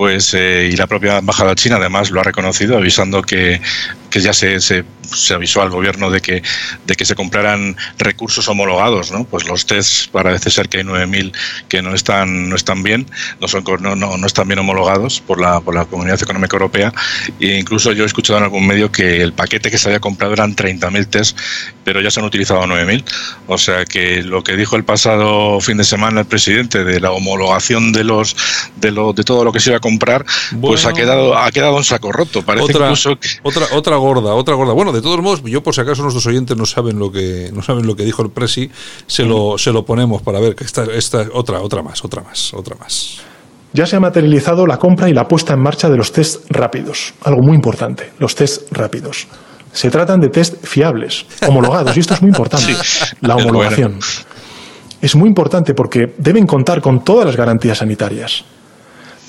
pues eh, y la propia embajada china además lo ha reconocido avisando que, que ya se, se se avisó al gobierno de que, de que se compraran recursos homologados, ¿no? Pues los tests parece ser que hay 9.000 que no están, no están bien, no, son, no, no, están bien homologados por la, por la Comunidad Económica Europea. E incluso yo he escuchado en algún medio que el paquete que se había comprado eran 30.000 tests, pero ya se han utilizado 9.000. O sea que lo que dijo el pasado fin de semana el presidente de la homologación de los de, lo, de todo lo que se iba a comprar, pues ha quedado ha quedado un saco roto. Parece otra, incluso otra otra gorda, otra gorda. Bueno, de todos modos, yo por si acaso nuestros oyentes no saben lo que no saben lo que dijo el presi, se lo se lo ponemos para ver que esta esta otra otra más, otra más, otra más. Ya se ha materializado la compra y la puesta en marcha de los test rápidos, algo muy importante, los test rápidos. Se tratan de test fiables, homologados, y esto es muy importante, la [laughs] homologación. Es muy importante porque deben contar con todas las garantías sanitarias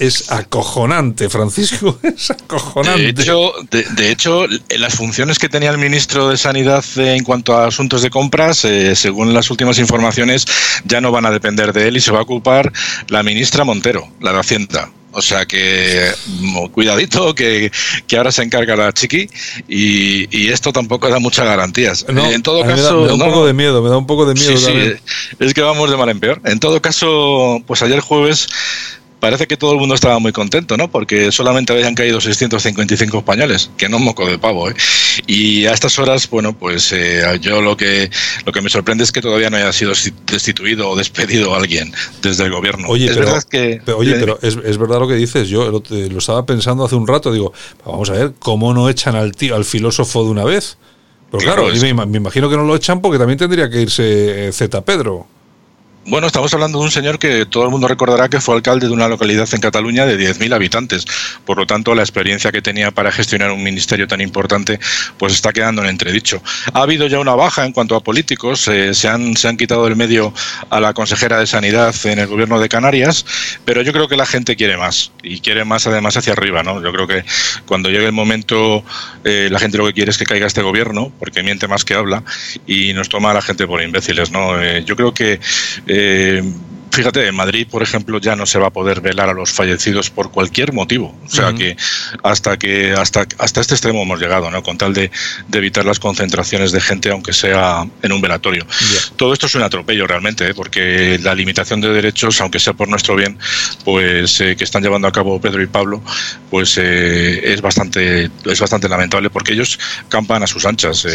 es acojonante, Francisco, [laughs] es acojonante. De hecho, de, hecho, las funciones que tenía el ministro de Sanidad en cuanto a asuntos de compras, eh, según las últimas informaciones, ya no van a depender de él y se va a ocupar la ministra Montero, la de Hacienda. O sea que mm, cuidadito, que, ahora se encarga la chiqui y, esto tampoco da muchas garantías. en todo caso, me da, un poco de miedo, me da un poco de miedo. Sí, sí, es que vamos de mal en peor. En todo caso, pues ayer jueves parece que todo el mundo estaba muy contento, ¿no? Porque solamente habían caído 655 españoles, que no moco de pavo, ¿eh? Y a estas horas, bueno, pues eh, yo lo que lo que me sorprende es que todavía no haya sido destituido o despedido alguien desde el gobierno. Oye, es pero, verdad que, oye, pero es, es, verdad lo que dices. Yo lo, lo, estaba pensando hace un rato. Digo, vamos a ver cómo no echan al tío, al filósofo de una vez. Pero claro, me, me, imagino que no lo echan porque también tendría que irse eh, Z Pedro. Bueno, estamos hablando de un señor que todo el mundo recordará que fue alcalde de una localidad en Cataluña de 10.000 habitantes. Por lo tanto, la experiencia que tenía para gestionar un ministerio tan importante pues está quedando en entredicho. Ha habido ya una baja en cuanto a políticos. Eh, se, han, se han quitado del medio a la consejera de Sanidad en el gobierno de Canarias, pero yo creo que la gente quiere más y quiere más además hacia arriba. ¿no? Yo creo que cuando llegue el momento eh, la gente lo que quiere es que caiga este gobierno porque miente más que habla y nos toma a la gente por imbéciles. ¿no? Eh, yo creo que eh, fíjate, en Madrid, por ejemplo, ya no se va a poder velar a los fallecidos por cualquier motivo. O sea que hasta que hasta, hasta este extremo hemos llegado, ¿no? Con tal de, evitar las concentraciones de gente, aunque sea en un velatorio. Todo esto es un atropello realmente, ¿eh? porque la limitación de derechos, aunque sea por nuestro bien, pues eh, que están llevando a cabo Pedro y Pablo, pues es bastante es bastante lamentable porque ellos campan a sus anchas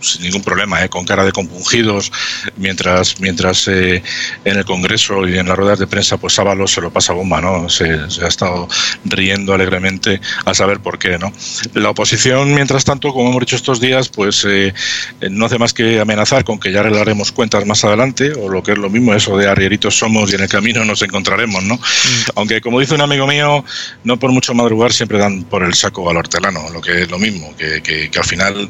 sin ningún problema, ¿eh? con cara de compungidos, mientras, mientras eh, en el Congreso y en las ruedas de prensa, pues Ábalos se lo pasa bomba, ¿no? Se, ha estado riendo alegremente a saber por qué, ¿no? La oposición, mientras tanto, como hemos dicho estos días, pues eh, no hace más que amenazar con que ya arreglaremos cuentas más adelante, o lo que es lo mismo, eso de arrieritos somos y en el camino nos encontraremos, ¿no? Mm. Aunque, como dice un amigo mío, no por mucho madrugar siempre dan por el saco al hortelano, lo que es lo mismo, que, que al final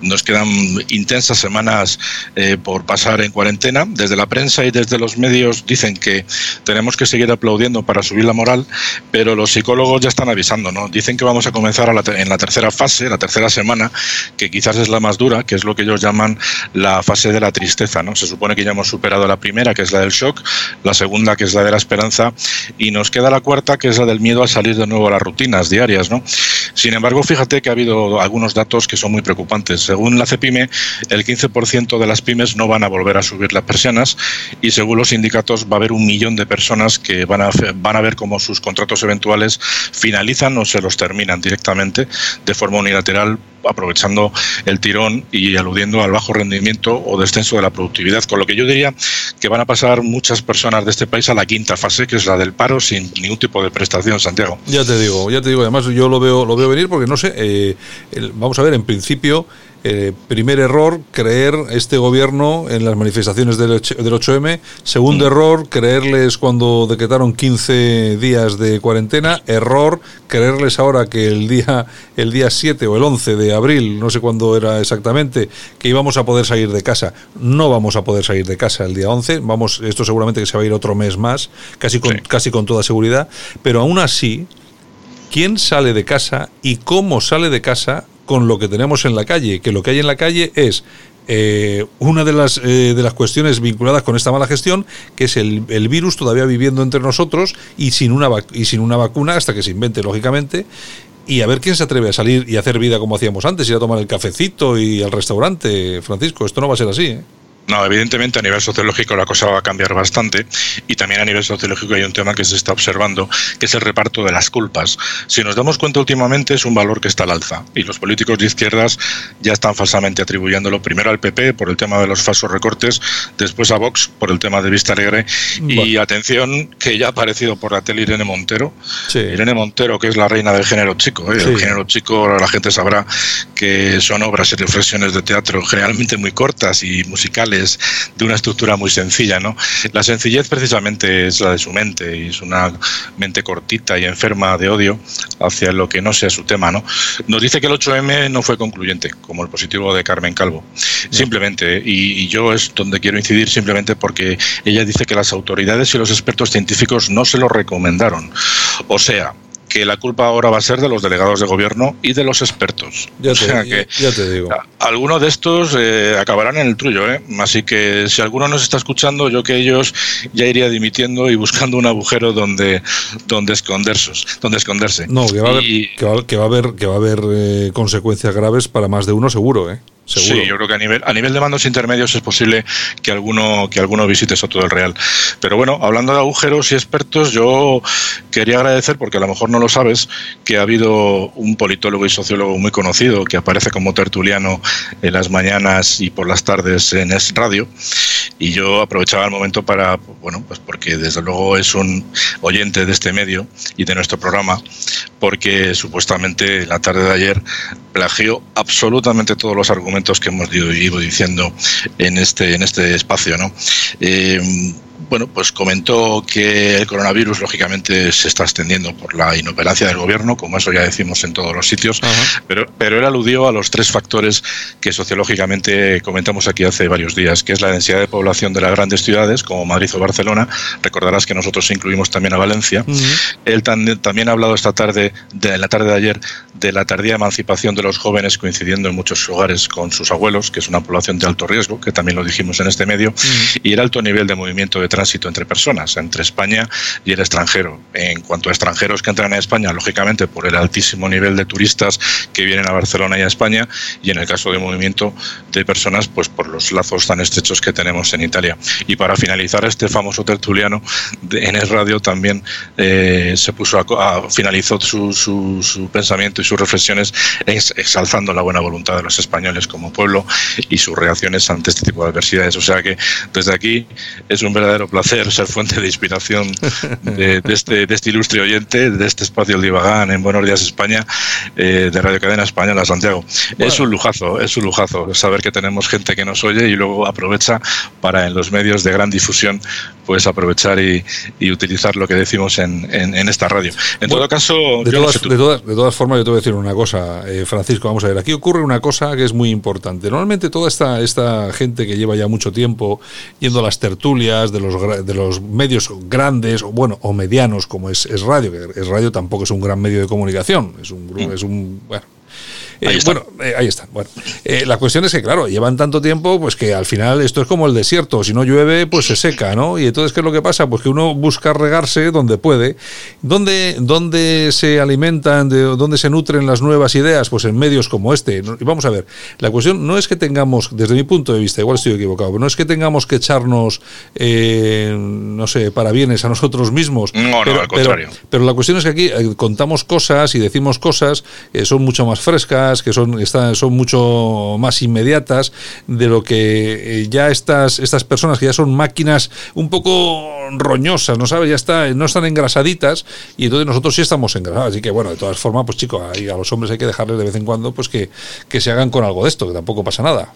nos quedan intensas semanas eh, por pasar en cuarentena. Desde la prensa y desde los medios dicen que tenemos que seguir aplaudiendo para subir la moral, pero los psicólogos ya están avisando, ¿no? Dicen que vamos a comenzar en la tercera fase, la tercera semana, que quizás es la más dura, que es lo que ellos llaman la fase de la tristeza, ¿no? Se supone que ya hemos superado la primera, que es la del shock, la segunda, que es la de la esperanza, y nos queda la cuarta, que es la del miedo a salir de nuevo a las rutinas diarias, ¿no? Sin embargo, fíjate que ha habido algunos datos que son muy preocupantes. Según la CEPIME, el 15% de las pymes no van a volver a subir las persianas y según los sindicatos va a haber un millón de personas que van a, van a ver cómo sus contratos eventuales finalizan o se los terminan directamente de forma unilateral aprovechando el tirón y aludiendo al bajo rendimiento o descenso de la productividad, con lo que yo diría que van a pasar muchas personas de este país a la quinta fase, que es la del paro sin ningún tipo de prestación, Santiago. Ya te digo, ya te digo, además yo lo veo, lo veo venir porque no sé, eh, vamos a ver, en principio eh, primer error, creer este gobierno en las manifestaciones del, 8M. Segundo mm. error, creerles cuando decretaron 15 días de cuarentena. Error, creerles ahora que el día, el día 7 o el 11 de abril, no sé cuándo era exactamente, que íbamos a poder salir de casa. No vamos a poder salir de casa el día 11. Vamos, esto seguramente que se va a ir otro mes más, casi con, casi con toda seguridad. Pero aún así, quién sale de casa y cómo sale de casa con lo que tenemos en la calle, que lo que hay en la calle es eh, una de las, eh, de las cuestiones vinculadas con esta mala gestión, que es el, el virus todavía viviendo entre nosotros y sin, una y sin una vacuna hasta que se invente, lógicamente. Y a ver quién se atreve a salir y hacer vida como hacíamos antes, ir a tomar el cafecito y al restaurante. Francisco, esto no va a ser así. ¿eh? No, evidentemente a nivel sociológico la cosa va a cambiar bastante y también a nivel sociológico hay un tema que se está observando, que es el reparto de las culpas. Si nos damos cuenta últimamente es un valor que está al alza y los políticos de izquierdas ya están falsamente atribuyéndolo primero al PP por el tema de los falsos recortes, después a Vox por el tema de Vista Alegre y atención que ya ha aparecido por la tele Irene Montero. Irene Montero que es la reina del género chico. ¿eh? El género chico la gente sabrá que son obras y reflexiones de teatro generalmente muy cortas y musicales de una estructura muy sencilla, ¿no? La sencillez precisamente es la de su mente y es una mente cortita y enferma de odio hacia lo que no sea su tema, ¿no? Nos dice que el 8M no fue concluyente, como el positivo de Carmen Calvo. Simplemente, y, y yo es donde quiero incidir simplemente porque ella dice que las autoridades y los expertos científicos no se lo recomendaron. O sea, que la culpa ahora va a ser de los delegados de gobierno y de los expertos. Ya, te, que ya te digo. Algunos de estos eh, acabarán en el trullo, ¿eh? Así que si alguno nos está escuchando, yo que ellos ya iría dimitiendo y buscando un agujero donde, donde, esconderse, donde esconderse. No, que va a haber, que va, a haber, que va a haber eh, consecuencias graves para más de uno seguro, ¿eh? Sí, yo creo que a nivel, a nivel de mandos intermedios es posible que alguno, que alguno visite Soto del Real. Pero bueno, hablando de agujeros y expertos, yo quería agradecer, porque a lo mejor no lo sabes, que ha habido un politólogo y sociólogo muy conocido que aparece como tertuliano en las mañanas y por las tardes en Es Radio. Y yo aprovechaba el momento para, bueno, pues porque desde luego es un oyente de este medio y de nuestro programa, porque supuestamente la tarde de ayer plagió absolutamente todos los argumentos que hemos ido diciendo en este, en este espacio, ¿no? Eh, bueno, pues comentó que el coronavirus lógicamente se está extendiendo por la inoperancia del gobierno, como eso ya decimos en todos los sitios, pero, pero él aludió a los tres factores que sociológicamente comentamos aquí hace varios días, que es la densidad de población de las grandes ciudades, como Madrid o Barcelona. Recordarás que nosotros incluimos también a Valencia. Él también ha hablado esta tarde, de la tarde de ayer, de la tardía emancipación de los jóvenes, coincidiendo en muchos hogares con sus abuelos, que es una población de alto riesgo, que también lo dijimos en este medio, y el alto nivel de movimiento de tránsito entre personas, entre España y el extranjero. En cuanto a extranjeros que entran a España, lógicamente por el altísimo nivel de turistas que vienen a Barcelona y a España, y en el caso de movimiento de personas, pues por los lazos tan estrechos que tenemos en Italia. Y para finalizar este famoso tertuliano, en el radio también eh, se puso a, finalizó su, su, pensamiento y sus reflexiones exalzando la buena voluntad de los españoles como pueblo y sus reacciones ante este tipo de adversidades. O sea que desde aquí es un verdadero placer ser fuente de inspiración [laughs] de, este, de este, ilustre oyente, de este espacio El Divagán en Buenos Días España, eh, de Radio Cadena Española Santiago. Es un lujazo, es un lujazo saber que tenemos gente que nos oye y luego aprovecha para en los medios de gran difusión pues aprovechar y, utilizar lo que decimos en, en, esta radio. En todo caso, de, todas, de, todas, de, todas, formas, yo te voy a decir una cosa, eh, Francisco, vamos a ver, aquí ocurre una cosa que es muy importante. Normalmente toda esta, esta gente que lleva ya mucho tiempo yendo a las tertulias de los, de los medios grandes, o bueno, o medianos, como es, es radio, que es radio tampoco es un gran medio de comunicación, es un, mm. es un bueno, eh, bueno, eh, ahí está. Bueno, eh, la cuestión es que, claro, llevan tanto tiempo, pues que al final esto es como el desierto. Si no llueve, pues se seca, ¿no? Y entonces, ¿qué es lo que pasa? Pues que uno busca regarse donde puede. ¿Dónde, dónde se alimentan, de dónde se nutren las nuevas ideas? Pues en medios como este. Y vamos a ver, la cuestión no es que tengamos, desde mi punto de vista, igual estoy equivocado, pero no es que tengamos que echarnos, no sé, para bienes a nosotros mismos. No, no, al contrario. Pero, la cuestión es que aquí contamos cosas y decimos cosas que son mucho más frescas que son, están, son mucho más inmediatas de lo que eh, ya estas, estas personas que ya son máquinas un poco roñosas, ¿no sabes? Ya está, no están engrasaditas y entonces nosotros sí estamos engrasados. Así que bueno, de todas formas, pues chicos, a los hombres hay que dejarles de vez en cuando pues que, que se hagan con algo de esto, que tampoco pasa nada.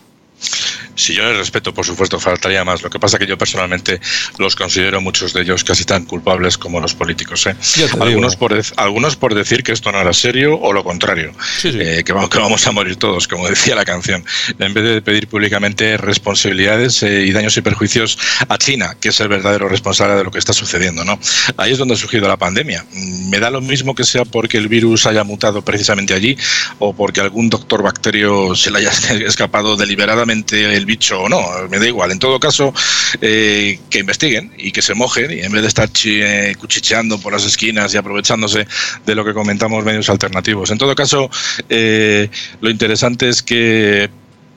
Si yo les respeto, por supuesto, faltaría más. Lo que pasa es que yo personalmente los considero muchos de ellos casi tan culpables como los políticos. ¿eh? Algunos, por algunos por decir que esto no era serio o lo contrario, eh, que, vamos, que, vamos, a morir todos, como [laughs] decía la canción, en vez de pedir públicamente responsabilidades eh, y daños y perjuicios a China, que es el verdadero responsable de lo que está sucediendo. ¿no? Ahí es donde ha surgido la pandemia. Mm, me da lo mismo que sea porque el virus haya mutado precisamente allí o porque algún doctor bacterio se le haya [laughs] escapado el bicho o no, me da igual. En todo caso, eh, que investiguen y que se mojen y en vez de estar eh, cuchicheando por las esquinas y aprovechándose de lo que comentamos medios alternativos. En todo caso, eh, lo interesante es que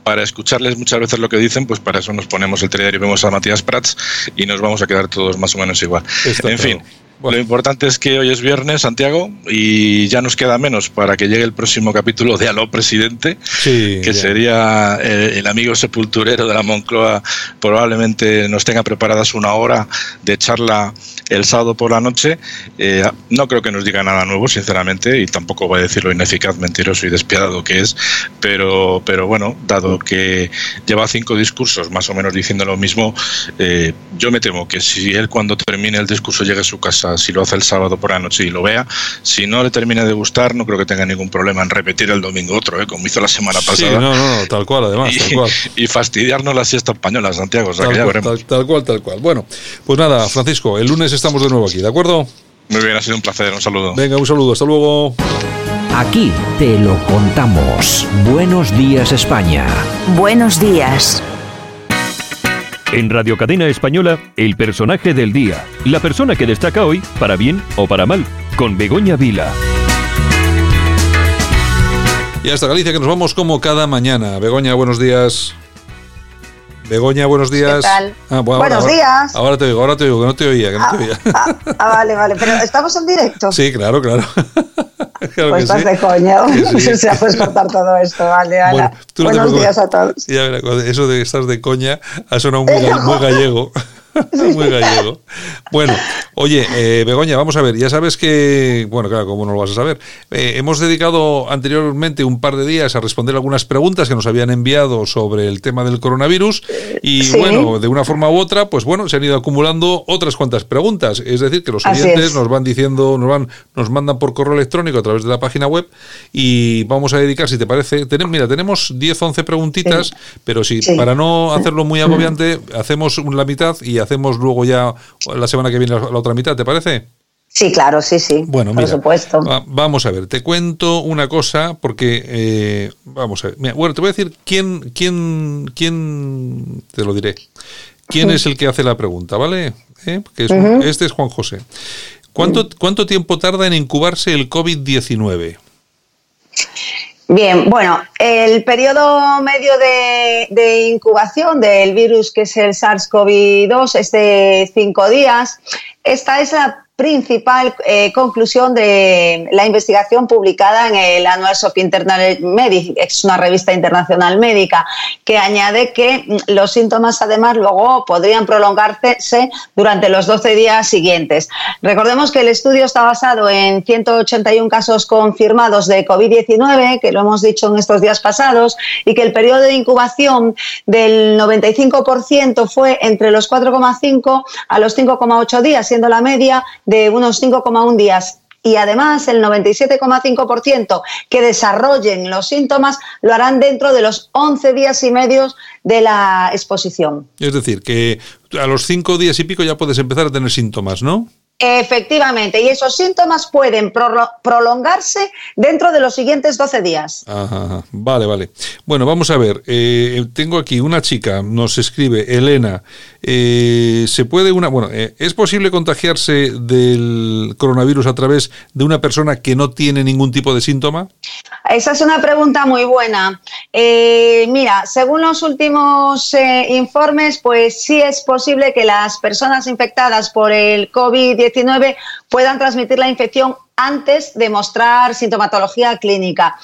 para escucharles muchas veces lo que dicen, pues para eso nos ponemos el telediario y vemos a Matías Prats y nos vamos a quedar todos más o menos igual. en fin. Lo importante es que hoy es viernes, Santiago, y ya nos queda menos para que llegue el próximo capítulo de Aló Presidente, que sería eh, el, amigo sepulturero de la Moncloa. Probablemente nos tenga preparadas una hora de charla el sábado por la noche. Eh, no creo que nos diga nada nuevo, sinceramente, y tampoco voy a decir lo ineficaz, mentiroso y despiadado que es, pero, pero bueno, dado que lleva cinco discursos más o menos diciendo lo mismo, eh, yo me temo que si él cuando termine el discurso llegue a su casa si lo hace el sábado por la noche y lo vea, si no le termina de gustar, no creo que tenga ningún problema en repetir el domingo otro, ¿eh? como hizo la semana pasada. no, no, tal cual, además, y, tal cual. Y fastidiarnos la siesta española, Santiago. tal, cual, tal cual. Bueno, pues nada, Francisco, el lunes estamos de nuevo aquí, ¿de acuerdo? Muy bien, ha sido un placer, un saludo. Venga, un saludo, hasta luego. Aquí te lo contamos. Buenos días, España. Buenos días. En Radio Cadena Española, el personaje del día. La persona que destaca hoy, para bien o para mal, con Begoña Vila. Y hasta Galicia, que nos vamos como cada mañana. Begoña, buenos días. Begoña, buenos días. ¿Qué tal? Ah, buenos días. Ahora te oigo, ahora te oigo, que no te oía, que no te ah, oía. Ah, ah, vale, vale. Pero estamos en directo. Sí, claro, claro. [laughs] claro pues estás de coño. [laughs] Sí. [laughs] se puedes cortar todo esto, vale. Bueno, buenos días a todos. Ya, eso de que estás de coña ha sonado muy, muy gallego. [laughs] Muy gallego. Bueno, oye, eh, Begoña, vamos a ver, ya sabes que, bueno, claro, ¿cómo no lo vas a saber? Eh, hemos dedicado anteriormente un par de días a responder algunas preguntas que nos habían enviado sobre el tema del coronavirus y, bueno, de una forma u otra, pues bueno, se han ido acumulando otras cuantas preguntas. Es decir, que los oyentes nos van diciendo, nos van, nos mandan por correo electrónico a través de la página web y vamos a dedicar, si te parece, tenemos, mira, tenemos 10, 11 preguntitas, pero si para no hacerlo muy agobiante, hacemos la mitad y hacemos luego ya la semana que viene la, otra mitad, ¿te parece? Sí, claro, sí, sí. Bueno, por supuesto. vamos a ver, te cuento una cosa porque eh, vamos a ver. bueno, te voy a decir quién, quién, quién, te lo diré. ¿Quién es el que hace la pregunta, vale? ¿Eh? Este es Juan José. ¿Cuánto, ¿Cuánto tiempo tarda en incubarse el COVID-19? Bien, bueno, el periodo medio de, incubación del virus que es el SARS-CoV-2 es de cinco días. Esta es la principal eh, conclusión de la investigación publicada en el Annals of Internal Medicine, es una revista internacional médica, que añade que mm, los síntomas además luego podrían prolongarse durante los 12 días siguientes. Recordemos que el estudio está basado en 181 casos confirmados de COVID-19, que lo hemos dicho en estos días pasados, y que el periodo de incubación del 95% fue entre los 4,5 a los 5,8 días, siendo la media de unos 5,1 días y además el 97,5% que desarrollen los síntomas lo harán dentro de los 11 días y medios de la exposición. Es decir, que a los 5 días y pico ya puedes empezar a tener síntomas, ¿no? Efectivamente, y esos síntomas pueden prolongarse dentro de los siguientes 12 días. Ajá, Vale, vale. Bueno, vamos a ver. Eh, tengo aquí una chica, nos escribe, Elena. Eh, ¿Se puede una. Bueno, eh, ¿es posible contagiarse del coronavirus a través de una persona que no tiene ningún tipo de síntoma? Esa es una pregunta muy buena. mira, según los últimos informes, pues sí es posible que las personas infectadas por el COVID-19 puedan transmitir la infección antes de mostrar sintomatología clínica.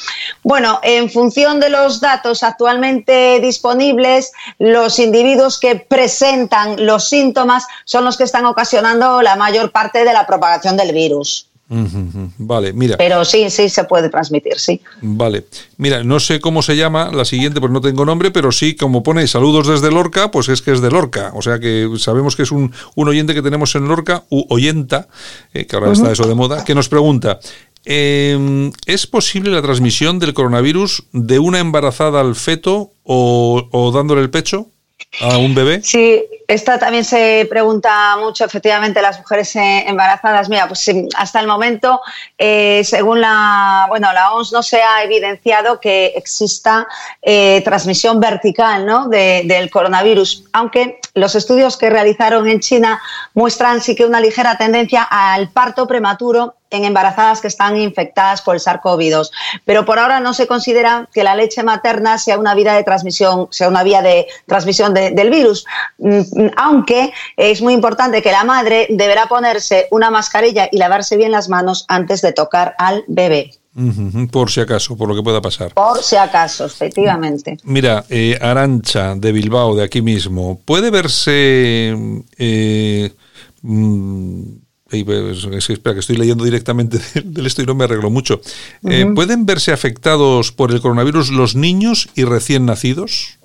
Bueno, en función de los datos actualmente disponibles, los individuos que presentan los síntomas son los que están ocasionando la mayor parte de la propagación del virus. Vale, mira. Pero sí, sí se puede transmitir, sí. Vale. Mira, no sé cómo se llama la siguiente, pues no tengo nombre, pero sí, como pone saludos desde Lorca, pues es que es de Lorca. O sea que sabemos que es un, oyente que tenemos en Lorca, u oyenta, eh, que ahora está eso de moda, que nos pregunta. Em, ¿Es posible la transmisión del coronavirus de una embarazada al feto o, o dándole el pecho? A un bebé? Sí, esta también se pregunta mucho, efectivamente, las mujeres eh, embarazadas. Mira, pues hasta el momento, eh, según la, bueno, la OMS, no se ha evidenciado que exista eh, transmisión vertical ¿no? del coronavirus, aunque los estudios que realizaron en China muestran sí que una ligera tendencia al parto prematuro en embarazadas que están infectadas por el SARS-CoV-2. Pero por ahora no se considera que la leche materna sea una vía de transmisión, sea una vía de transmisión del virus. Mm, aunque es muy importante que la madre deberá ponerse una mascarilla y lavarse bien las manos antes de tocar al bebé. Por si acaso, por lo que pueda pasar. Por si acaso, efectivamente. Mira, eh, Arancha de Bilbao, de aquí mismo, ¿puede verse eh, mm, pues, espera, que estoy leyendo directamente [laughs] del esto y no me arreglo mucho. Eh, ¿Pueden verse afectados por el coronavirus los niños y recién nacidos?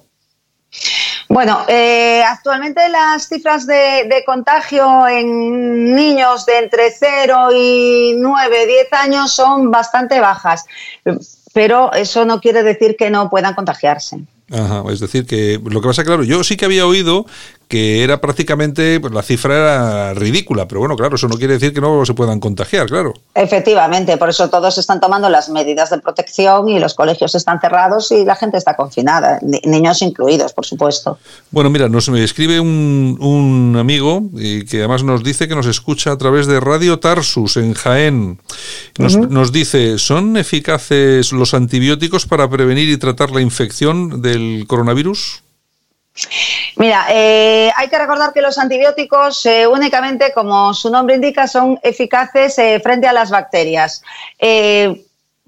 Bueno, eh, actualmente las cifras de, contagio en niños de entre 0 y 9, 10 años son bastante bajas, pero eso no quiere decir que no puedan contagiarse. Ajá, es decir, que lo que pasa, claro, yo sí que había oído que era prácticamente, pues la cifra era ridícula, pero bueno, claro, eso no quiere decir que no se puedan contagiar, claro. Efectivamente, por eso todos están tomando las medidas de protección y los colegios están cerrados y la gente está confinada, niños incluidos, por supuesto. Bueno, mira, nos escribe un, un amigo y que además nos dice que nos escucha a través de Radio Tarsus en Jaén. Nos, nos dice, ¿son eficaces los antibióticos para prevenir y tratar la infección del coronavirus? Mira, eh, hay que recordar que los antibióticos eh, únicamente, como su nombre indica, son eficaces eh, frente a las bacterias.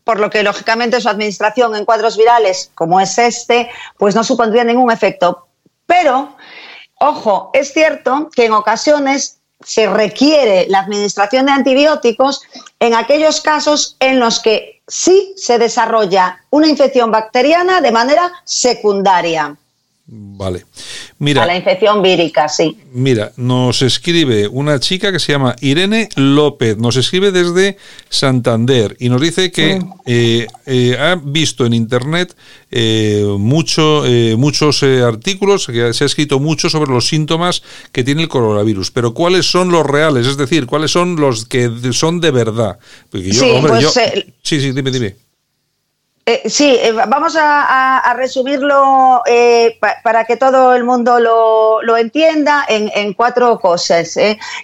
por lo que, lógicamente, su administración en cuadros virales, como es este, pues no supondría ningún efecto. Pero, ojo, es cierto que en ocasiones se requiere la administración de antibióticos en aquellos casos en los que sí se desarrolla una infección bacteriana de manera secundaria. Vale. Mira, a la infección vírica, sí. Mira, nos escribe una chica que se llama Irene López, nos escribe desde Santander y nos dice que eh, eh, ha visto en internet eh, mucho, muchos artículos, que se ha escrito mucho sobre los síntomas que tiene el coronavirus, pero ¿cuáles son los reales? Es decir, ¿cuáles son los que son de verdad? sí, pues, sí, sí, dime, dime. Eh, sí, eh, vamos a, resumirlo eh, para que todo el mundo lo, entienda en, cuatro cosas.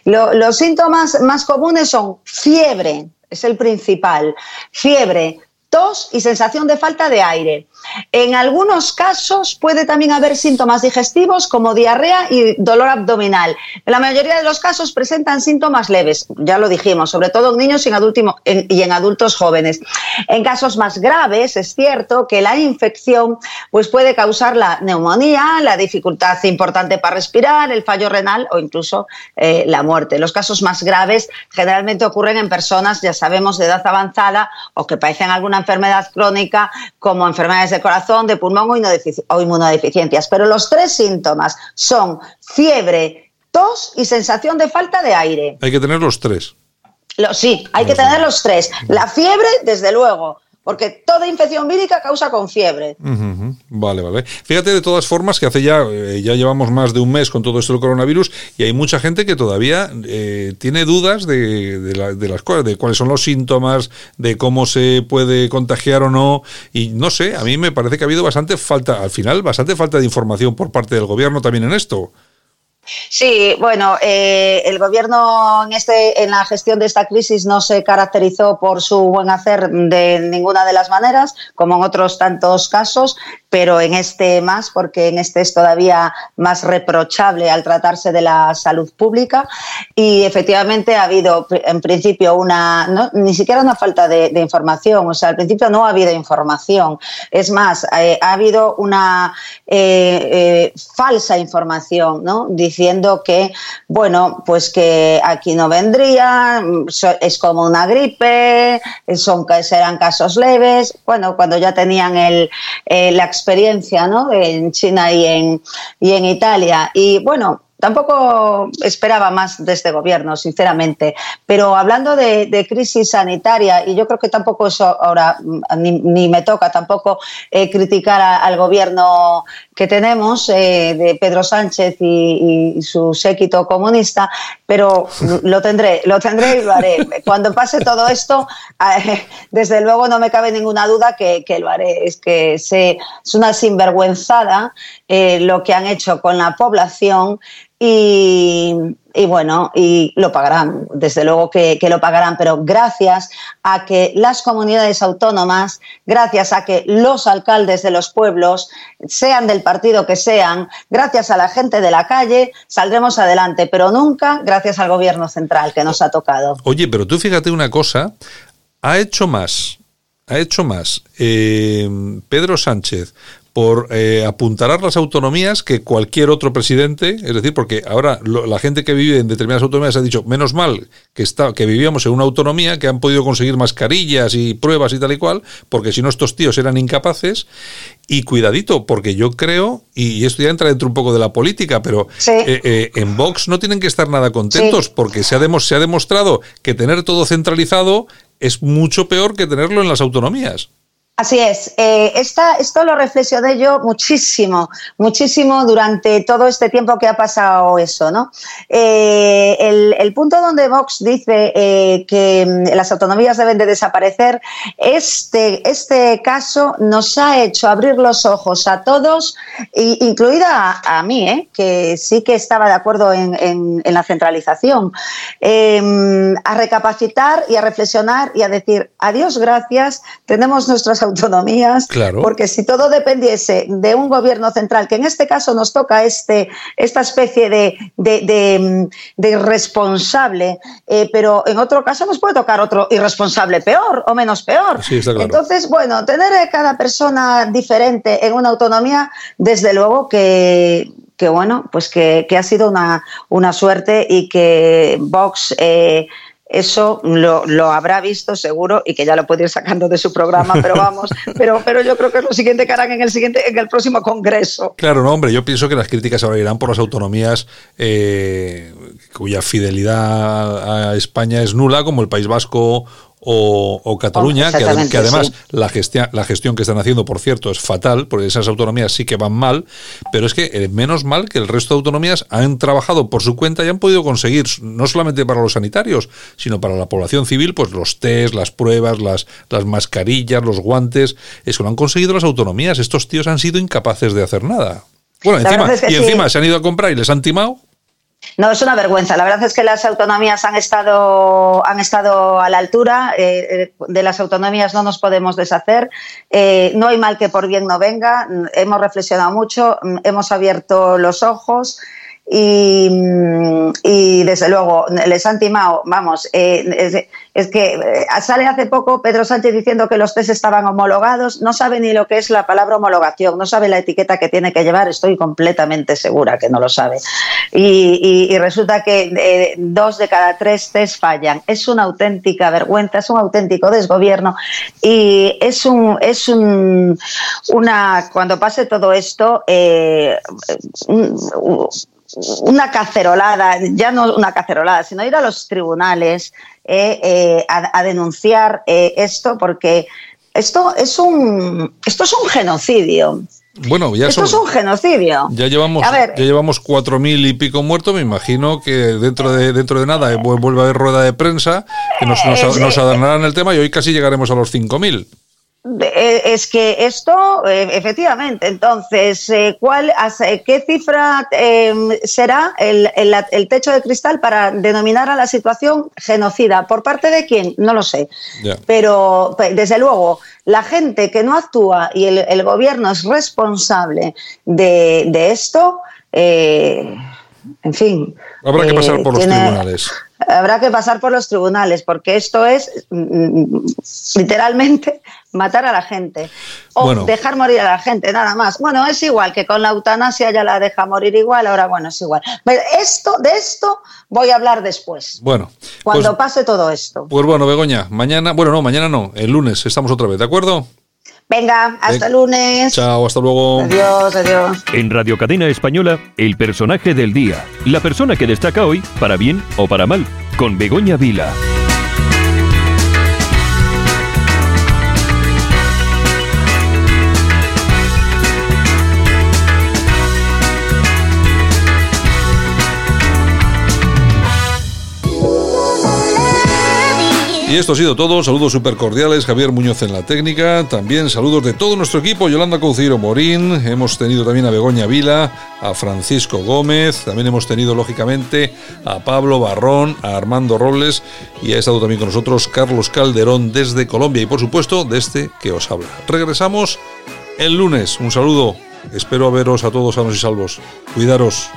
los síntomas más comunes son fiebre, es el principal, fiebre, tos y sensación de falta de aire. En algunos casos puede también haber síntomas digestivos como diarrea y dolor abdominal. En la mayoría de los casos presentan síntomas leves, ya lo dijimos, sobre todo en niños y en, adultos jóvenes. En casos más graves es cierto que la infección pues puede causar la neumonía, la dificultad importante para respirar, el fallo renal o incluso eh, la muerte. Los casos más graves generalmente ocurren en personas, ya sabemos, de edad avanzada o que padecen alguna enfermedad crónica como enfermedades de corazón, de pulmón o inmunodeficiencias. Pero los tres síntomas son fiebre, tos y sensación de falta de aire. Hay que tener los tres. sí, hay que tener los tres. La fiebre, desde luego porque toda infección vírica causa con fiebre. Vale, vale. Fíjate de todas formas que hace ya, eh, ya llevamos más de un mes con todo esto del coronavirus y hay mucha gente que todavía eh, tiene dudas de, de, las cosas, de cuáles son los síntomas, de cómo se puede contagiar o no. Y no sé, a mí me parece que ha habido bastante falta, al final, bastante falta de información por parte del gobierno también en esto. Sí, bueno, eh, el gobierno en, este, en la gestión de esta crisis no se caracterizó por su buen hacer de ninguna de las maneras, como en otros tantos casos, pero en este más, porque en este es todavía más reprochable al tratarse de la salud pública. Y efectivamente ha habido, en principio, una, ni siquiera una falta de, información, o sea, al principio no ha habido información. Es más, eh, ha habido una eh, falsa información, ¿no? diciendo que, bueno, pues que aquí no vendría, es como una gripe, son, serán casos leves. Bueno, cuando ya tenían el, eh, la experiencia ¿no? en China y en, y en Italia. Y bueno, Tampoco esperaba más de este gobierno, sinceramente. Pero hablando de, crisis sanitaria, y yo creo que tampoco eso ahora mm, ni, me toca tampoco eh, criticar al gobierno que tenemos eh, de Pedro Sánchez y, su séquito comunista, pero [laughs] lo tendré, lo tendré y lo haré. Cuando pase todo esto, eh, [laughs] desde luego no me cabe ninguna duda que, lo haré. Es que se, es una sinvergüenzada lo que han hecho con la población y, bueno, y lo pagarán, desde luego que, lo pagarán, pero gracias a que las comunidades autónomas, gracias a que los alcaldes de los pueblos, sean del partido que sean, gracias a la gente de la calle, saldremos adelante, pero nunca gracias al gobierno central que nos ha tocado. Oye, pero tú fíjate una cosa, ha hecho más, ha hecho más eh, Pedro Sánchez por eh, apuntalar las autonomías que cualquier otro presidente, es decir, porque ahora la gente que vive en determinadas autonomías ha dicho, menos mal que, está, que vivíamos en una autonomía, que han podido conseguir mascarillas y pruebas y tal y cual, porque si no estos tíos eran incapaces, y cuidadito, porque yo creo, y esto ya entra dentro un poco de la política, pero eh, eh, en Vox no tienen que estar nada contentos, porque se ha, se ha demostrado que tener todo centralizado es mucho peor que tenerlo en las autonomías. Así es. Eh, esto lo reflexioné yo muchísimo, muchísimo durante todo este tiempo que ha pasado eso, ¿no? Eh, el, punto donde Vox dice eh, que mm, las autonomías deben de desaparecer, este, este caso nos ha hecho abrir los ojos a todos, incluida a, mí, que sí que estaba de acuerdo en, en la centralización, a recapacitar y a reflexionar y a decir, adiós, gracias, tenemos nuestras autonomías, porque si todo dependiese de un gobierno central, que en este caso nos toca este, esta especie de, de, responsable, eh, pero en otro caso nos puede tocar otro irresponsable peor o menos peor. Entonces, bueno, tener cada persona diferente en una autonomía, desde luego que que bueno, pues que, ha sido una, una, suerte y que Vox eh, eso lo, lo, habrá visto seguro y que ya lo puede ir sacando de su programa, pero vamos, [laughs] pero, pero yo creo que es lo siguiente que harán en el siguiente, en el próximo congreso. Claro, no, hombre, yo pienso que las críticas ahora irán por las autonomías eh, cuya fidelidad a España es nula, como el País Vasco o, Cataluña, que, además la, gestión, la gestión que están haciendo, por cierto, es fatal, porque esas autonomías sí que van mal, pero es que eh, menos mal que el resto de autonomías han trabajado por su cuenta y han podido conseguir, no solamente para los sanitarios, sino para la población civil, pues los test, las pruebas, las, las mascarillas, los guantes, eso lo han conseguido las autonomías. Estos tíos han sido incapaces de hacer nada. Bueno, encima, y encima se han ido a comprar y les han timado. No, es una vergüenza. La verdad es que las autonomías han estado, han estado a la altura. Eh, eh, de las autonomías no nos podemos deshacer. Eh, no hay mal que por bien no venga. Hemos reflexionado mucho, hemos abierto los ojos. Y, desde luego les han timado, vamos, es, es, que sale hace poco Pedro Sánchez diciendo que los test estaban homologados, no sabe ni lo que es la palabra homologación, no sabe la etiqueta que tiene que llevar, estoy completamente segura que no lo sabe. Y, resulta que dos de cada tres test fallan. Es una auténtica vergüenza, es un auténtico desgobierno y es un, es un, una, cuando pase todo esto, eh, una cacerolada, ya no una cacerolada, sino ir a los tribunales eh, eh, a, denunciar eh, esto, porque esto es un, esto es un genocidio. Bueno, ya Esto es un genocidio. Ya llevamos, ya llevamos cuatro mil y pico muertos. Me imagino que dentro de dentro de nada vuelve a haber rueda de prensa que nos, nos, nos adornarán el tema y hoy casi llegaremos a los cinco mil. Eh, es que esto, eh, efectivamente, entonces, eh, ¿cuál, ¿qué cifra será el, techo de cristal para denominar a la situación genocida? ¿Por parte de quién? No lo sé. Pero, desde luego, la gente que no actúa y el, gobierno es responsable de, esto, en fin. Habrá que pasar por los tribunales habrá que pasar por los tribunales, porque esto es mm, mm, literalmente [laughs] matar a la gente o dejar morir a la gente, nada más. Bueno, es igual que con la eutanasia ya la deja morir igual, ahora bueno, es igual. Pero esto, de esto voy a hablar después. Bueno. Cuando pues pase todo esto. Pues bueno, Begoña, mañana, bueno, no, mañana no, el lunes estamos otra vez, ¿de acuerdo? Venga, hasta el lunes. Chao, hasta luego. Adiós, adiós. En Radio Cadena Española, el personaje del día. La persona que destaca hoy, para bien o para mal, con Begoña Vila. Y esto ha sido todo. Saludos súper cordiales. Javier Muñoz en la técnica. También saludos de todo nuestro equipo. Yolanda Couceiro Morín. Hemos tenido también a Begoña Vila, a Francisco Gómez. También hemos tenido, lógicamente, a Pablo Barrón, a Armando Robles. Y ha estado también con nosotros Carlos Calderón desde Colombia. Y por supuesto, de este que os habla. Regresamos el lunes. Un saludo. Espero veros a todos sanos y salvos. Cuidaros.